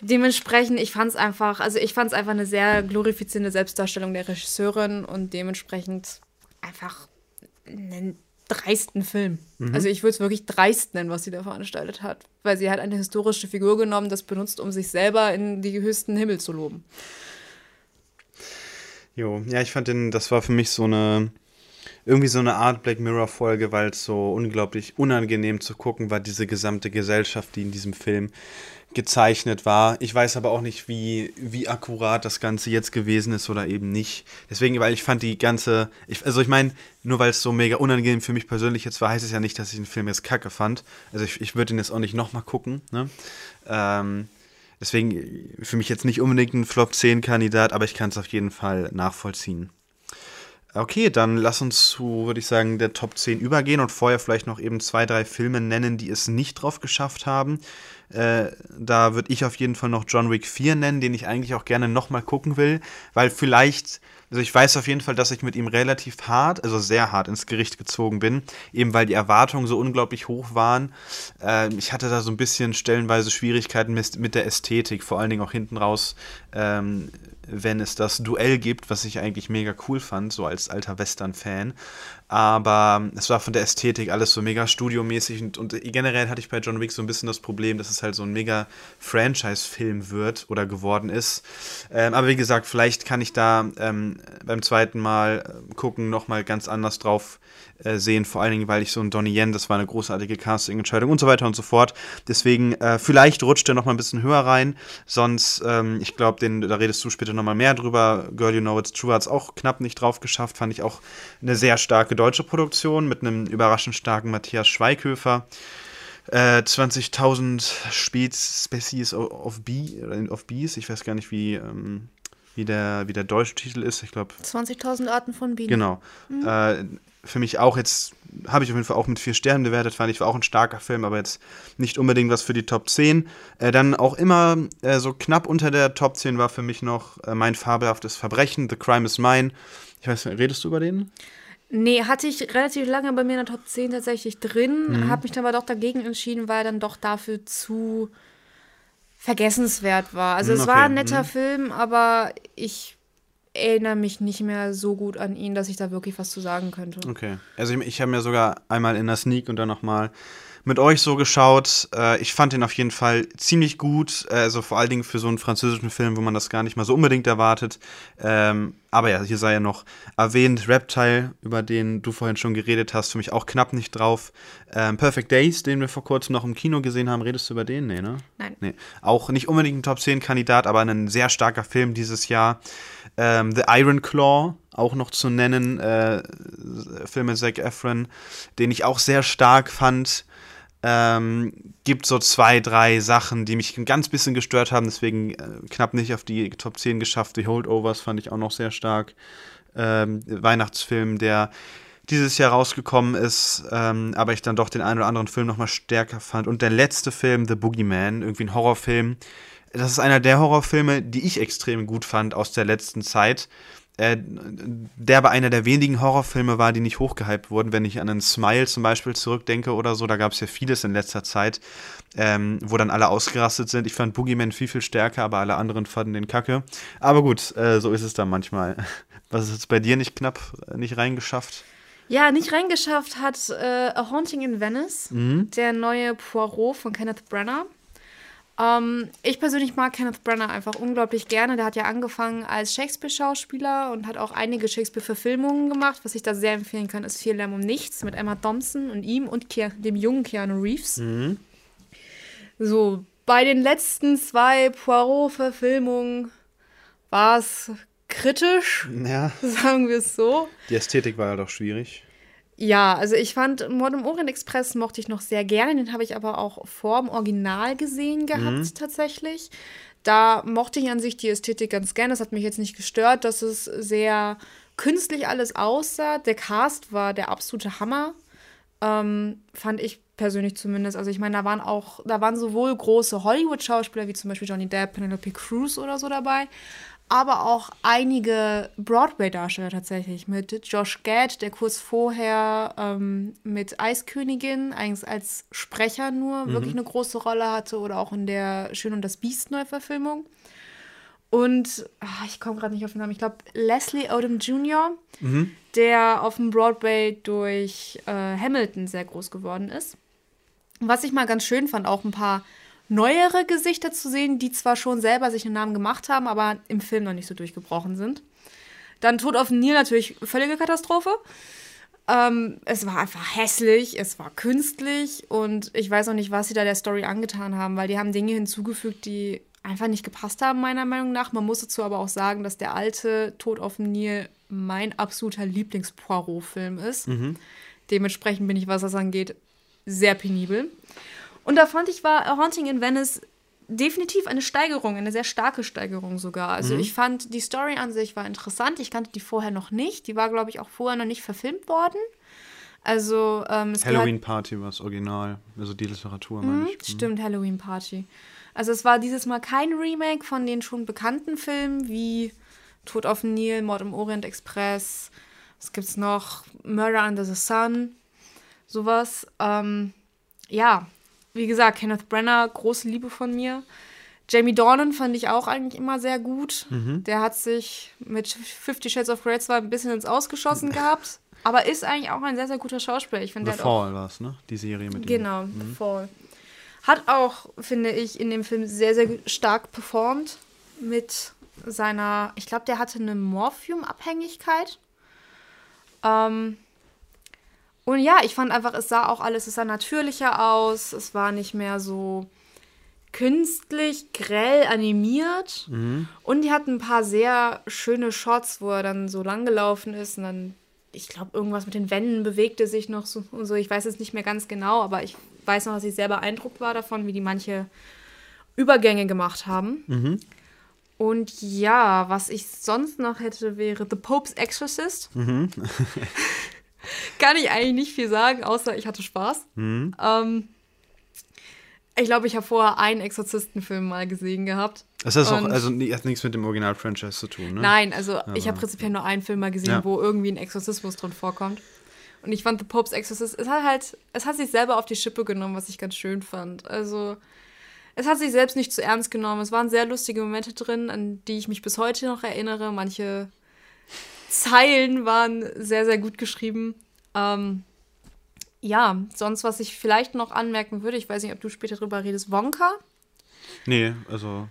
Dementsprechend, ich fand es einfach, also ich fand es einfach eine sehr glorifizierende Selbstdarstellung der Regisseurin und dementsprechend einfach ein dreisten Film. Mhm. Also ich würde es wirklich dreist nennen, was sie da veranstaltet hat. Weil sie hat eine historische Figur genommen, das benutzt, um sich selber in die höchsten Himmel zu loben. Jo, ja, ich fand den, das war für mich so eine, irgendwie so eine Art Black Mirror-Folge, weil es so unglaublich unangenehm zu gucken war, diese gesamte Gesellschaft, die in diesem Film gezeichnet war. Ich weiß aber auch nicht, wie, wie akkurat das Ganze jetzt gewesen ist oder eben nicht. Deswegen, weil ich fand die ganze, ich, also ich meine, nur weil es so mega unangenehm für mich persönlich jetzt war, heißt es ja nicht, dass ich den Film jetzt kacke fand. Also ich, ich würde ihn jetzt auch nicht nochmal gucken. Ne? Ähm, deswegen für mich jetzt nicht unbedingt ein Flop 10 Kandidat, aber ich kann es auf jeden Fall nachvollziehen. Okay, dann lass uns zu, würde ich sagen, der Top 10 übergehen und vorher vielleicht noch eben zwei, drei Filme nennen, die es nicht drauf geschafft haben. Äh, da würde ich auf jeden Fall noch John Wick 4 nennen, den ich eigentlich auch gerne nochmal gucken will, weil vielleicht, also ich weiß auf jeden Fall, dass ich mit ihm relativ hart, also sehr hart ins Gericht gezogen bin, eben weil die Erwartungen so unglaublich hoch waren. Äh, ich hatte da so ein bisschen stellenweise Schwierigkeiten mit, mit der Ästhetik, vor allen Dingen auch hinten raus. Ähm, wenn es das Duell gibt, was ich eigentlich mega cool fand, so als alter Western-Fan. Aber es war von der Ästhetik alles so mega studiomäßig und, und generell hatte ich bei John Wick so ein bisschen das Problem, dass es halt so ein mega Franchise-Film wird oder geworden ist. Ähm, aber wie gesagt, vielleicht kann ich da ähm, beim zweiten Mal äh, gucken nochmal ganz anders drauf äh, sehen, vor allen Dingen, weil ich so ein Donnie Yen, das war eine großartige Casting-Entscheidung und so weiter und so fort. Deswegen, äh, vielleicht rutscht er noch mal ein bisschen höher rein, sonst, ähm, ich glaube, da redest du später noch mal mehr drüber. Girl You Know It's True hat es auch knapp nicht drauf geschafft, fand ich auch eine sehr starke deutsche Produktion mit einem überraschend starken Matthias Schweighöfer. Äh, 20.000 Species of, Bee, of Bees, ich weiß gar nicht, wie, ähm, wie, der, wie der deutsche Titel ist. Ich glaube. 20.000 Arten von Bienen. Genau. Mhm. Äh, für mich auch jetzt, habe ich auf jeden Fall auch mit vier Sternen bewertet, fand ich war auch ein starker Film, aber jetzt nicht unbedingt was für die Top 10. Äh, dann auch immer äh, so knapp unter der Top 10 war für mich noch äh, mein fabelhaftes Verbrechen, The Crime is Mine. Ich weiß nicht, redest du über den? Nee, hatte ich relativ lange bei mir in der Top 10 tatsächlich drin, mhm. habe mich dann aber doch dagegen entschieden, weil er dann doch dafür zu vergessenswert war. Also es okay. war ein netter mhm. Film, aber ich erinnere mich nicht mehr so gut an ihn, dass ich da wirklich was zu sagen könnte. Okay. Also ich, ich habe mir sogar einmal in der Sneak und dann nochmal mit euch so geschaut. Äh, ich fand ihn auf jeden Fall ziemlich gut. Äh, also vor allen Dingen für so einen französischen Film, wo man das gar nicht mal so unbedingt erwartet. Ähm, aber ja, hier sei ja noch erwähnt Reptile, über den du vorhin schon geredet hast, für mich auch knapp nicht drauf. Ähm, Perfect Days, den wir vor kurzem noch im Kino gesehen haben, redest du über den? Nee, ne? Nein. Nee. Auch nicht unbedingt ein Top 10 Kandidat, aber ein sehr starker Film dieses Jahr. Ähm, The Iron Claw, auch noch zu nennen, äh, Film mit Zac Efron, den ich auch sehr stark fand. Ähm, gibt so zwei, drei Sachen, die mich ein ganz bisschen gestört haben, deswegen äh, knapp nicht auf die Top 10 geschafft. Die Holdovers fand ich auch noch sehr stark. ähm, Weihnachtsfilm, der dieses Jahr rausgekommen ist, ähm, aber ich dann doch den einen oder anderen Film nochmal stärker fand. Und der letzte Film, The Boogeyman, irgendwie ein Horrorfilm. Das ist einer der Horrorfilme, die ich extrem gut fand aus der letzten Zeit. Äh, der aber einer der wenigen Horrorfilme war, die nicht hochgehypt wurden. Wenn ich an einen Smile zum Beispiel zurückdenke oder so, da gab es ja vieles in letzter Zeit, ähm, wo dann alle ausgerastet sind. Ich fand Boogeyman viel, viel stärker, aber alle anderen fanden den kacke. Aber gut, äh, so ist es dann manchmal. Was ist jetzt bei dir nicht knapp äh, nicht reingeschafft? Ja, nicht reingeschafft hat äh, A Haunting in Venice, mhm. der neue Poirot von Kenneth Branagh. Ähm, ich persönlich mag Kenneth Branagh einfach unglaublich gerne. Der hat ja angefangen als Shakespeare-Schauspieler und hat auch einige Shakespeare-Verfilmungen gemacht. Was ich da sehr empfehlen kann, ist Viel Lärm um Nichts mit Emma Thompson und ihm und Ke dem jungen Keanu Reeves. Mhm. So, bei den letzten zwei Poirot-Verfilmungen war es kritisch, ja. sagen wir es so. Die Ästhetik war ja doch schwierig. Ja, also ich fand Mord im Orient Express mochte ich noch sehr gerne. Den habe ich aber auch vor dem Original gesehen gehabt, mhm. tatsächlich. Da mochte ich an sich die Ästhetik ganz gerne. Das hat mich jetzt nicht gestört, dass es sehr künstlich alles aussah. Der Cast war der absolute Hammer. Ähm, fand ich persönlich zumindest. Also ich meine, da waren auch, da waren sowohl große Hollywood-Schauspieler wie zum Beispiel Johnny Depp, Penelope Cruz oder so dabei, aber auch einige Broadway-Darsteller tatsächlich mit Josh Gad, der kurz vorher ähm, mit Eiskönigin eigentlich als Sprecher nur mhm. wirklich eine große Rolle hatte oder auch in der Schön und das Biest Neuverfilmung. Und ach, ich komme gerade nicht auf den Namen. Ich glaube Leslie Odom Jr., mhm. der auf dem Broadway durch äh, Hamilton sehr groß geworden ist. Was ich mal ganz schön fand, auch ein paar neuere Gesichter zu sehen, die zwar schon selber sich einen Namen gemacht haben, aber im Film noch nicht so durchgebrochen sind. Dann Tod auf Nil natürlich völlige Katastrophe. Ähm, es war einfach hässlich, es war künstlich und ich weiß auch nicht, was sie da der Story angetan haben, weil die haben Dinge hinzugefügt, die einfach nicht gepasst haben, meiner Meinung nach. Man muss dazu aber auch sagen, dass der alte Tod auf dem Nil mein absoluter Lieblings-Poirot-Film ist. Mhm. Dementsprechend bin ich, was das angeht, sehr penibel. Und da fand ich, war A Haunting in Venice definitiv eine Steigerung, eine sehr starke Steigerung sogar. Also mhm. ich fand, die Story an sich war interessant. Ich kannte die vorher noch nicht. Die war, glaube ich, auch vorher noch nicht verfilmt worden. Also ähm, Halloween Party war das Original, also die Literatur, meine mhm, ich. Stimmt, Halloween Party. Also es war dieses Mal kein Remake von den schon bekannten Filmen wie Tod auf dem Nil, Mord im Orient Express, was gibt's noch? Murder Under the Sun, sowas. Ähm, ja, wie gesagt, Kenneth Brenner, große Liebe von mir. Jamie Dornan fand ich auch eigentlich immer sehr gut. Mhm. Der hat sich mit Fifty Shades of Grey zwar ein bisschen ins Ausgeschossen gehabt, aber ist eigentlich auch ein sehr, sehr guter Schauspieler. Ich finde, The Fall war es, ne? Die Serie mit genau, ihm. Genau, mhm. The Fall. Hat auch, finde ich, in dem Film sehr, sehr stark performt mit seiner, ich glaube, der hatte eine Morphium-Abhängigkeit. Ähm, und ja, ich fand einfach, es sah auch alles, es sah natürlicher aus. Es war nicht mehr so künstlich, grell animiert. Mhm. Und die hatten ein paar sehr schöne Shots, wo er dann so langgelaufen ist und dann, ich glaube, irgendwas mit den Wänden bewegte sich noch so und so. Ich weiß es nicht mehr ganz genau, aber ich weiß noch, dass ich sehr beeindruckt war davon, wie die manche Übergänge gemacht haben. Mhm. Und ja, was ich sonst noch hätte, wäre The Pope's Exorcist. Mhm. Kann ich eigentlich nicht viel sagen, außer ich hatte Spaß. Mhm. Ähm, ich glaube, ich habe vorher einen Exorzistenfilm mal gesehen gehabt. Das heißt auch, also hat nichts mit dem Original-Franchise zu tun, ne? Nein, also Aber, ich habe prinzipiell nur einen Film mal gesehen, ja. wo irgendwie ein Exorzismus drin vorkommt. Und ich fand The Pope's Exorcist, es hat halt, es hat sich selber auf die Schippe genommen, was ich ganz schön fand. Also, es hat sich selbst nicht zu ernst genommen. Es waren sehr lustige Momente drin, an die ich mich bis heute noch erinnere. Manche Zeilen waren sehr, sehr gut geschrieben. Ähm, ja, sonst, was ich vielleicht noch anmerken würde, ich weiß nicht, ob du später drüber redest, Wonka. Nee, also.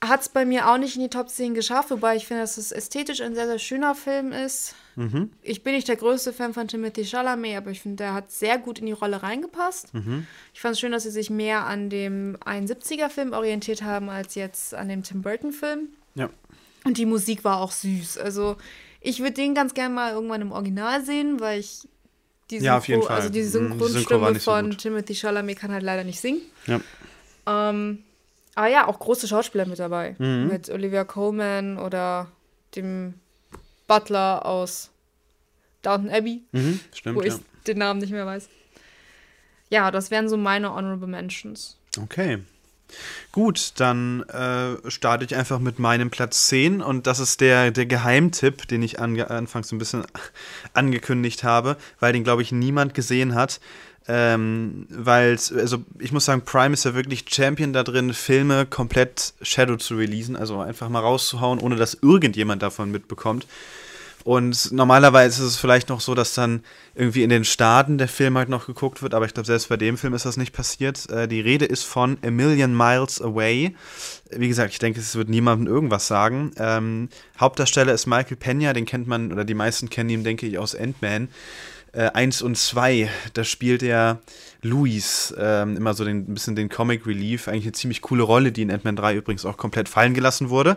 Hat es bei mir auch nicht in die Top 10 geschafft, wobei ich finde, dass es ästhetisch ein sehr, sehr schöner Film ist. Mhm. Ich bin nicht der größte Fan von Timothy Chalamet, aber ich finde, der hat sehr gut in die Rolle reingepasst. Mhm. Ich fand es schön, dass sie sich mehr an dem 71er-Film orientiert haben, als jetzt an dem Tim Burton-Film. Ja. Und die Musik war auch süß. Also, ich würde den ganz gerne mal irgendwann im Original sehen, weil ich die ja, Fall. Also die mhm, Synchronstimme die von so Timothy Chalamet kann halt leider nicht singen. Ja. Ähm, aber ja, auch große Schauspieler mit dabei. Mhm. Mit Olivia Colman oder dem Butler aus Downton Abbey. Mhm, stimmt, wo ich ja. den Namen nicht mehr weiß. Ja, das wären so meine Honorable Mentions. Okay. Gut, dann äh, starte ich einfach mit meinem Platz 10 und das ist der, der Geheimtipp, den ich ange anfangs so ein bisschen angekündigt habe, weil den, glaube ich, niemand gesehen hat. Ähm, weil, also ich muss sagen, Prime ist ja wirklich Champion da drin, Filme komplett Shadow zu releasen, also einfach mal rauszuhauen, ohne dass irgendjemand davon mitbekommt. Und normalerweise ist es vielleicht noch so, dass dann irgendwie in den Staaten der Film halt noch geguckt wird, aber ich glaube, selbst bei dem Film ist das nicht passiert. Äh, die Rede ist von A Million Miles Away. Wie gesagt, ich denke, es wird niemandem irgendwas sagen. Ähm, Hauptdarsteller ist Michael Pena, den kennt man, oder die meisten kennen ihn, denke ich, aus Ant-Man. Äh, 1 und 2, da spielt er Louis, ähm, immer so den, ein bisschen den Comic Relief, eigentlich eine ziemlich coole Rolle, die in Ant-Man 3 übrigens auch komplett fallen gelassen wurde.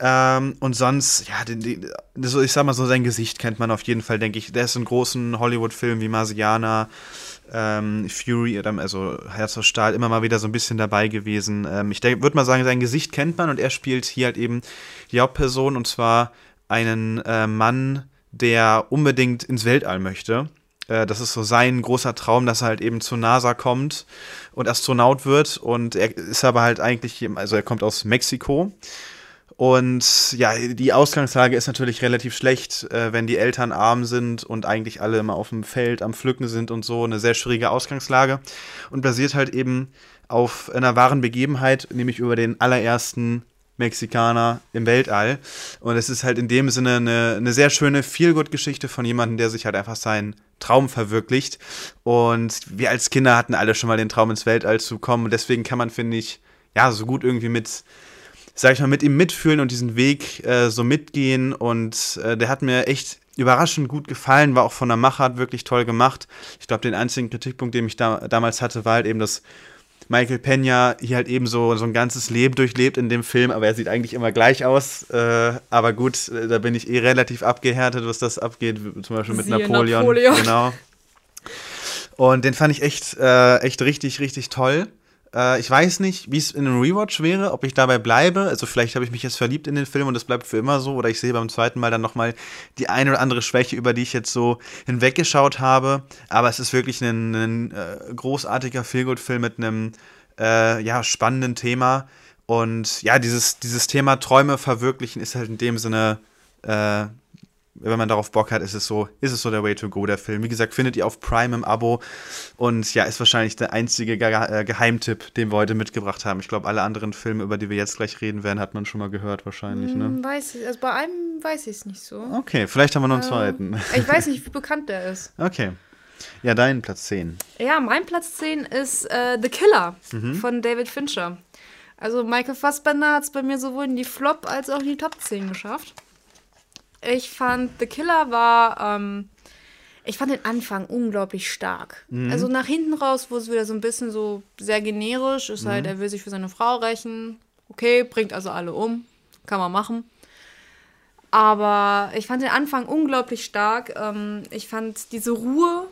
Ähm, und sonst, ja, den, den, so, ich sag mal so, sein Gesicht kennt man auf jeden Fall, denke ich. Der ist in großen Hollywood-Filmen wie Marsiana, ähm, Fury, also Herz aus Stahl, immer mal wieder so ein bisschen dabei gewesen. Ähm, ich würde mal sagen, sein Gesicht kennt man und er spielt hier halt eben die Hauptperson und zwar einen äh, Mann, der unbedingt ins Weltall möchte. Äh, das ist so sein großer Traum, dass er halt eben zur NASA kommt und Astronaut wird. Und er ist aber halt eigentlich, also er kommt aus Mexiko. Und ja, die Ausgangslage ist natürlich relativ schlecht, äh, wenn die Eltern arm sind und eigentlich alle immer auf dem Feld am Pflücken sind und so. Eine sehr schwierige Ausgangslage. Und basiert halt eben auf einer wahren Begebenheit, nämlich über den allerersten Mexikaner im Weltall. Und es ist halt in dem Sinne eine, eine sehr schöne Feelgood-Geschichte von jemandem, der sich halt einfach seinen Traum verwirklicht. Und wir als Kinder hatten alle schon mal den Traum ins Weltall zu kommen. Und deswegen kann man, finde ich, ja, so gut irgendwie mit, sag ich mal, mit ihm mitfühlen und diesen Weg äh, so mitgehen. Und äh, der hat mir echt überraschend gut gefallen, war auch von der Machart wirklich toll gemacht. Ich glaube, den einzigen Kritikpunkt, den ich da, damals hatte, war halt eben das Michael Pena hier halt eben so, so ein ganzes Leben durchlebt in dem Film, aber er sieht eigentlich immer gleich aus. Äh, aber gut, äh, da bin ich eh relativ abgehärtet, was das abgeht, zum Beispiel mit Napoleon. Napoleon. Genau. Und den fand ich echt, äh, echt richtig, richtig toll. Äh, ich weiß nicht, wie es in einem Rewatch wäre, ob ich dabei bleibe. Also vielleicht habe ich mich jetzt verliebt in den Film und es bleibt für immer so. Oder ich sehe beim zweiten Mal dann nochmal die eine oder andere Schwäche, über die ich jetzt so hinweggeschaut habe. Aber es ist wirklich ein, ein äh, großartiger Feelgood-Film mit einem äh, ja, spannenden Thema. Und ja, dieses, dieses Thema Träume verwirklichen ist halt in dem Sinne äh, wenn man darauf Bock hat, ist es so, ist es so der Way to go, der Film. Wie gesagt, findet ihr auf Prime im Abo und ja, ist wahrscheinlich der einzige Ge äh, Geheimtipp, den wir heute mitgebracht haben. Ich glaube, alle anderen Filme, über die wir jetzt gleich reden werden, hat man schon mal gehört wahrscheinlich, ne? Hm, weiß ich, also bei einem weiß ich es nicht so. Okay, vielleicht haben wir noch einen ähm, zweiten. Ich weiß nicht, wie bekannt der ist. Okay. Ja, dein Platz 10. Ja, mein Platz 10 ist äh, The Killer mhm. von David Fincher. Also Michael Fassbender hat es bei mir sowohl in die Flop als auch in die Top 10 geschafft. Ich fand The Killer war, ähm, ich fand den Anfang unglaublich stark. Mhm. Also nach hinten raus wurde es wieder so ein bisschen so sehr generisch. Ist halt, mhm. er will sich für seine Frau rächen. Okay, bringt also alle um. Kann man machen. Aber ich fand den Anfang unglaublich stark. Ähm, ich fand diese Ruhe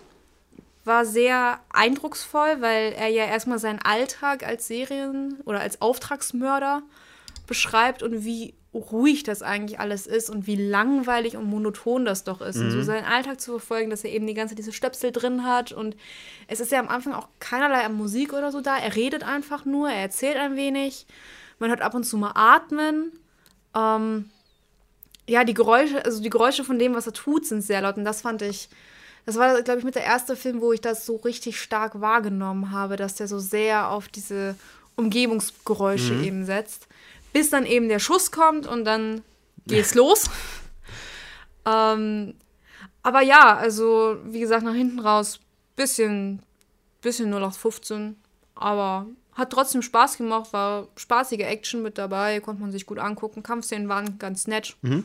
war sehr eindrucksvoll, weil er ja erstmal seinen Alltag als Serien- oder als Auftragsmörder beschreibt und wie ruhig das eigentlich alles ist und wie langweilig und monoton das doch ist. Mhm. Und so mhm. seinen Alltag zu verfolgen, dass er eben die ganze Zeit diese Stöpsel drin hat. Und es ist ja am Anfang auch keinerlei Musik oder so da. Er redet einfach nur, er erzählt ein wenig. Man hört ab und zu mal atmen. Ähm, ja, die Geräusche, also die Geräusche von dem, was er tut, sind sehr laut. Und das fand ich, das war, glaube ich, mit der erste Film, wo ich das so richtig stark wahrgenommen habe, dass der so sehr auf diese Umgebungsgeräusche mhm. eben setzt bis dann eben der Schuss kommt und dann geht's los. ähm, aber ja, also wie gesagt, nach hinten raus bisschen, bisschen 0815, aber hat trotzdem Spaß gemacht, war spaßige Action mit dabei, konnte man sich gut angucken. Kampfszenen waren ganz nett. Mhm.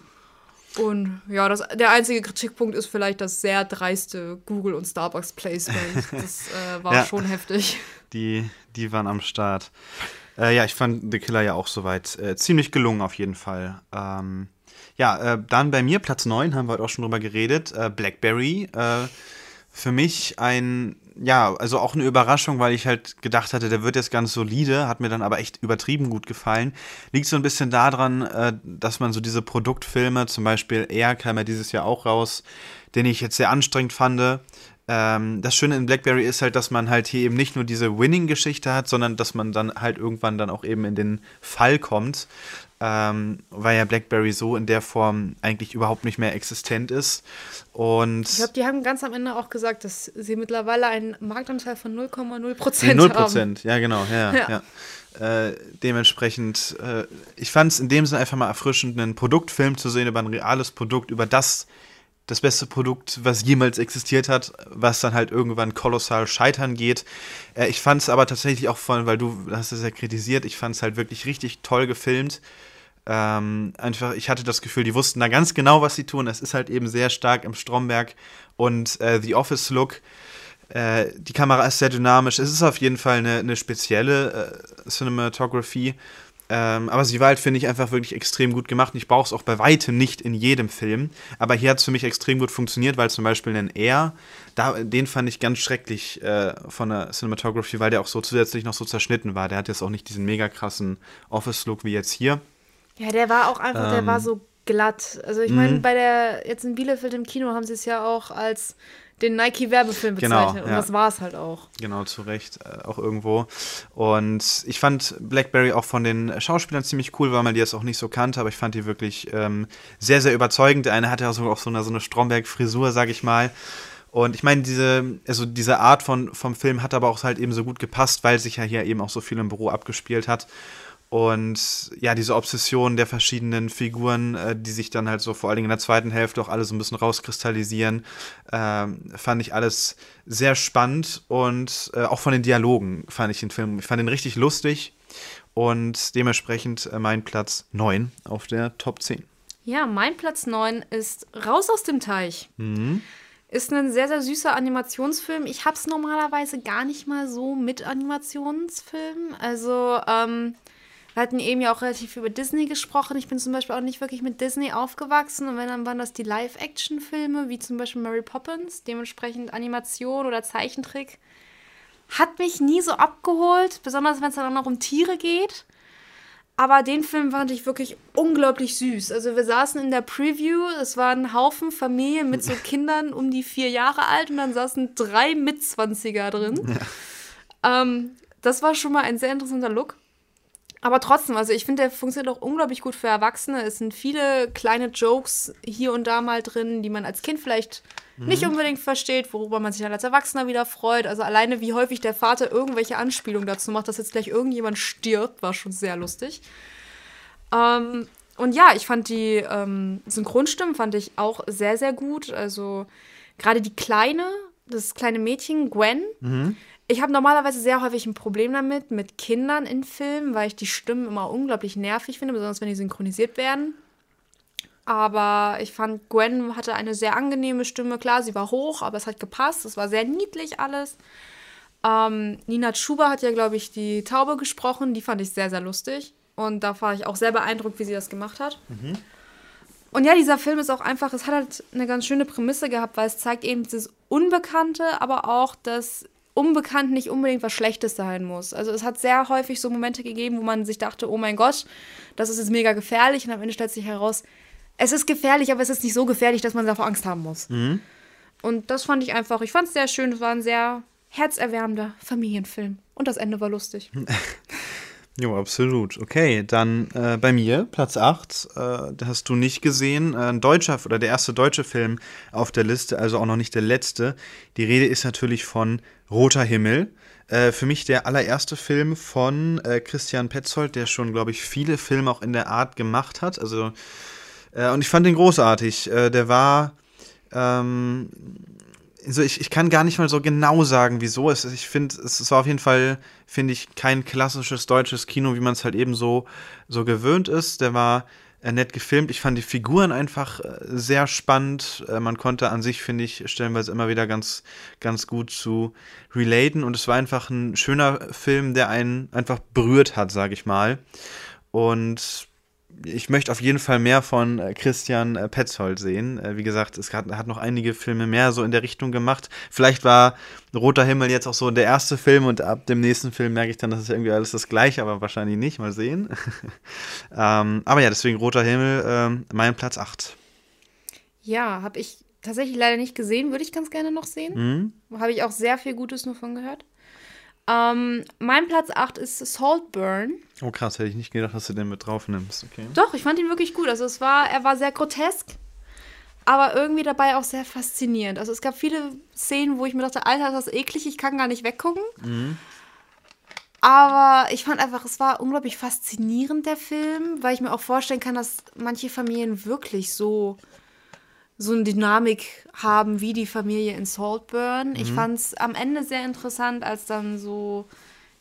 Und ja, das, der einzige Kritikpunkt ist vielleicht das sehr dreiste Google und Starbucks Placement. Das äh, war ja, schon heftig. Die, die waren am Start. Äh, ja, ich fand The Killer ja auch soweit äh, ziemlich gelungen auf jeden Fall. Ähm, ja, äh, dann bei mir Platz 9, haben wir heute auch schon drüber geredet. Äh, Blackberry. Äh, für mich ein ja, also auch eine Überraschung, weil ich halt gedacht hatte, der wird jetzt ganz solide, hat mir dann aber echt übertrieben gut gefallen. Liegt so ein bisschen daran, äh, dass man so diese Produktfilme, zum Beispiel Er kam ja dieses Jahr auch raus, den ich jetzt sehr anstrengend fand. Ähm, das Schöne in Blackberry ist halt, dass man halt hier eben nicht nur diese Winning-Geschichte hat, sondern dass man dann halt irgendwann dann auch eben in den Fall kommt ähm, weil ja BlackBerry so in der Form eigentlich überhaupt nicht mehr existent ist. Und ich glaube, die haben ganz am Ende auch gesagt, dass sie mittlerweile einen Marktanteil von 0,0 Prozent haben. 0 Prozent, ja genau, ja, ja. ja. Äh, dementsprechend, äh, ich fand es in dem Sinne einfach mal erfrischend, einen Produktfilm zu sehen über ein reales Produkt, über das das beste Produkt, was jemals existiert hat, was dann halt irgendwann kolossal scheitern geht. Äh, ich fand es aber tatsächlich auch von, weil du hast es ja kritisiert, ich fand es halt wirklich richtig toll gefilmt. Ähm, einfach, ich hatte das Gefühl, die wussten da ganz genau, was sie tun. Es ist halt eben sehr stark im Stromberg und äh, The Office-Look. Äh, die Kamera ist sehr dynamisch. Es ist auf jeden Fall eine, eine spezielle äh, Cinematography. Ähm, aber sie war halt, finde ich, einfach wirklich extrem gut gemacht. Und ich brauche es auch bei weitem nicht in jedem Film. Aber hier hat es für mich extrem gut funktioniert, weil zum Beispiel ein Air, da, den fand ich ganz schrecklich äh, von der Cinematography, weil der auch so zusätzlich noch so zerschnitten war. Der hat jetzt auch nicht diesen mega krassen Office-Look wie jetzt hier. Ja, der war auch einfach, ähm, der war ähm. so glatt. Also ich meine, mhm. bei der, jetzt in Bielefeld im Kino haben sie es ja auch als den Nike-Werbefilm genau, bezeichnet. Genau, und ja. das war es halt auch. Genau, zu Recht, äh, auch irgendwo. Und ich fand Blackberry auch von den Schauspielern ziemlich cool, weil man die jetzt auch nicht so kannte, aber ich fand die wirklich ähm, sehr, sehr überzeugend. Der eine hatte ja so, auch so eine, so eine Stromberg-Frisur, sag ich mal. Und ich meine, diese, also diese Art von, vom Film hat aber auch halt eben so gut gepasst, weil sich ja hier eben auch so viel im Büro abgespielt hat. Und ja, diese Obsession der verschiedenen Figuren, äh, die sich dann halt so vor allen Dingen in der zweiten Hälfte auch alle so ein bisschen rauskristallisieren, äh, fand ich alles sehr spannend und äh, auch von den Dialogen fand ich den Film, ich fand ihn richtig lustig und dementsprechend äh, mein Platz 9 auf der Top 10. Ja, mein Platz 9 ist Raus aus dem Teich. Mhm. Ist ein sehr, sehr süßer Animationsfilm. Ich habe es normalerweise gar nicht mal so mit Animationsfilmen. Also, ähm, wir hatten eben ja auch relativ über Disney gesprochen. Ich bin zum Beispiel auch nicht wirklich mit Disney aufgewachsen. Und wenn, dann waren das die Live-Action-Filme, wie zum Beispiel Mary Poppins. Dementsprechend Animation oder Zeichentrick. Hat mich nie so abgeholt, besonders wenn es dann auch noch um Tiere geht. Aber den Film fand ich wirklich unglaublich süß. Also wir saßen in der Preview, es war ein Haufen Familien mit so Kindern um die vier Jahre alt und dann saßen drei Mitzwanziger drin. Ja. Ähm, das war schon mal ein sehr interessanter Look. Aber trotzdem, also ich finde, der funktioniert auch unglaublich gut für Erwachsene. Es sind viele kleine Jokes hier und da mal drin, die man als Kind vielleicht mhm. nicht unbedingt versteht, worüber man sich dann als Erwachsener wieder freut. Also alleine, wie häufig der Vater irgendwelche Anspielungen dazu macht, dass jetzt gleich irgendjemand stirbt, war schon sehr lustig. Ähm, und ja, ich fand die ähm, Synchronstimmen fand ich auch sehr, sehr gut. Also gerade die Kleine, das kleine Mädchen, Gwen, mhm ich habe normalerweise sehr häufig ein Problem damit, mit Kindern in Filmen, weil ich die Stimmen immer unglaublich nervig finde, besonders wenn die synchronisiert werden. Aber ich fand, Gwen hatte eine sehr angenehme Stimme. Klar, sie war hoch, aber es hat gepasst. Es war sehr niedlich alles. Ähm, Nina Schuber hat ja, glaube ich, die Taube gesprochen. Die fand ich sehr, sehr lustig. Und da war ich auch sehr beeindruckt, wie sie das gemacht hat. Mhm. Und ja, dieser Film ist auch einfach, es hat halt eine ganz schöne Prämisse gehabt, weil es zeigt eben dieses Unbekannte, aber auch, dass unbekannt nicht unbedingt was Schlechtes sein muss. Also es hat sehr häufig so Momente gegeben, wo man sich dachte, oh mein Gott, das ist jetzt mega gefährlich. Und am Ende stellt sich heraus, es ist gefährlich, aber es ist nicht so gefährlich, dass man davor Angst haben muss. Mhm. Und das fand ich einfach, ich fand es sehr schön. Es war ein sehr herzerwärmender Familienfilm. Und das Ende war lustig. Jo, absolut. Okay, dann äh, bei mir, Platz 8, äh, hast du nicht gesehen. Äh, ein deutscher oder der erste deutsche Film auf der Liste, also auch noch nicht der letzte. Die Rede ist natürlich von Roter Himmel. Äh, für mich der allererste Film von äh, Christian Petzold, der schon, glaube ich, viele Filme auch in der Art gemacht hat. Also, äh, und ich fand den großartig. der war. Ähm, also ich, ich kann gar nicht mal so genau sagen, wieso. Es, ich finde, es war auf jeden Fall, finde ich, kein klassisches deutsches Kino, wie man es halt eben so, so gewöhnt ist. Der war äh, nett gefilmt. Ich fand die Figuren einfach äh, sehr spannend. Äh, man konnte an sich, finde ich, stellenweise immer wieder ganz, ganz gut zu relaten. Und es war einfach ein schöner Film, der einen einfach berührt hat, sage ich mal. Und ich möchte auf jeden Fall mehr von äh, Christian äh, Petzold sehen. Äh, wie gesagt, es hat, hat, noch einige Filme mehr so in der Richtung gemacht. Vielleicht war Roter Himmel jetzt auch so der erste Film und ab dem nächsten Film merke ich dann, das ist irgendwie alles das gleiche, aber wahrscheinlich nicht. Mal sehen. ähm, aber ja, deswegen Roter Himmel, ähm, mein Platz 8. Ja, habe ich tatsächlich leider nicht gesehen, würde ich ganz gerne noch sehen. Mhm. Habe ich auch sehr viel Gutes nur von gehört. Ähm, mein Platz 8 ist Saltburn. Oh krass, hätte ich nicht gedacht, dass du den mit drauf nimmst. Okay. Doch, ich fand ihn wirklich gut. Also es war, er war sehr grotesk, aber irgendwie dabei auch sehr faszinierend. Also es gab viele Szenen, wo ich mir dachte, Alter, das ist eklig, ich kann gar nicht weggucken. Mhm. Aber ich fand einfach, es war unglaublich faszinierend, der Film, weil ich mir auch vorstellen kann, dass manche Familien wirklich so so eine Dynamik haben wie die Familie in Saltburn. Mhm. Ich fand es am Ende sehr interessant, als dann so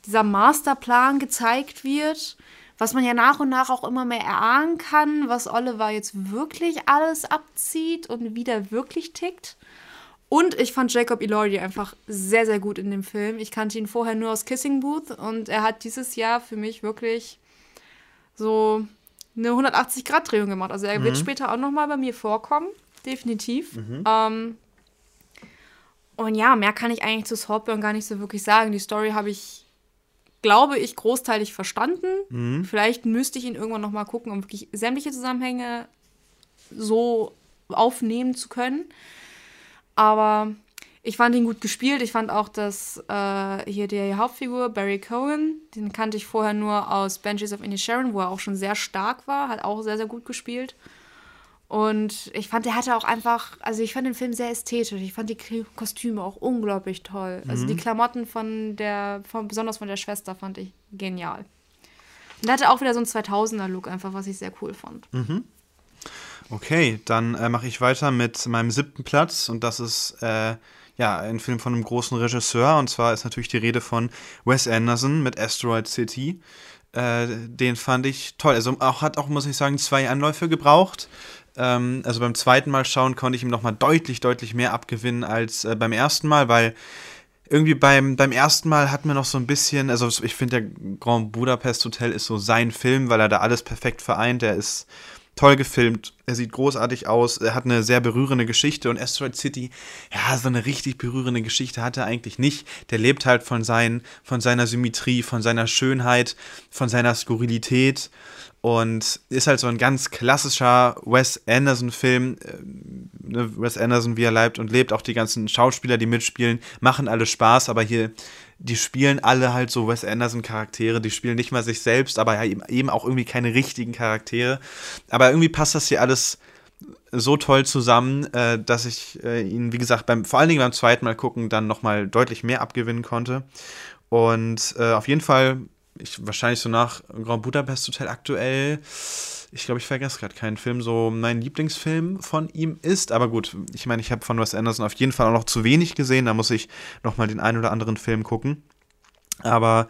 dieser Masterplan gezeigt wird, was man ja nach und nach auch immer mehr erahnen kann, was Oliver jetzt wirklich alles abzieht und wie der wirklich tickt. Und ich fand Jacob Elordi einfach sehr, sehr gut in dem Film. Ich kannte ihn vorher nur aus Kissing Booth und er hat dieses Jahr für mich wirklich so eine 180-Grad-Drehung gemacht. Also er mhm. wird später auch nochmal bei mir vorkommen definitiv. Mhm. Ähm, und ja, mehr kann ich eigentlich zu Saltburn gar nicht so wirklich sagen. Die Story habe ich, glaube ich, großteilig verstanden. Mhm. Vielleicht müsste ich ihn irgendwann noch mal gucken, um wirklich sämtliche Zusammenhänge so aufnehmen zu können. Aber ich fand ihn gut gespielt. Ich fand auch, dass äh, hier die Hauptfigur, Barry Cohen, den kannte ich vorher nur aus Benches of Sharon, wo er auch schon sehr stark war, hat auch sehr, sehr gut gespielt. Und ich fand, der hatte auch einfach, also ich fand den Film sehr ästhetisch. Ich fand die Kostüme auch unglaublich toll. Mhm. Also die mhm. Klamotten von der, von, besonders von der Schwester, fand ich genial. Und der hatte auch wieder so einen 2000er-Look einfach, was ich sehr cool fand. Mhm. Okay, dann äh, mache ich weiter mit meinem siebten Platz und das ist äh, ja ein Film von einem großen Regisseur und zwar ist natürlich die Rede von Wes Anderson mit Asteroid City. Äh, den fand ich toll. Also auch hat auch, muss ich sagen, zwei Anläufe gebraucht. Ähm, also beim zweiten Mal schauen konnte ich ihm nochmal deutlich, deutlich mehr abgewinnen als äh, beim ersten Mal, weil irgendwie beim, beim ersten Mal hat mir noch so ein bisschen, also ich finde, der Grand Budapest Hotel ist so sein Film, weil er da alles perfekt vereint. Er ist toll gefilmt, er sieht großartig aus, er hat eine sehr berührende Geschichte. Und Asteroid City, ja, so eine richtig berührende Geschichte hat er eigentlich nicht. Der lebt halt von, sein, von seiner Symmetrie, von seiner Schönheit, von seiner Skurrilität und ist halt so ein ganz klassischer Wes Anderson-Film. Äh, ne, Wes Anderson, wie er leibt und lebt, auch die ganzen Schauspieler, die mitspielen, machen alle Spaß, aber hier, die spielen alle halt so Wes Anderson-Charaktere, die spielen nicht mal sich selbst, aber eben auch irgendwie keine richtigen Charaktere. Aber irgendwie passt das hier alles so toll zusammen, äh, dass ich äh, ihn, wie gesagt, beim, vor allen Dingen beim zweiten Mal gucken, dann nochmal deutlich mehr abgewinnen konnte. Und äh, auf jeden Fall ich wahrscheinlich so nach Grand Budapest Hotel aktuell, ich glaube, ich vergesse gerade keinen Film, so mein Lieblingsfilm von ihm ist. Aber gut, ich meine, ich habe von Wes Anderson auf jeden Fall auch noch zu wenig gesehen, da muss ich nochmal den einen oder anderen Film gucken. Aber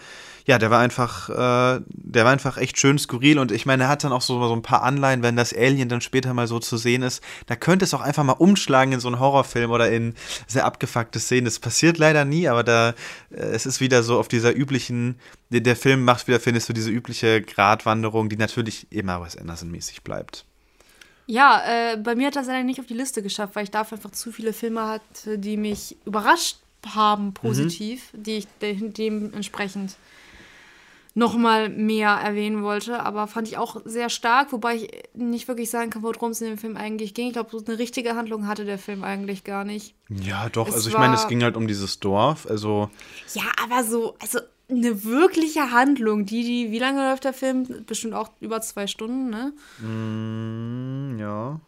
ja, der war einfach, äh, der war einfach echt schön skurril und ich meine, er hat dann auch so, so ein paar Anleihen, wenn das Alien dann später mal so zu sehen ist, da könnte es auch einfach mal umschlagen in so einen Horrorfilm oder in sehr abgefuckte Szenen. Das passiert leider nie, aber da, äh, es ist wieder so auf dieser üblichen, der, der Film macht wieder, findest du, diese übliche Gratwanderung, die natürlich immer was Anderson-mäßig bleibt. Ja, äh, bei mir hat das leider nicht auf die Liste geschafft, weil ich dafür einfach zu viele Filme hatte, die mich überrascht haben, positiv, mhm. die ich de dementsprechend nochmal mehr erwähnen wollte, aber fand ich auch sehr stark, wobei ich nicht wirklich sagen kann, worum es in dem Film eigentlich ging. Ich glaube, so eine richtige Handlung hatte der Film eigentlich gar nicht. Ja, doch, es also ich meine, es ging halt um dieses Dorf, also. Ja, aber so, also eine wirkliche Handlung, die, die, wie lange läuft der Film? Bestimmt auch über zwei Stunden, ne? Mm, ja,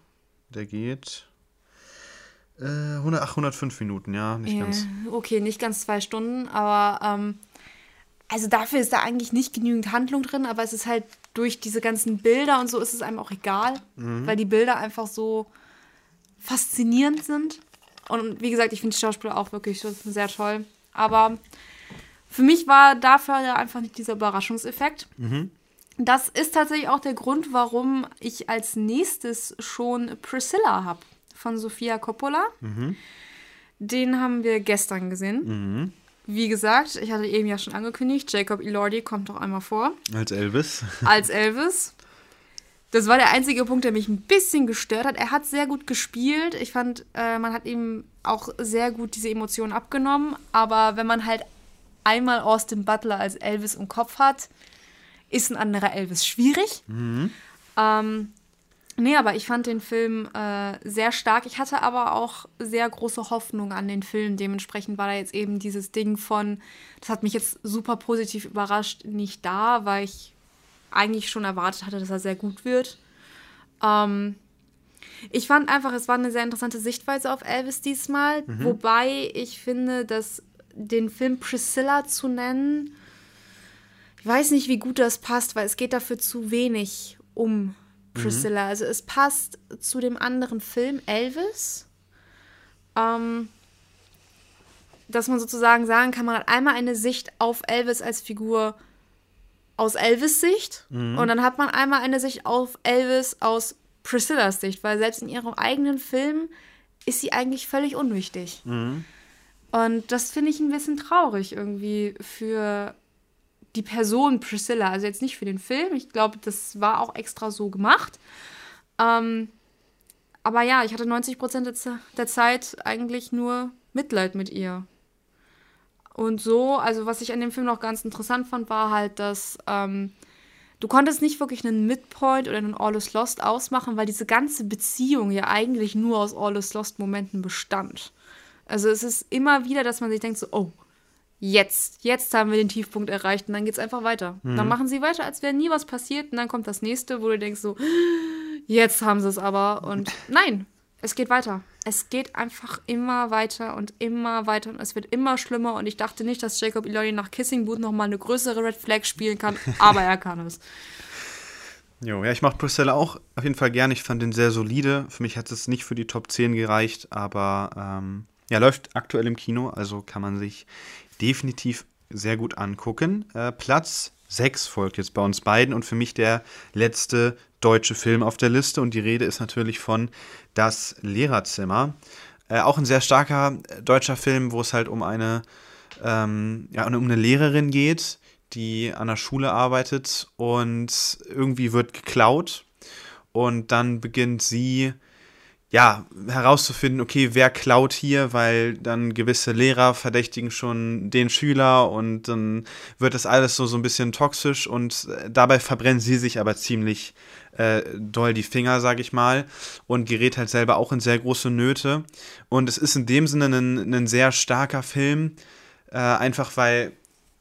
der geht. Äh, 100, ach, 105 Minuten, ja, nicht ja, ganz. Okay, nicht ganz zwei Stunden, aber ähm, also dafür ist da eigentlich nicht genügend Handlung drin, aber es ist halt durch diese ganzen Bilder und so ist es einem auch egal, mhm. weil die Bilder einfach so faszinierend sind. Und wie gesagt, ich finde die Schauspieler auch wirklich sehr toll. Aber für mich war dafür ja einfach nicht dieser Überraschungseffekt. Mhm. Das ist tatsächlich auch der Grund, warum ich als nächstes schon Priscilla habe von Sofia Coppola. Mhm. Den haben wir gestern gesehen. Wie gesagt, ich hatte eben ja schon angekündigt, Jacob Elordi kommt doch einmal vor. Als Elvis. Als Elvis. Das war der einzige Punkt, der mich ein bisschen gestört hat. Er hat sehr gut gespielt. Ich fand, äh, man hat ihm auch sehr gut diese Emotionen abgenommen. Aber wenn man halt einmal Austin Butler als Elvis im Kopf hat, ist ein anderer Elvis schwierig. Mhm. Ähm, nee, aber ich fand den Film äh, sehr stark. Ich hatte aber auch sehr große Hoffnung an den Film. Dementsprechend war da jetzt eben dieses Ding von, das hat mich jetzt super positiv überrascht, nicht da, weil ich eigentlich schon erwartet hatte, dass er sehr gut wird. Ähm, ich fand einfach, es war eine sehr interessante Sichtweise auf Elvis diesmal, mhm. wobei ich finde, dass den Film Priscilla zu nennen, ich weiß nicht, wie gut das passt, weil es geht dafür zu wenig um Priscilla. Mhm. Also es passt zu dem anderen Film Elvis. Ähm, dass man sozusagen sagen kann, man hat einmal eine Sicht auf Elvis als Figur aus Elvis Sicht mhm. und dann hat man einmal eine Sicht auf Elvis aus Priscillas Sicht, weil selbst in ihrem eigenen Film ist sie eigentlich völlig unwichtig. Mhm. Und das finde ich ein bisschen traurig irgendwie für die Person Priscilla. Also jetzt nicht für den Film. Ich glaube, das war auch extra so gemacht. Ähm, aber ja, ich hatte 90 Prozent der Zeit eigentlich nur Mitleid mit ihr. Und so, also was ich an dem Film noch ganz interessant fand, war halt, dass ähm, du konntest nicht wirklich einen Midpoint oder einen All is Lost ausmachen, weil diese ganze Beziehung ja eigentlich nur aus All is Lost Momenten bestand. Also es ist immer wieder, dass man sich denkt so, oh, jetzt, jetzt haben wir den Tiefpunkt erreicht und dann geht es einfach weiter. Mhm. Dann machen sie weiter, als wäre nie was passiert und dann kommt das nächste, wo du denkst so, jetzt haben sie es aber und nein, es geht weiter. Es geht einfach immer weiter und immer weiter und es wird immer schlimmer und ich dachte nicht, dass Jacob Elordi nach Kissing Booth nochmal eine größere Red Flag spielen kann, aber er kann es. Jo, ja, ich mache Priscilla auch auf jeden Fall gerne. Ich fand den sehr solide. Für mich hat es nicht für die Top 10 gereicht, aber ähm, ja, läuft aktuell im Kino, also kann man sich definitiv sehr gut angucken. Äh, Platz 6 folgt jetzt bei uns beiden und für mich der letzte deutsche Film auf der Liste. Und die Rede ist natürlich von Das Lehrerzimmer. Äh, auch ein sehr starker äh, deutscher Film, wo es halt um eine, ähm, ja, um eine Lehrerin geht, die an der Schule arbeitet und irgendwie wird geklaut. Und dann beginnt sie ja, herauszufinden, okay, wer klaut hier, weil dann gewisse Lehrer verdächtigen schon den Schüler und dann wird das alles so, so ein bisschen toxisch und äh, dabei verbrennt sie sich aber ziemlich äh, doll die Finger, sag ich mal, und gerät halt selber auch in sehr große Nöte. Und es ist in dem Sinne ein, ein sehr starker Film, äh, einfach weil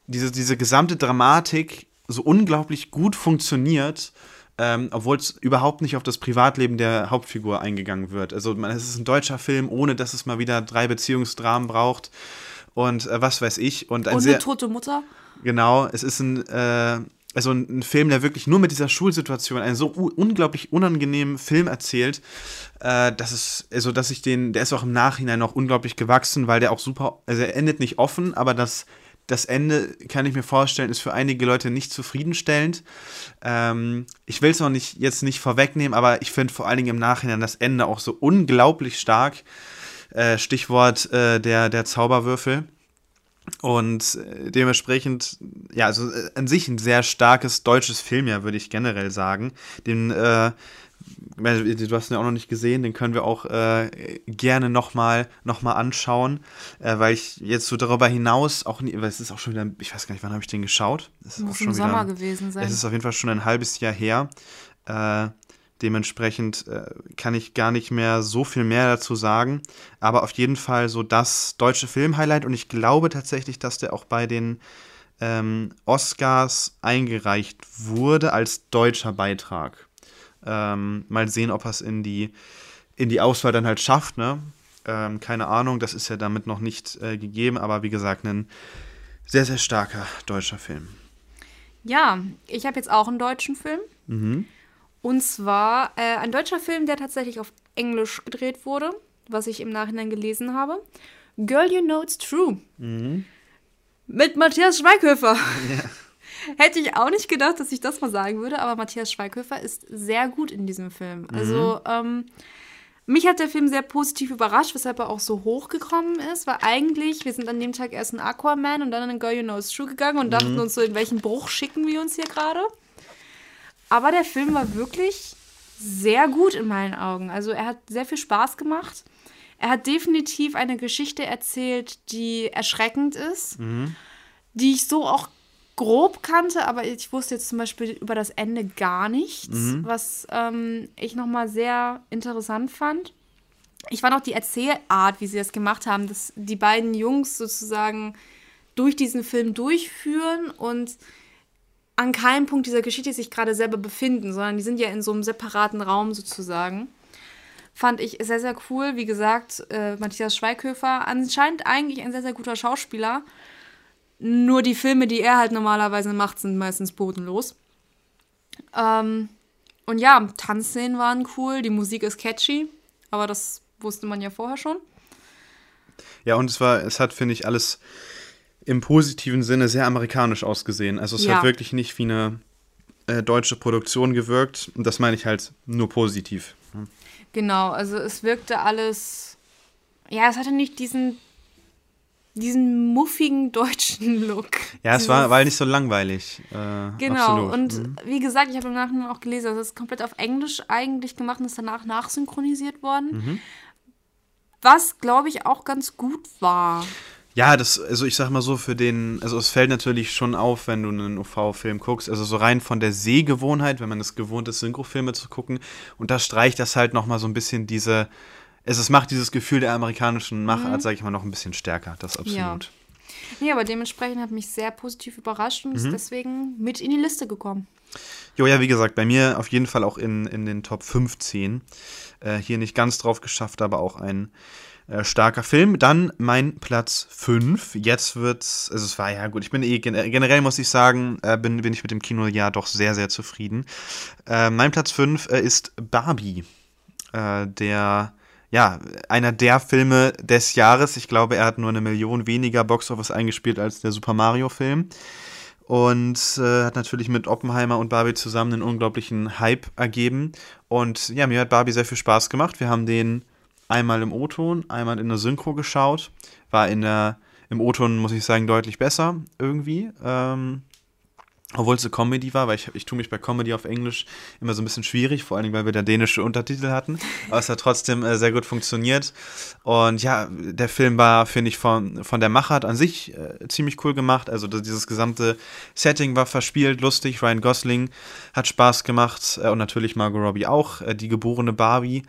diese, diese gesamte Dramatik so unglaublich gut funktioniert ähm, obwohl es überhaupt nicht auf das Privatleben der Hauptfigur eingegangen wird. Also man, es ist ein deutscher Film, ohne dass es mal wieder drei Beziehungsdramen braucht und äh, was weiß ich. Und, ein und eine tote Mutter? Genau, es ist ein, äh, also ein, ein, Film, der wirklich nur mit dieser Schulsituation einen so unglaublich unangenehmen Film erzählt, äh, dass es, also dass ich den, der ist auch im Nachhinein noch unglaublich gewachsen, weil der auch super, also er endet nicht offen, aber das das Ende, kann ich mir vorstellen, ist für einige Leute nicht zufriedenstellend. Ähm, ich will es noch nicht, jetzt nicht vorwegnehmen, aber ich finde vor allen Dingen im Nachhinein das Ende auch so unglaublich stark. Äh, Stichwort äh, der, der Zauberwürfel. Und äh, dementsprechend, ja, also äh, an sich ein sehr starkes deutsches Filmjahr, würde ich generell sagen. Den äh, du hast ihn ja auch noch nicht gesehen, den können wir auch äh, gerne nochmal noch mal anschauen, äh, weil ich jetzt so darüber hinaus auch, nie, weil es ist auch schon wieder, ich weiß gar nicht, wann habe ich den geschaut? Es ist Muss auch schon im wieder, Sommer gewesen sein. Es ist auf jeden Fall schon ein halbes Jahr her. Äh, dementsprechend äh, kann ich gar nicht mehr so viel mehr dazu sagen, aber auf jeden Fall so das deutsche Film-Highlight und ich glaube tatsächlich, dass der auch bei den ähm, Oscars eingereicht wurde als deutscher Beitrag. Ähm, mal sehen, ob er es in die, in die Auswahl dann halt schafft. Ne? Ähm, keine Ahnung, das ist ja damit noch nicht äh, gegeben, aber wie gesagt, ein sehr, sehr starker deutscher Film. Ja, ich habe jetzt auch einen deutschen Film. Mhm. Und zwar äh, ein deutscher Film, der tatsächlich auf Englisch gedreht wurde, was ich im Nachhinein gelesen habe. Girl, You Know It's True. Mhm. Mit Matthias Schweighöfer. Ja. Hätte ich auch nicht gedacht, dass ich das mal sagen würde, aber Matthias Schweighöfer ist sehr gut in diesem Film. Mhm. Also, ähm, mich hat der Film sehr positiv überrascht, weshalb er auch so hochgekommen ist, weil eigentlich, wir sind an dem Tag erst in Aquaman und dann in Girl You Know It's True gegangen und dachten mhm. uns so, in welchen Bruch schicken wir uns hier gerade. Aber der Film war wirklich sehr gut in meinen Augen. Also er hat sehr viel Spaß gemacht. Er hat definitiv eine Geschichte erzählt, die erschreckend ist, mhm. die ich so auch grob kannte, aber ich wusste jetzt zum Beispiel über das Ende gar nichts, mhm. was ähm, ich nochmal sehr interessant fand. Ich fand auch die Erzählart, wie sie das gemacht haben, dass die beiden Jungs sozusagen durch diesen Film durchführen und an keinem Punkt dieser Geschichte sich gerade selber befinden, sondern die sind ja in so einem separaten Raum sozusagen. Fand ich sehr, sehr cool. Wie gesagt, äh, Matthias Schweighöfer anscheinend eigentlich ein sehr, sehr guter Schauspieler. Nur die Filme, die er halt normalerweise macht, sind meistens bodenlos. Ähm, und ja, Tanzszenen waren cool, die Musik ist catchy, aber das wusste man ja vorher schon. Ja, und es war, es hat, finde ich, alles im positiven Sinne sehr amerikanisch ausgesehen. Also es ja. hat wirklich nicht wie eine äh, deutsche Produktion gewirkt. Und das meine ich halt nur positiv. Genau, also es wirkte alles. Ja, es hatte nicht diesen diesen muffigen deutschen Look. Ja, es war, war nicht so langweilig. Äh, genau, absolut. und mhm. wie gesagt, ich habe im Nachhinein auch gelesen, also es ist komplett auf Englisch eigentlich gemacht und ist danach nachsynchronisiert worden. Mhm. Was, glaube ich, auch ganz gut war. Ja, das, also ich sag mal so, für den, also es fällt natürlich schon auf, wenn du einen UV-Film guckst, also so rein von der Sehgewohnheit, wenn man es gewohnt ist, Synchrofilme zu gucken, und da streicht das halt nochmal so ein bisschen diese, es, es macht dieses Gefühl der amerikanischen Machart, mhm. sag ich mal, noch ein bisschen stärker, das absolut. Ja. Nee, aber dementsprechend hat mich sehr positiv überrascht und mhm. ist deswegen mit in die Liste gekommen. Jo, ja, wie gesagt, bei mir auf jeden Fall auch in, in den Top 15. Äh, hier nicht ganz drauf geschafft, aber auch ein äh, starker Film. Dann mein Platz 5. Jetzt wird's, also es war ja gut, ich bin eh, generell muss ich sagen, äh, bin, bin ich mit dem Kinojahr doch sehr, sehr zufrieden. Äh, mein Platz 5 äh, ist Barbie. Äh, der, ja, einer der Filme des Jahres. Ich glaube, er hat nur eine Million weniger Boxoffice eingespielt als der Super Mario-Film und äh, hat natürlich mit Oppenheimer und Barbie zusammen einen unglaublichen Hype ergeben. Und ja, mir hat Barbie sehr viel Spaß gemacht. Wir haben den einmal im O-Ton, einmal in der Synchro geschaut. War in der, im O-Ton, muss ich sagen, deutlich besser irgendwie. Ähm, obwohl es eine Comedy war, weil ich, ich tue mich bei Comedy auf Englisch immer so ein bisschen schwierig, vor allem weil wir da dänische Untertitel hatten. Aber es hat trotzdem äh, sehr gut funktioniert. Und ja, der Film war, finde ich, von, von der Machart an sich äh, ziemlich cool gemacht. Also dieses gesamte Setting war verspielt, lustig. Ryan Gosling hat Spaß gemacht äh, und natürlich Margot Robbie auch, äh, die geborene Barbie.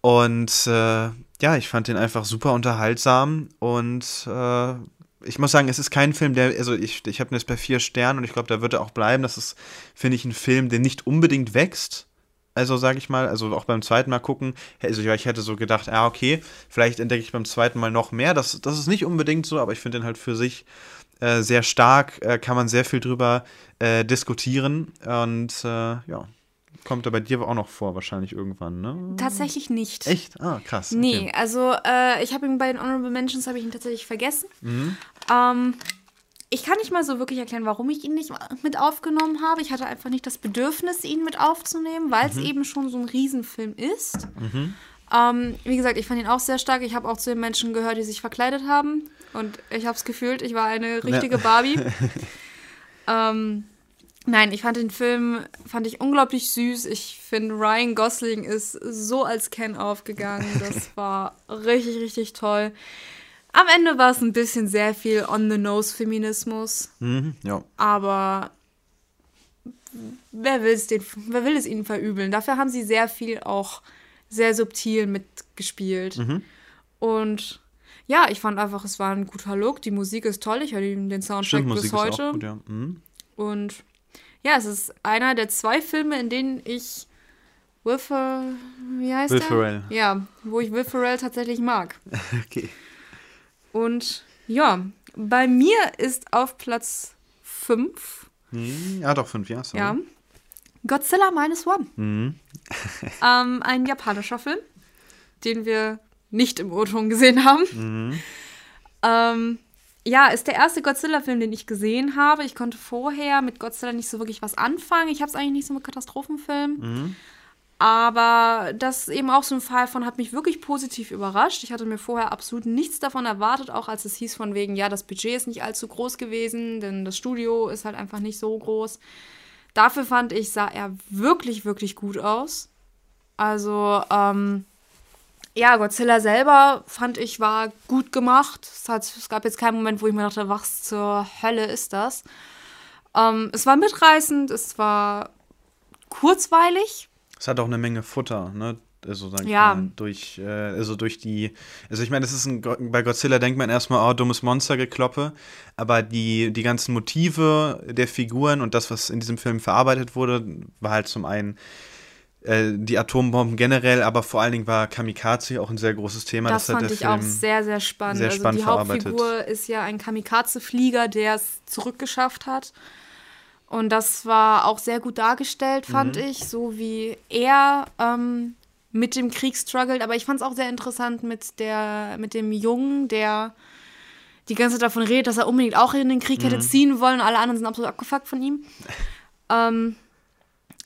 Und äh, ja, ich fand den einfach super unterhaltsam und äh, ich muss sagen, es ist kein Film, der, also ich, ich habe ihn jetzt bei vier Sternen und ich glaube, da wird er auch bleiben. Das ist, finde ich, ein Film, der nicht unbedingt wächst. Also sage ich mal, also auch beim zweiten Mal gucken, also ich hätte so gedacht, ah, okay, vielleicht entdecke ich beim zweiten Mal noch mehr. Das, das ist nicht unbedingt so, aber ich finde den halt für sich äh, sehr stark, äh, kann man sehr viel drüber äh, diskutieren. Und äh, ja, kommt er bei dir auch noch vor, wahrscheinlich irgendwann, ne? Tatsächlich nicht. Echt? Ah, krass. Okay. Nee, also äh, ich habe ihn bei den Honorable Mentions habe ich ihn tatsächlich vergessen. Mhm. Ähm, ich kann nicht mal so wirklich erklären, warum ich ihn nicht mit aufgenommen habe. Ich hatte einfach nicht das Bedürfnis, ihn mit aufzunehmen, weil es mhm. eben schon so ein Riesenfilm ist. Mhm. Ähm, wie gesagt, ich fand ihn auch sehr stark. Ich habe auch zu den Menschen gehört, die sich verkleidet haben. Und ich habe es gefühlt, ich war eine richtige ja. Barbie. ähm, Nein, ich fand den Film, fand ich unglaublich süß. Ich finde, Ryan Gosling ist so als Ken aufgegangen. Das war richtig, richtig toll. Am Ende war es ein bisschen sehr viel On-the-Nose-Feminismus. Mhm, ja. Aber wer, will's den, wer will es ihnen verübeln? Dafür haben sie sehr viel auch sehr subtil mitgespielt. Mhm. Und ja, ich fand einfach, es war ein guter Look. Die Musik ist toll. Ich höre den Soundtrack Stimmt, bis Musik heute. Gut, ja. mhm. Und ja, es ist einer der zwei Filme, in denen ich Will Ferrell, wie heißt Will der? Ferrell. Ja, wo ich Will Ferrell tatsächlich mag. okay. Und ja, bei mir ist auf Platz 5. Hm, ja, doch, 5, ja. Sorry. Ja. Godzilla Minus One. Mhm. ähm, ein japanischer Film, den wir nicht im O-Ton gesehen haben. Mhm. Ähm, ja, ist der erste Godzilla-Film, den ich gesehen habe. Ich konnte vorher mit Godzilla nicht so wirklich was anfangen. Ich habe es eigentlich nicht so mit Katastrophenfilmen. Mhm. Aber das ist eben auch so ein Fall von, hat mich wirklich positiv überrascht. Ich hatte mir vorher absolut nichts davon erwartet, auch als es hieß von wegen, ja, das Budget ist nicht allzu groß gewesen, denn das Studio ist halt einfach nicht so groß. Dafür fand ich, sah er wirklich, wirklich gut aus. Also, ähm, ja, Godzilla selber fand ich war gut gemacht. Es, hat, es gab jetzt keinen Moment, wo ich mir dachte, was zur Hölle ist das? Ähm, es war mitreißend, es war kurzweilig. Es hat auch eine Menge Futter, ne? Also sag Ja. mal, durch, äh, also durch die, also ich meine, das ist ein, bei Godzilla denkt man erstmal, oh, dummes Monstergekloppe, aber die, die ganzen Motive der Figuren und das, was in diesem Film verarbeitet wurde, war halt zum einen äh, die Atombomben generell, aber vor allen Dingen war Kamikaze auch ein sehr großes Thema. Das hat fand ich auch Film sehr, sehr spannend. sehr also spannend die verarbeitet. Hauptfigur ist ja ein Kamikaze-Flieger, der es zurückgeschafft hat. Und das war auch sehr gut dargestellt, fand Mhm. ich, so wie er ähm, mit dem Krieg struggelt. Aber ich fand es auch sehr interessant mit, der, mit dem Jungen, der die ganze Zeit davon redet, dass er unbedingt auch in den Krieg Mhm. hätte ziehen wollen. Alle anderen sind absolut abgefuckt von ihm. ähm,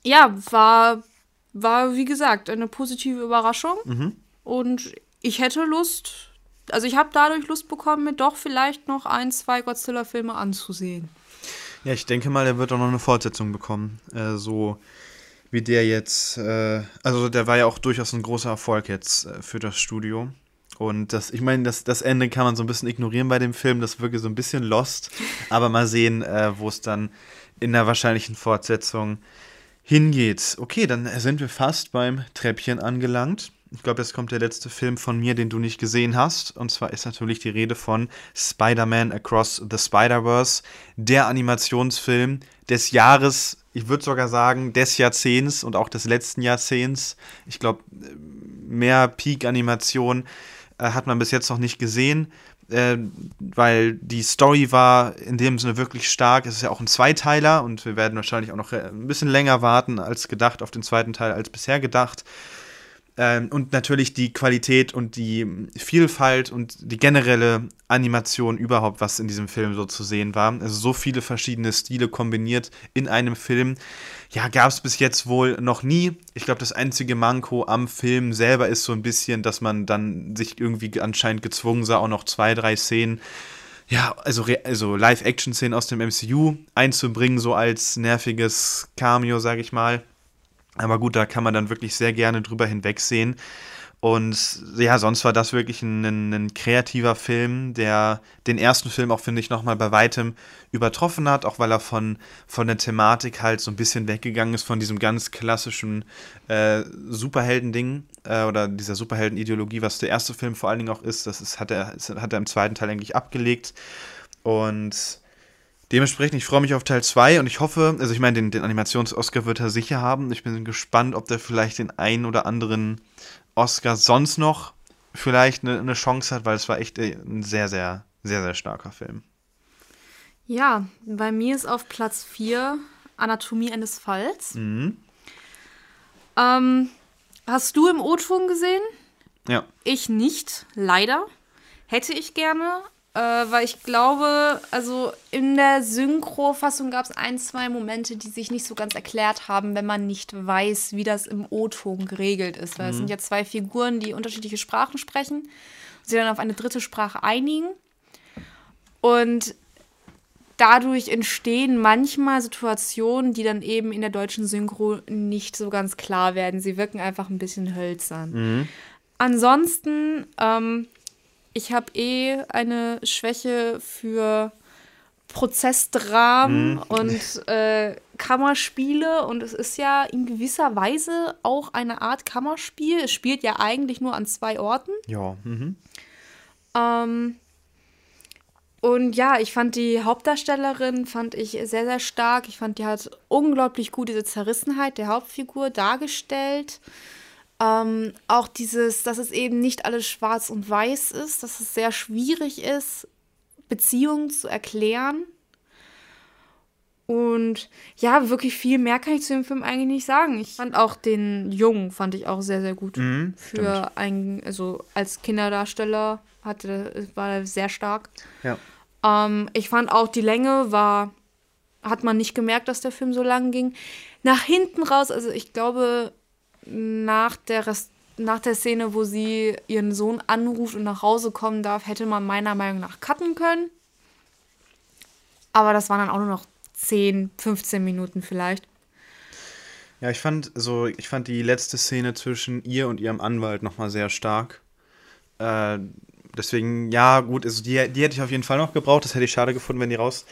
ja, war, war, wie gesagt, eine positive Überraschung. Mhm. Und ich hätte Lust, also ich habe dadurch Lust bekommen, mir doch vielleicht noch ein, zwei Godzilla-Filme anzusehen. Ja, ich denke mal, er wird auch noch eine Fortsetzung bekommen. Äh, so wie der jetzt. Äh, also, der war ja auch durchaus ein großer Erfolg jetzt äh, für das Studio. Und das, ich meine, das, das Ende kann man so ein bisschen ignorieren bei dem Film. Das wirke so ein bisschen lost. Aber mal sehen, äh, wo es dann in der wahrscheinlichen Fortsetzung hingeht. Okay, dann sind wir fast beim Treppchen angelangt. Ich glaube, jetzt kommt der letzte Film von mir, den du nicht gesehen hast. Und zwar ist natürlich die Rede von Spider-Man Across the Spider-Verse, der Animationsfilm des Jahres, ich würde sogar sagen, des Jahrzehnts und auch des letzten Jahrzehnts. Ich glaube, mehr Peak-Animation äh, hat man bis jetzt noch nicht gesehen, äh, weil die Story war in dem Sinne wirklich stark. Es ist ja auch ein Zweiteiler und wir werden wahrscheinlich auch noch äh, ein bisschen länger warten als gedacht auf den zweiten Teil als bisher gedacht. Ähm, und natürlich die Qualität und die Vielfalt und die generelle Animation überhaupt, was in diesem Film so zu sehen war. Also so viele verschiedene Stile kombiniert in einem Film. Ja, gab es bis jetzt wohl noch nie. Ich glaube, das einzige Manko am Film selber ist so ein bisschen, dass man dann sich irgendwie anscheinend gezwungen sah, auch noch zwei, drei Szenen ja, also, also Live-Action-Szenen aus dem MCU einzubringen, so als nerviges Cameo, sage ich mal. Aber gut, da kann man dann wirklich sehr gerne drüber hinwegsehen. Und ja, sonst war das wirklich ein, ein, ein kreativer Film, der den ersten Film auch, finde ich, nochmal bei weitem übertroffen hat, auch weil er von, von der Thematik halt so ein bisschen weggegangen ist von diesem ganz klassischen äh, Superhelden-Ding äh, oder dieser Superhelden-Ideologie, was der erste Film vor allen Dingen auch ist. Das ist, hat, er, das hat er im zweiten Teil eigentlich abgelegt. Und Dementsprechend, ich freue mich auf Teil 2 und ich hoffe, also ich meine, den, den Animations-Oscar wird er sicher haben. Ich bin gespannt, ob der vielleicht den einen oder anderen Oscar sonst noch vielleicht eine, eine Chance hat, weil es war echt äh, ein sehr, sehr, sehr, sehr starker Film. Ja, bei mir ist auf Platz 4 Anatomie eines Falls. Mhm. Ähm, hast du im O-Ton gesehen? Ja. Ich nicht, leider. Hätte ich gerne, äh, weil ich glaube, also in der Synchro-Fassung gab es ein, zwei Momente, die sich nicht so ganz erklärt haben, wenn man nicht weiß, wie das im O-Ton geregelt ist. Weil es sind ja zwei Figuren, die unterschiedliche Sprachen sprechen und sie dann auf eine dritte Sprache einigen. Und dadurch entstehen manchmal Situationen, die dann eben in der deutschen Synchro nicht so ganz klar werden. Sie wirken einfach ein bisschen hölzern. Ansonsten, ähm, ich habe eh eine Schwäche für Prozessdramen und äh, Kammerspiele und es ist ja in gewisser Weise auch eine Art Kammerspiel. Es spielt ja eigentlich nur an zwei Orten. Ja. Mhm. Ähm, und ja, ich fand die Hauptdarstellerin fand ich sehr, sehr stark. Ich fand, die hat unglaublich gut diese Zerrissenheit der Hauptfigur dargestellt. Ähm, auch dieses, dass es eben nicht alles schwarz und weiß ist, dass es sehr schwierig ist, Beziehungen zu erklären. Und ja, wirklich viel mehr kann ich zu dem Film eigentlich nicht sagen. Ich fand auch den Jungen, fand ich auch sehr, sehr gut. Mhm, Für einen, also als Kinderdarsteller hatte, war er sehr stark. Ja. Ähm, ich fand auch die Länge war, hat man nicht gemerkt, dass der Film so lang ging. Nach hinten raus, also ich glaube, nach der, nach der Szene, wo sie ihren Sohn anruft und nach Hause kommen darf, hätte man meiner Meinung nach cutten können. Aber das waren dann auch nur noch 10, 15 Minuten vielleicht. Ja, ich fand so, ich fand die letzte Szene zwischen ihr und ihrem Anwalt nochmal sehr stark. Äh, deswegen, ja, gut, also die, die hätte ich auf jeden Fall noch gebraucht. Das hätte ich schade gefunden, wenn die raus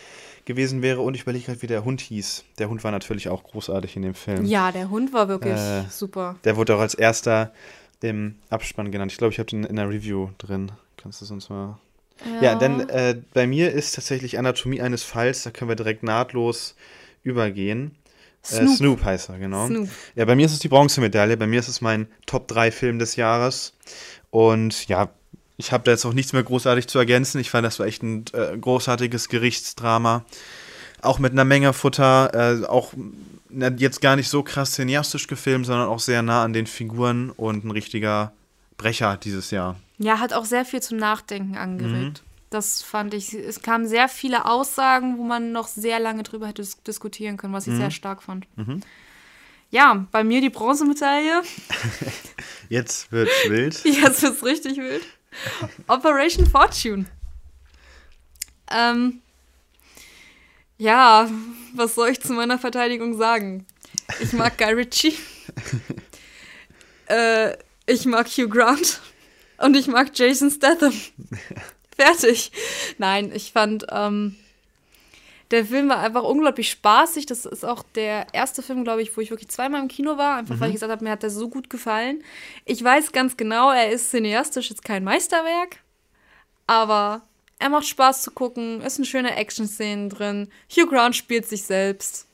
gewesen wäre. Und ich überlege gerade, wie der Hund hieß. Der Hund war natürlich auch großartig in dem Film. Ja, der Hund war wirklich äh, super. Der wurde auch als erster im Abspann genannt. Ich glaube, ich habe den in der Review drin. Kannst du sonst mal. Ja, ja denn äh, bei mir ist tatsächlich Anatomie eines Falls. Da können wir direkt nahtlos übergehen. Äh, Snoop. Äh, Snoop heißt er, genau. Snoop. Ja, bei mir ist es die Bronzemedaille. Bei mir ist es mein Top 3 Film des Jahres. Und ja, ich habe da jetzt auch nichts mehr großartig zu ergänzen. Ich fand, das war echt ein äh, großartiges Gerichtsdrama. Auch mit einer Menge Futter, äh, auch na, jetzt gar nicht so krass cineastisch gefilmt, sondern auch sehr nah an den Figuren und ein richtiger Brecher dieses Jahr. Ja, hat auch sehr viel zum Nachdenken angeregt. Mhm. Das fand ich, es kamen sehr viele Aussagen, wo man noch sehr lange drüber hätte diskutieren können, was ich mhm. sehr stark fand. Mhm. Ja, bei mir die Bronzemedaille. Jetzt wird's wild. Jetzt wird's richtig wild. Operation Fortune. Ähm, ja, was soll ich zu meiner Verteidigung sagen? Ich mag Guy Ritchie. äh, ich mag Hugh Grant. Und ich mag Jason Statham. Fertig. Nein, ich fand, ähm, der Film war einfach unglaublich spaßig. Das ist auch der erste Film, glaube ich, wo ich wirklich zweimal im Kino war. Einfach mhm. weil ich gesagt habe, mir hat der so gut gefallen. Ich weiß ganz genau, er ist cineastisch jetzt kein Meisterwerk. Aber er macht Spaß zu gucken. Es sind schöne Action-Szenen drin. Hugh Grant spielt sich selbst.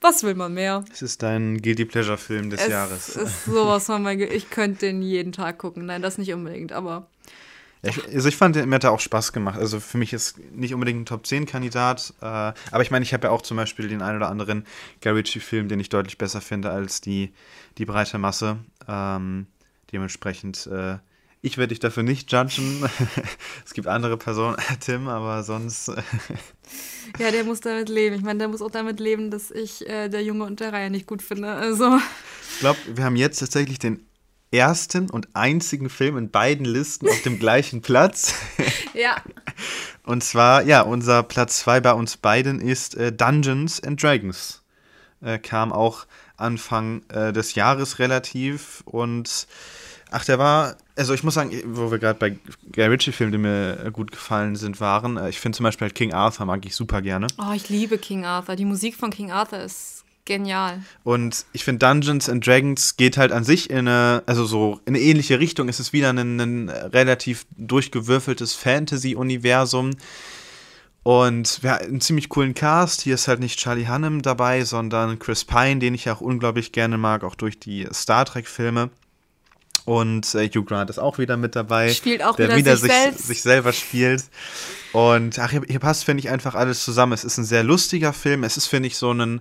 Was will man mehr? Es ist dein Guilty Pleasure-Film des es Jahres. Es ist sowas von mein. Ich könnte den jeden Tag gucken. Nein, das nicht unbedingt, aber. Ja, ich, also ich fand, mir hat er auch Spaß gemacht. Also für mich ist nicht unbedingt ein Top-10-Kandidat, äh, aber ich meine, ich habe ja auch zum Beispiel den einen oder anderen Guy film den ich deutlich besser finde als die, die breite Masse. Ähm, dementsprechend, äh, ich werde dich dafür nicht judgen. es gibt andere Personen, Tim, aber sonst. ja, der muss damit leben. Ich meine, der muss auch damit leben, dass ich äh, der Junge und der Reihe nicht gut finde. Also. Ich glaube, wir haben jetzt tatsächlich den ersten und einzigen Film in beiden Listen auf dem gleichen Platz. ja. Und zwar, ja, unser Platz 2 bei uns beiden ist äh, Dungeons and Dragons. Äh, kam auch Anfang äh, des Jahres relativ und ach, der war, also ich muss sagen, wo wir gerade bei Guy Ritchie-Filmen, die mir gut gefallen sind, waren, äh, ich finde zum Beispiel halt King Arthur mag ich super gerne. Oh, ich liebe King Arthur. Die Musik von King Arthur ist Genial. Und ich finde, Dungeons and Dragons geht halt an sich in eine, also so in eine ähnliche Richtung. Es ist wieder ein, ein relativ durchgewürfeltes Fantasy-Universum. Und wir haben einen ziemlich coolen Cast. Hier ist halt nicht Charlie Hunnam dabei, sondern Chris Pine, den ich auch unglaublich gerne mag, auch durch die Star Trek-Filme. Und äh, Hugh Grant ist auch wieder mit dabei. Spielt auch der wieder, wieder sich, sich, selbst. sich selber spielt. Und ach, hier, hier passt, finde ich, einfach alles zusammen. Es ist ein sehr lustiger Film. Es ist, finde ich, so ein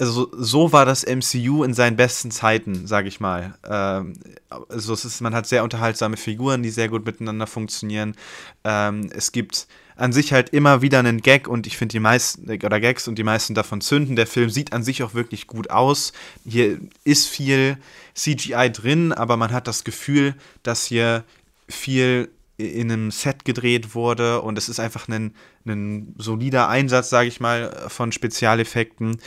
also so war das MCU in seinen besten Zeiten, sage ich mal. Ähm, also es ist, man hat sehr unterhaltsame Figuren, die sehr gut miteinander funktionieren. Ähm, es gibt an sich halt immer wieder einen Gag und ich finde die meisten, oder Gags und die meisten davon zünden. Der Film sieht an sich auch wirklich gut aus. Hier ist viel CGI drin, aber man hat das Gefühl, dass hier viel in einem Set gedreht wurde und es ist einfach ein, ein solider Einsatz, sage ich mal, von Spezialeffekten.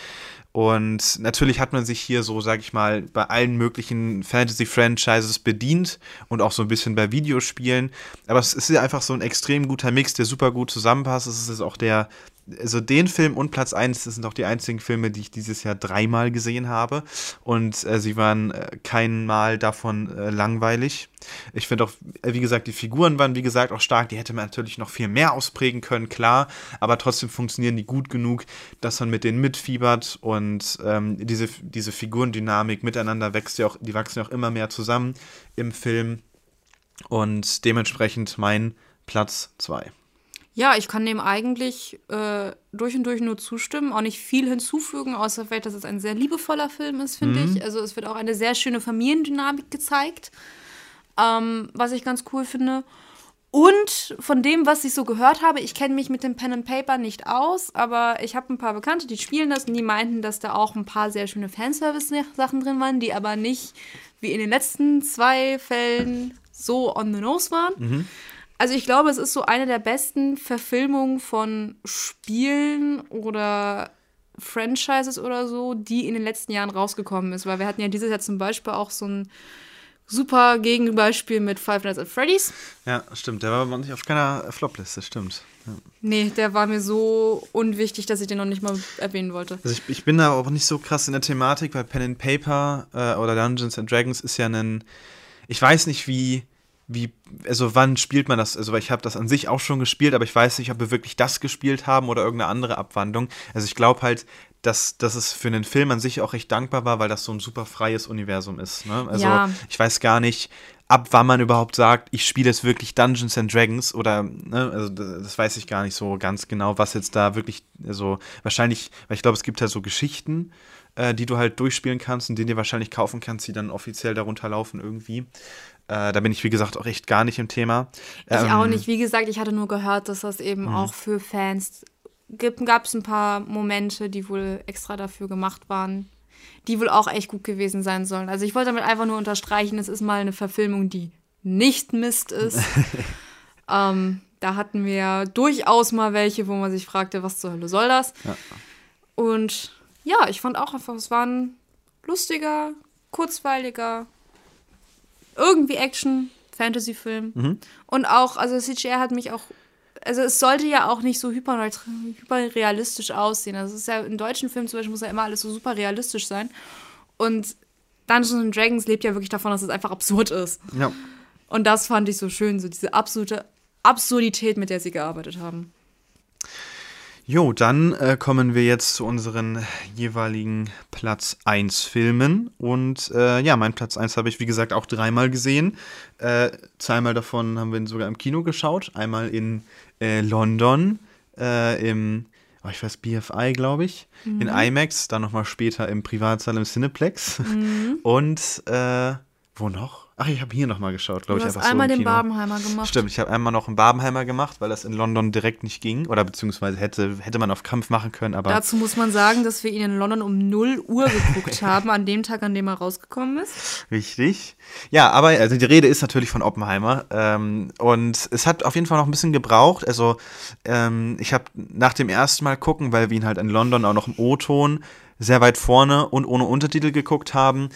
Und natürlich hat man sich hier so, sag ich mal, bei allen möglichen Fantasy-Franchises bedient und auch so ein bisschen bei Videospielen. Aber es ist einfach so ein extrem guter Mix, der super gut zusammenpasst. Es ist auch der also den Film und Platz 1, das sind auch die einzigen Filme, die ich dieses Jahr dreimal gesehen habe. Und äh, sie waren äh, kein Mal davon äh, langweilig. Ich finde auch, äh, wie gesagt, die Figuren waren, wie gesagt, auch stark. Die hätte man natürlich noch viel mehr ausprägen können, klar. Aber trotzdem funktionieren die gut genug, dass man mit denen mitfiebert. Und ähm, diese, diese Figurendynamik miteinander wächst ja auch, die wachsen ja auch immer mehr zusammen im Film. Und dementsprechend mein Platz 2. Ja, ich kann dem eigentlich äh, durch und durch nur zustimmen, auch nicht viel hinzufügen, außer vielleicht, dass es ein sehr liebevoller Film ist, finde mhm. ich. Also es wird auch eine sehr schöne Familiendynamik gezeigt, ähm, was ich ganz cool finde. Und von dem, was ich so gehört habe, ich kenne mich mit dem Pen and Paper nicht aus, aber ich habe ein paar Bekannte, die spielen das und die meinten, dass da auch ein paar sehr schöne Fanservice-Sachen drin waren, die aber nicht wie in den letzten zwei Fällen so on the nose waren. Mhm. Also ich glaube, es ist so eine der besten Verfilmungen von Spielen oder Franchises oder so, die in den letzten Jahren rausgekommen ist. Weil wir hatten ja dieses Jahr zum Beispiel auch so ein super Gegenbeispiel mit Five Nights at Freddy's. Ja, stimmt. Der war nicht auf keiner Flopliste, stimmt. Ja. Nee, der war mir so unwichtig, dass ich den noch nicht mal erwähnen wollte. Also ich, ich bin da auch nicht so krass in der Thematik, weil Pen and Paper äh, oder Dungeons and Dragons ist ja ein. Ich weiß nicht, wie wie, also wann spielt man das? Also, ich habe das an sich auch schon gespielt, aber ich weiß nicht, ob wir wirklich das gespielt haben oder irgendeine andere Abwandlung. Also ich glaube halt, dass, dass es für einen Film an sich auch recht dankbar war, weil das so ein super freies Universum ist. Ne? Also ja. ich weiß gar nicht, ab wann man überhaupt sagt, ich spiele jetzt wirklich Dungeons and Dragons oder, ne, also das weiß ich gar nicht so ganz genau, was jetzt da wirklich, also wahrscheinlich, weil ich glaube, es gibt halt so Geschichten, äh, die du halt durchspielen kannst und die dir wahrscheinlich kaufen kannst, die dann offiziell darunter laufen irgendwie. Äh, da bin ich, wie gesagt, auch echt gar nicht im Thema. Ich ähm, auch nicht. Wie gesagt, ich hatte nur gehört, dass das eben mh. auch für Fans gibt. Gab es ein paar Momente, die wohl extra dafür gemacht waren, die wohl auch echt gut gewesen sein sollen. Also ich wollte damit einfach nur unterstreichen, es ist mal eine Verfilmung, die nicht Mist ist. ähm, da hatten wir durchaus mal welche, wo man sich fragte, was zur Hölle soll das? Ja. Und ja, ich fand auch einfach, es war ein lustiger, kurzweiliger, irgendwie Action, Fantasy-Film. Mhm. Und auch, also CGI hat mich auch, also es sollte ja auch nicht so hyper, hyperrealistisch aussehen. Also es ist ja in deutschen Filmen zum Beispiel muss ja immer alles so super realistisch sein. Und Dungeons Dragons lebt ja wirklich davon, dass es einfach absurd ist. Ja. Und das fand ich so schön, so diese absolute Absurdität, mit der sie gearbeitet haben. Jo, dann äh, kommen wir jetzt zu unseren jeweiligen Platz 1 Filmen. Und äh, ja, mein Platz 1 habe ich, wie gesagt, auch dreimal gesehen. Äh, zweimal davon haben wir ihn sogar im Kino geschaut. Einmal in äh, London, äh, im, oh, ich weiß, BFI, glaube ich, mhm. in IMAX, dann nochmal später im Privatsaal im Cineplex. Mhm. Und äh, wo noch? Ach, ich habe hier nochmal geschaut, glaube ich. Du hast einmal so den Babenheimer gemacht. Stimmt, ich habe einmal noch einen Babenheimer gemacht, weil das in London direkt nicht ging. Oder beziehungsweise hätte, hätte man auf Kampf machen können, aber. Dazu muss man sagen, dass wir ihn in London um 0 Uhr geguckt haben, an dem Tag, an dem er rausgekommen ist. Richtig. Ja, aber also die Rede ist natürlich von Oppenheimer. Ähm, und es hat auf jeden Fall noch ein bisschen gebraucht. Also, ähm, ich habe nach dem ersten Mal gucken, weil wir ihn halt in London auch noch im O-Ton sehr weit vorne und ohne Untertitel geguckt haben,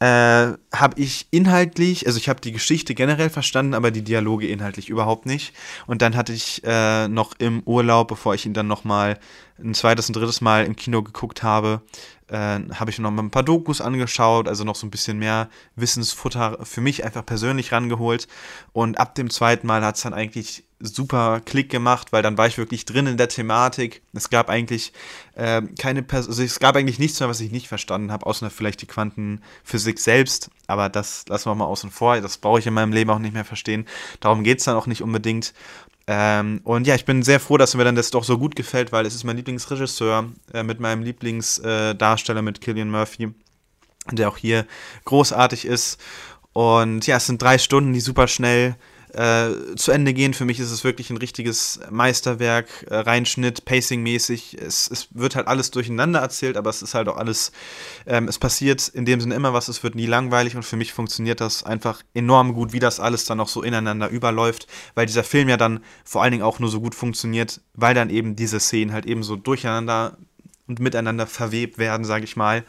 äh, habe ich inhaltlich, also ich habe die Geschichte generell verstanden, aber die Dialoge inhaltlich überhaupt nicht. Und dann hatte ich äh, noch im Urlaub, bevor ich ihn dann noch mal ein zweites und drittes Mal im Kino geguckt habe, äh, habe ich noch mal ein paar Dokus angeschaut, also noch so ein bisschen mehr Wissensfutter für mich einfach persönlich rangeholt. Und ab dem zweiten Mal hat es dann eigentlich super Klick gemacht, weil dann war ich wirklich drin in der Thematik. Es gab eigentlich äh, keine, Pers also es gab eigentlich nichts mehr, was ich nicht verstanden habe, außer vielleicht die Quantenphysik selbst. Aber das lassen wir mal außen vor. Das brauche ich in meinem Leben auch nicht mehr verstehen. Darum geht es dann auch nicht unbedingt. Ähm, und ja, ich bin sehr froh, dass mir dann das doch so gut gefällt, weil es ist mein Lieblingsregisseur äh, mit meinem Lieblingsdarsteller, äh, mit Killian Murphy, der auch hier großartig ist. Und ja, es sind drei Stunden, die super schnell äh, zu Ende gehen. Für mich ist es wirklich ein richtiges Meisterwerk, äh, Reinschnitt, Pacing-mäßig. Es, es, wird halt alles durcheinander erzählt, aber es ist halt auch alles, ähm, es passiert in dem Sinne immer was, es wird nie langweilig und für mich funktioniert das einfach enorm gut, wie das alles dann auch so ineinander überläuft, weil dieser Film ja dann vor allen Dingen auch nur so gut funktioniert, weil dann eben diese Szenen halt eben so durcheinander und miteinander verwebt werden, sage ich mal.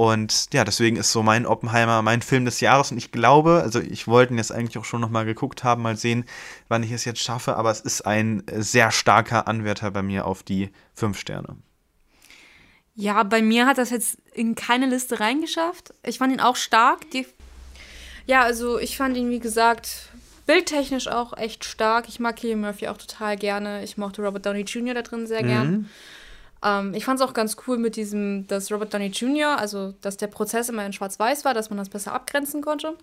Und ja, deswegen ist so mein Oppenheimer mein Film des Jahres. Und ich glaube, also ich wollte ihn jetzt eigentlich auch schon nochmal geguckt haben, mal sehen, wann ich es jetzt schaffe. Aber es ist ein sehr starker Anwärter bei mir auf die fünf Sterne. Ja, bei mir hat das jetzt in keine Liste reingeschafft. Ich fand ihn auch stark. Die ja, also ich fand ihn, wie gesagt, bildtechnisch auch echt stark. Ich mag Killian Murphy auch total gerne. Ich mochte Robert Downey Jr. da drin sehr mhm. Ähm, ich fand es auch ganz cool mit diesem, dass Robert Downey Jr., also dass der Prozess immer in Schwarz-Weiß war, dass man das besser abgrenzen konnte.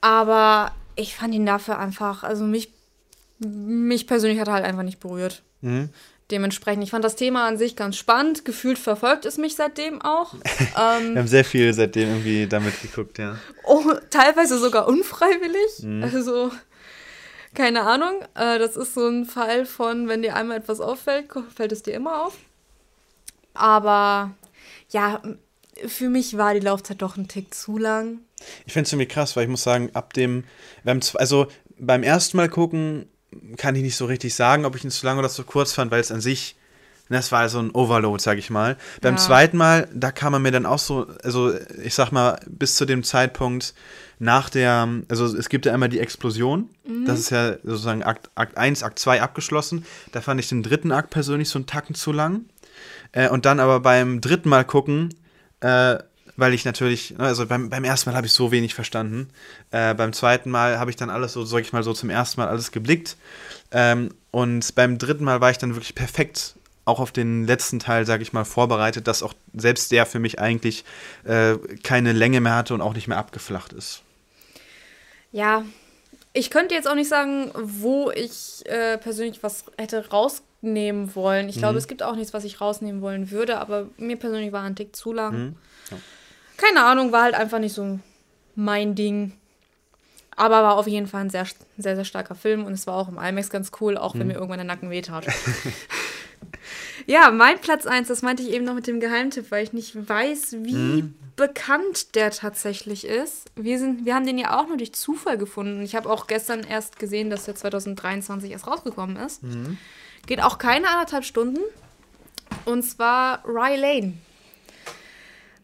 Aber ich fand ihn dafür einfach, also mich, mich persönlich hat er halt einfach nicht berührt. Mhm. Dementsprechend, ich fand das Thema an sich ganz spannend. Gefühlt verfolgt es mich seitdem auch. ähm, Wir haben sehr viel seitdem irgendwie damit geguckt, ja. Oh, teilweise sogar unfreiwillig. Mhm. Also keine Ahnung. Äh, das ist so ein Fall von, wenn dir einmal etwas auffällt, fällt es dir immer auf. Aber ja, für mich war die Laufzeit doch ein Tick zu lang. Ich finde es irgendwie krass, weil ich muss sagen, ab dem, haben also beim ersten Mal gucken, kann ich nicht so richtig sagen, ob ich ihn zu lang oder zu kurz fand, weil es an sich Das war so ein Overload, sag ich mal. Beim Ja. zweiten Mal, da kam man mir dann auch so, also ich sag mal, bis zu dem Zeitpunkt nach der, also es gibt ja einmal die Explosion. Das ist ja sozusagen Akt, Akt 1, Akt 2 abgeschlossen. Da fand ich den dritten Akt persönlich so einen Tacken zu lang. Äh, und dann aber beim dritten Mal gucken, äh, weil ich natürlich, ne, also beim, beim ersten Mal habe ich so wenig verstanden. Äh, beim zweiten Mal habe ich dann alles so, sag ich mal, so zum ersten Mal alles geblickt. Ähm, und beim dritten Mal war ich dann wirklich perfekt auch auf den letzten Teil, sage ich mal, vorbereitet, dass auch selbst der für mich eigentlich äh, keine Länge mehr hatte und auch nicht mehr abgeflacht ist. Ja, ich könnte jetzt auch nicht sagen, wo ich äh, persönlich was hätte rausnehmen wollen. Ich glaube, es gibt auch nichts, was ich rausnehmen wollen würde, aber mir persönlich war ein Tick zu lang. Keine Ahnung, war halt einfach nicht so mein Ding. Aber war auf jeden Fall ein sehr, sehr, sehr starker Film und es war auch im IMAX ganz cool, auch wenn mir irgendwann der Nacken wehtat. ja, mein Platz 1, das meinte ich eben noch mit dem Geheimtipp, weil ich nicht weiß, wie bekannt der tatsächlich ist. Wir, sind, wir haben den ja auch nur durch Zufall gefunden. Ich habe auch gestern erst gesehen, dass der 2023 erst rausgekommen ist. Geht auch keine anderthalb Stunden. Und zwar Rye Lane.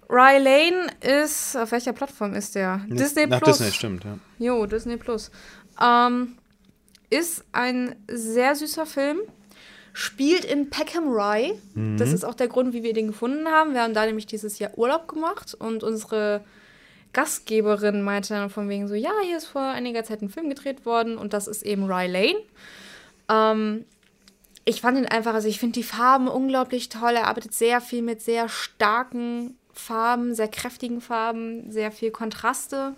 Rye Lane ist, auf welcher Plattform ist der? Disney Nach Plus. Disney, stimmt, ja. Jo, Disney Plus. Ähm, ist ein sehr süßer Film. Spielt in Peckham Rye. Das ist auch der Grund, wie wir den gefunden haben. Wir haben da nämlich dieses Jahr Urlaub gemacht und unsere Gastgeberin meinte dann von wegen so, ja, hier ist vor einiger Zeit ein Film gedreht worden und das ist eben Rye Lane. Ähm, ich fand ihn einfach, also ich finde die Farben unglaublich toll. Er arbeitet sehr viel mit sehr starken Farben, sehr kräftigen Farben, sehr viel Kontraste.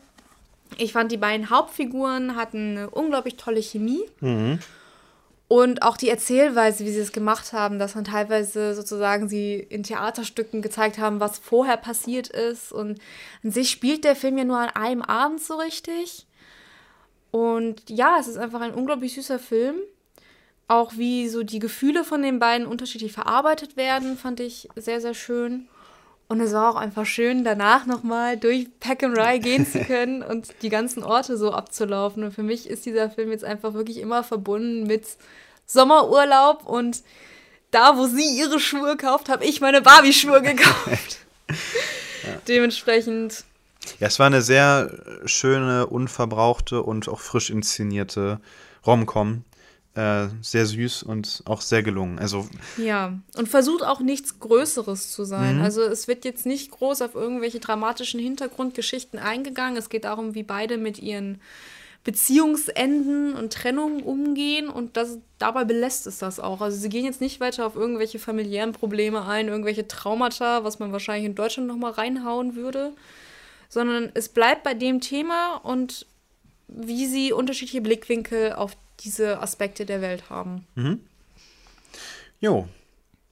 Ich fand, die beiden Hauptfiguren hatten eine unglaublich tolle Chemie. Und auch die Erzählweise, wie sie es gemacht haben, dass dann teilweise sozusagen sie in Theaterstücken gezeigt haben, was vorher passiert ist. Und an sich spielt der Film ja nur an einem Abend so richtig. Und ja, es ist einfach ein unglaublich süßer Film. Auch wie so die Gefühle von den beiden unterschiedlich verarbeitet werden, fand ich sehr, sehr schön. Und es war auch einfach schön, danach nochmal durch Pack and Rye gehen zu können und die ganzen Orte so abzulaufen. Und für mich ist dieser Film jetzt einfach wirklich immer verbunden mit Sommerurlaub und da, wo sie ihre Schuhe kauft, habe ich meine Barbie-Schuhe gekauft. Dementsprechend, Ja, es war eine sehr schöne, unverbrauchte und auch frisch inszenierte Rom-Com. Äh, sehr süß und auch sehr gelungen. Also, ja. Und versucht auch nichts Größeres zu sein. Also es wird jetzt nicht groß auf irgendwelche dramatischen Hintergrundgeschichten eingegangen. Es geht darum, wie beide mit ihren Beziehungsenden und Trennungen umgehen und das, dabei belässt es das auch. Also sie gehen jetzt nicht weiter auf irgendwelche familiären Probleme ein, irgendwelche Traumata, was man wahrscheinlich in Deutschland nochmal reinhauen würde, sondern es bleibt bei dem Thema und wie sie unterschiedliche Blickwinkel auf diese Aspekte der Welt haben. jo.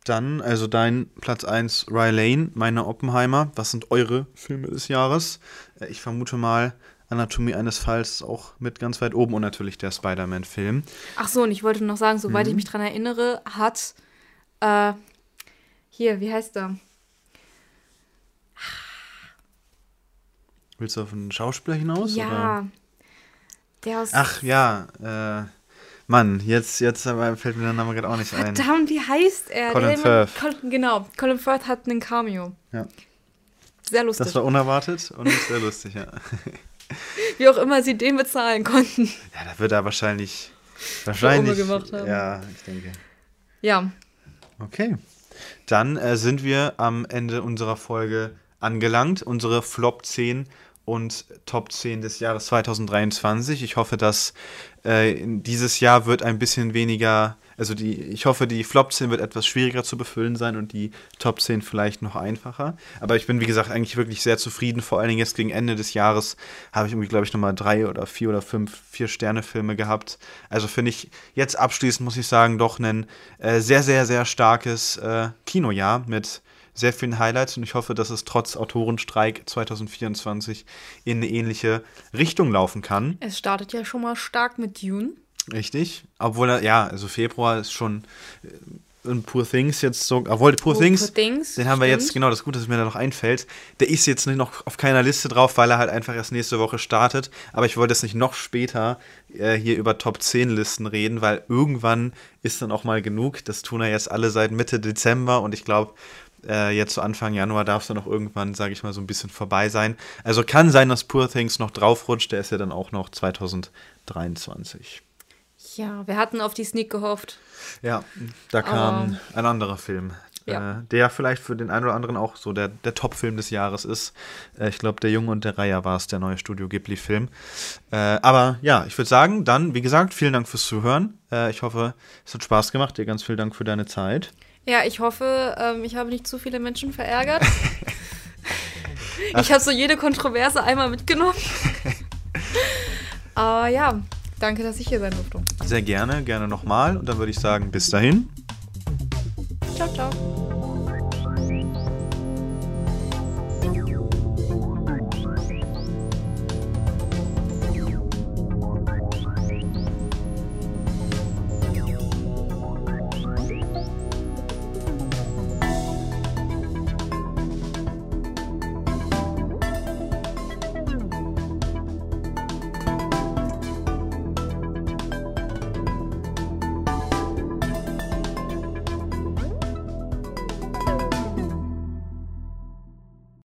Dann, also dein Platz 1, Rye Lane, meine Oppenheimer. Was sind eure Filme des Jahres? Äh, Ich vermute mal, Anatomie eines Falls auch mit ganz weit oben und natürlich der Spider-Man-Film. Ach so, und ich wollte noch sagen, soweit ich mich dran erinnere, hat äh, hier, wie heißt der? Willst du auf einen Schauspieler hinaus? Ja, Oder? der aus. Ach ja, äh, Mann, jetzt, jetzt fällt mir der Name gerade auch nicht ein. Verdammt, wie heißt er? Colin Firth. Col genau, Colin Firth hat einen Cameo. Ja. Sehr lustig. Das war unerwartet und sehr lustig, ja. wie auch immer sie den bezahlen konnten. Ja, da wird er wahrscheinlich. Wahrscheinlich. gemacht haben. Ja, ich denke. Ja, Okay. Dann äh, sind wir am Ende unserer Folge angelangt. Unsere Flop 10 und Top 10 des Jahres 2023. Ich hoffe, dass äh, dieses Jahr wird ein bisschen weniger, also die, ich hoffe, die Flop 10 wird etwas schwieriger zu befüllen sein und die Top 10 vielleicht noch einfacher. Aber ich bin, wie gesagt, eigentlich wirklich sehr zufrieden. Vor allen Dingen jetzt gegen Ende des Jahres habe ich irgendwie, glaube ich, nochmal drei oder vier oder fünf Vier-Sterne-Filme gehabt. Also finde ich jetzt abschließend, muss ich sagen, doch ein äh, sehr, sehr, sehr starkes äh, Kinojahr mit sehr vielen Highlights und ich hoffe, dass es trotz Autorenstreik 2024 in eine ähnliche Richtung laufen kann. es startet ja schon mal stark mit Dune. Richtig. Obwohl, ja, also Februar ist schon, äh, und Poor Things jetzt so, obwohl Poor, Oh, Things, Poor Things, den haben wir jetzt, stimmt. genau, das ist gut, dass mir da noch einfällt. Der ist jetzt nicht noch auf keiner Liste drauf, weil er halt einfach erst nächste Woche startet. Aber ich wollte jetzt nicht noch später äh, hier über Top 10 Listen reden, weil irgendwann ist dann auch mal genug. Das tun ja jetzt alle seit Mitte Dezember und ich glaube, äh, jetzt so Anfang Januar darf es dann auch irgendwann, sage ich mal, so ein bisschen vorbei sein. Also kann sein, dass Poor Things noch draufrutscht. Der ist ja dann auch noch 2023. Ja, wir hatten auf die Sneak gehofft. Ja, da kam Aber- ein anderer Film, Ja. äh, der vielleicht für den einen oder anderen auch so der, der Top-Film des Jahres ist. Äh, ich glaube, Der Junge und der Reiher war es, der neue Studio Ghibli-Film. Äh, aber ja, ich würde sagen, dann, wie gesagt, vielen Dank fürs Zuhören. Äh, ich hoffe, es hat Spaß gemacht. Dir ganz vielen Dank für deine Zeit. Ja, ich hoffe, ähm, ich habe nicht zu viele Menschen verärgert. ich habe so jede Kontroverse einmal mitgenommen. Aber ja, danke, dass ich hier sein durfte. Sehr gerne, gerne nochmal. Und dann würde ich sagen, bis dahin. Ciao, ciao.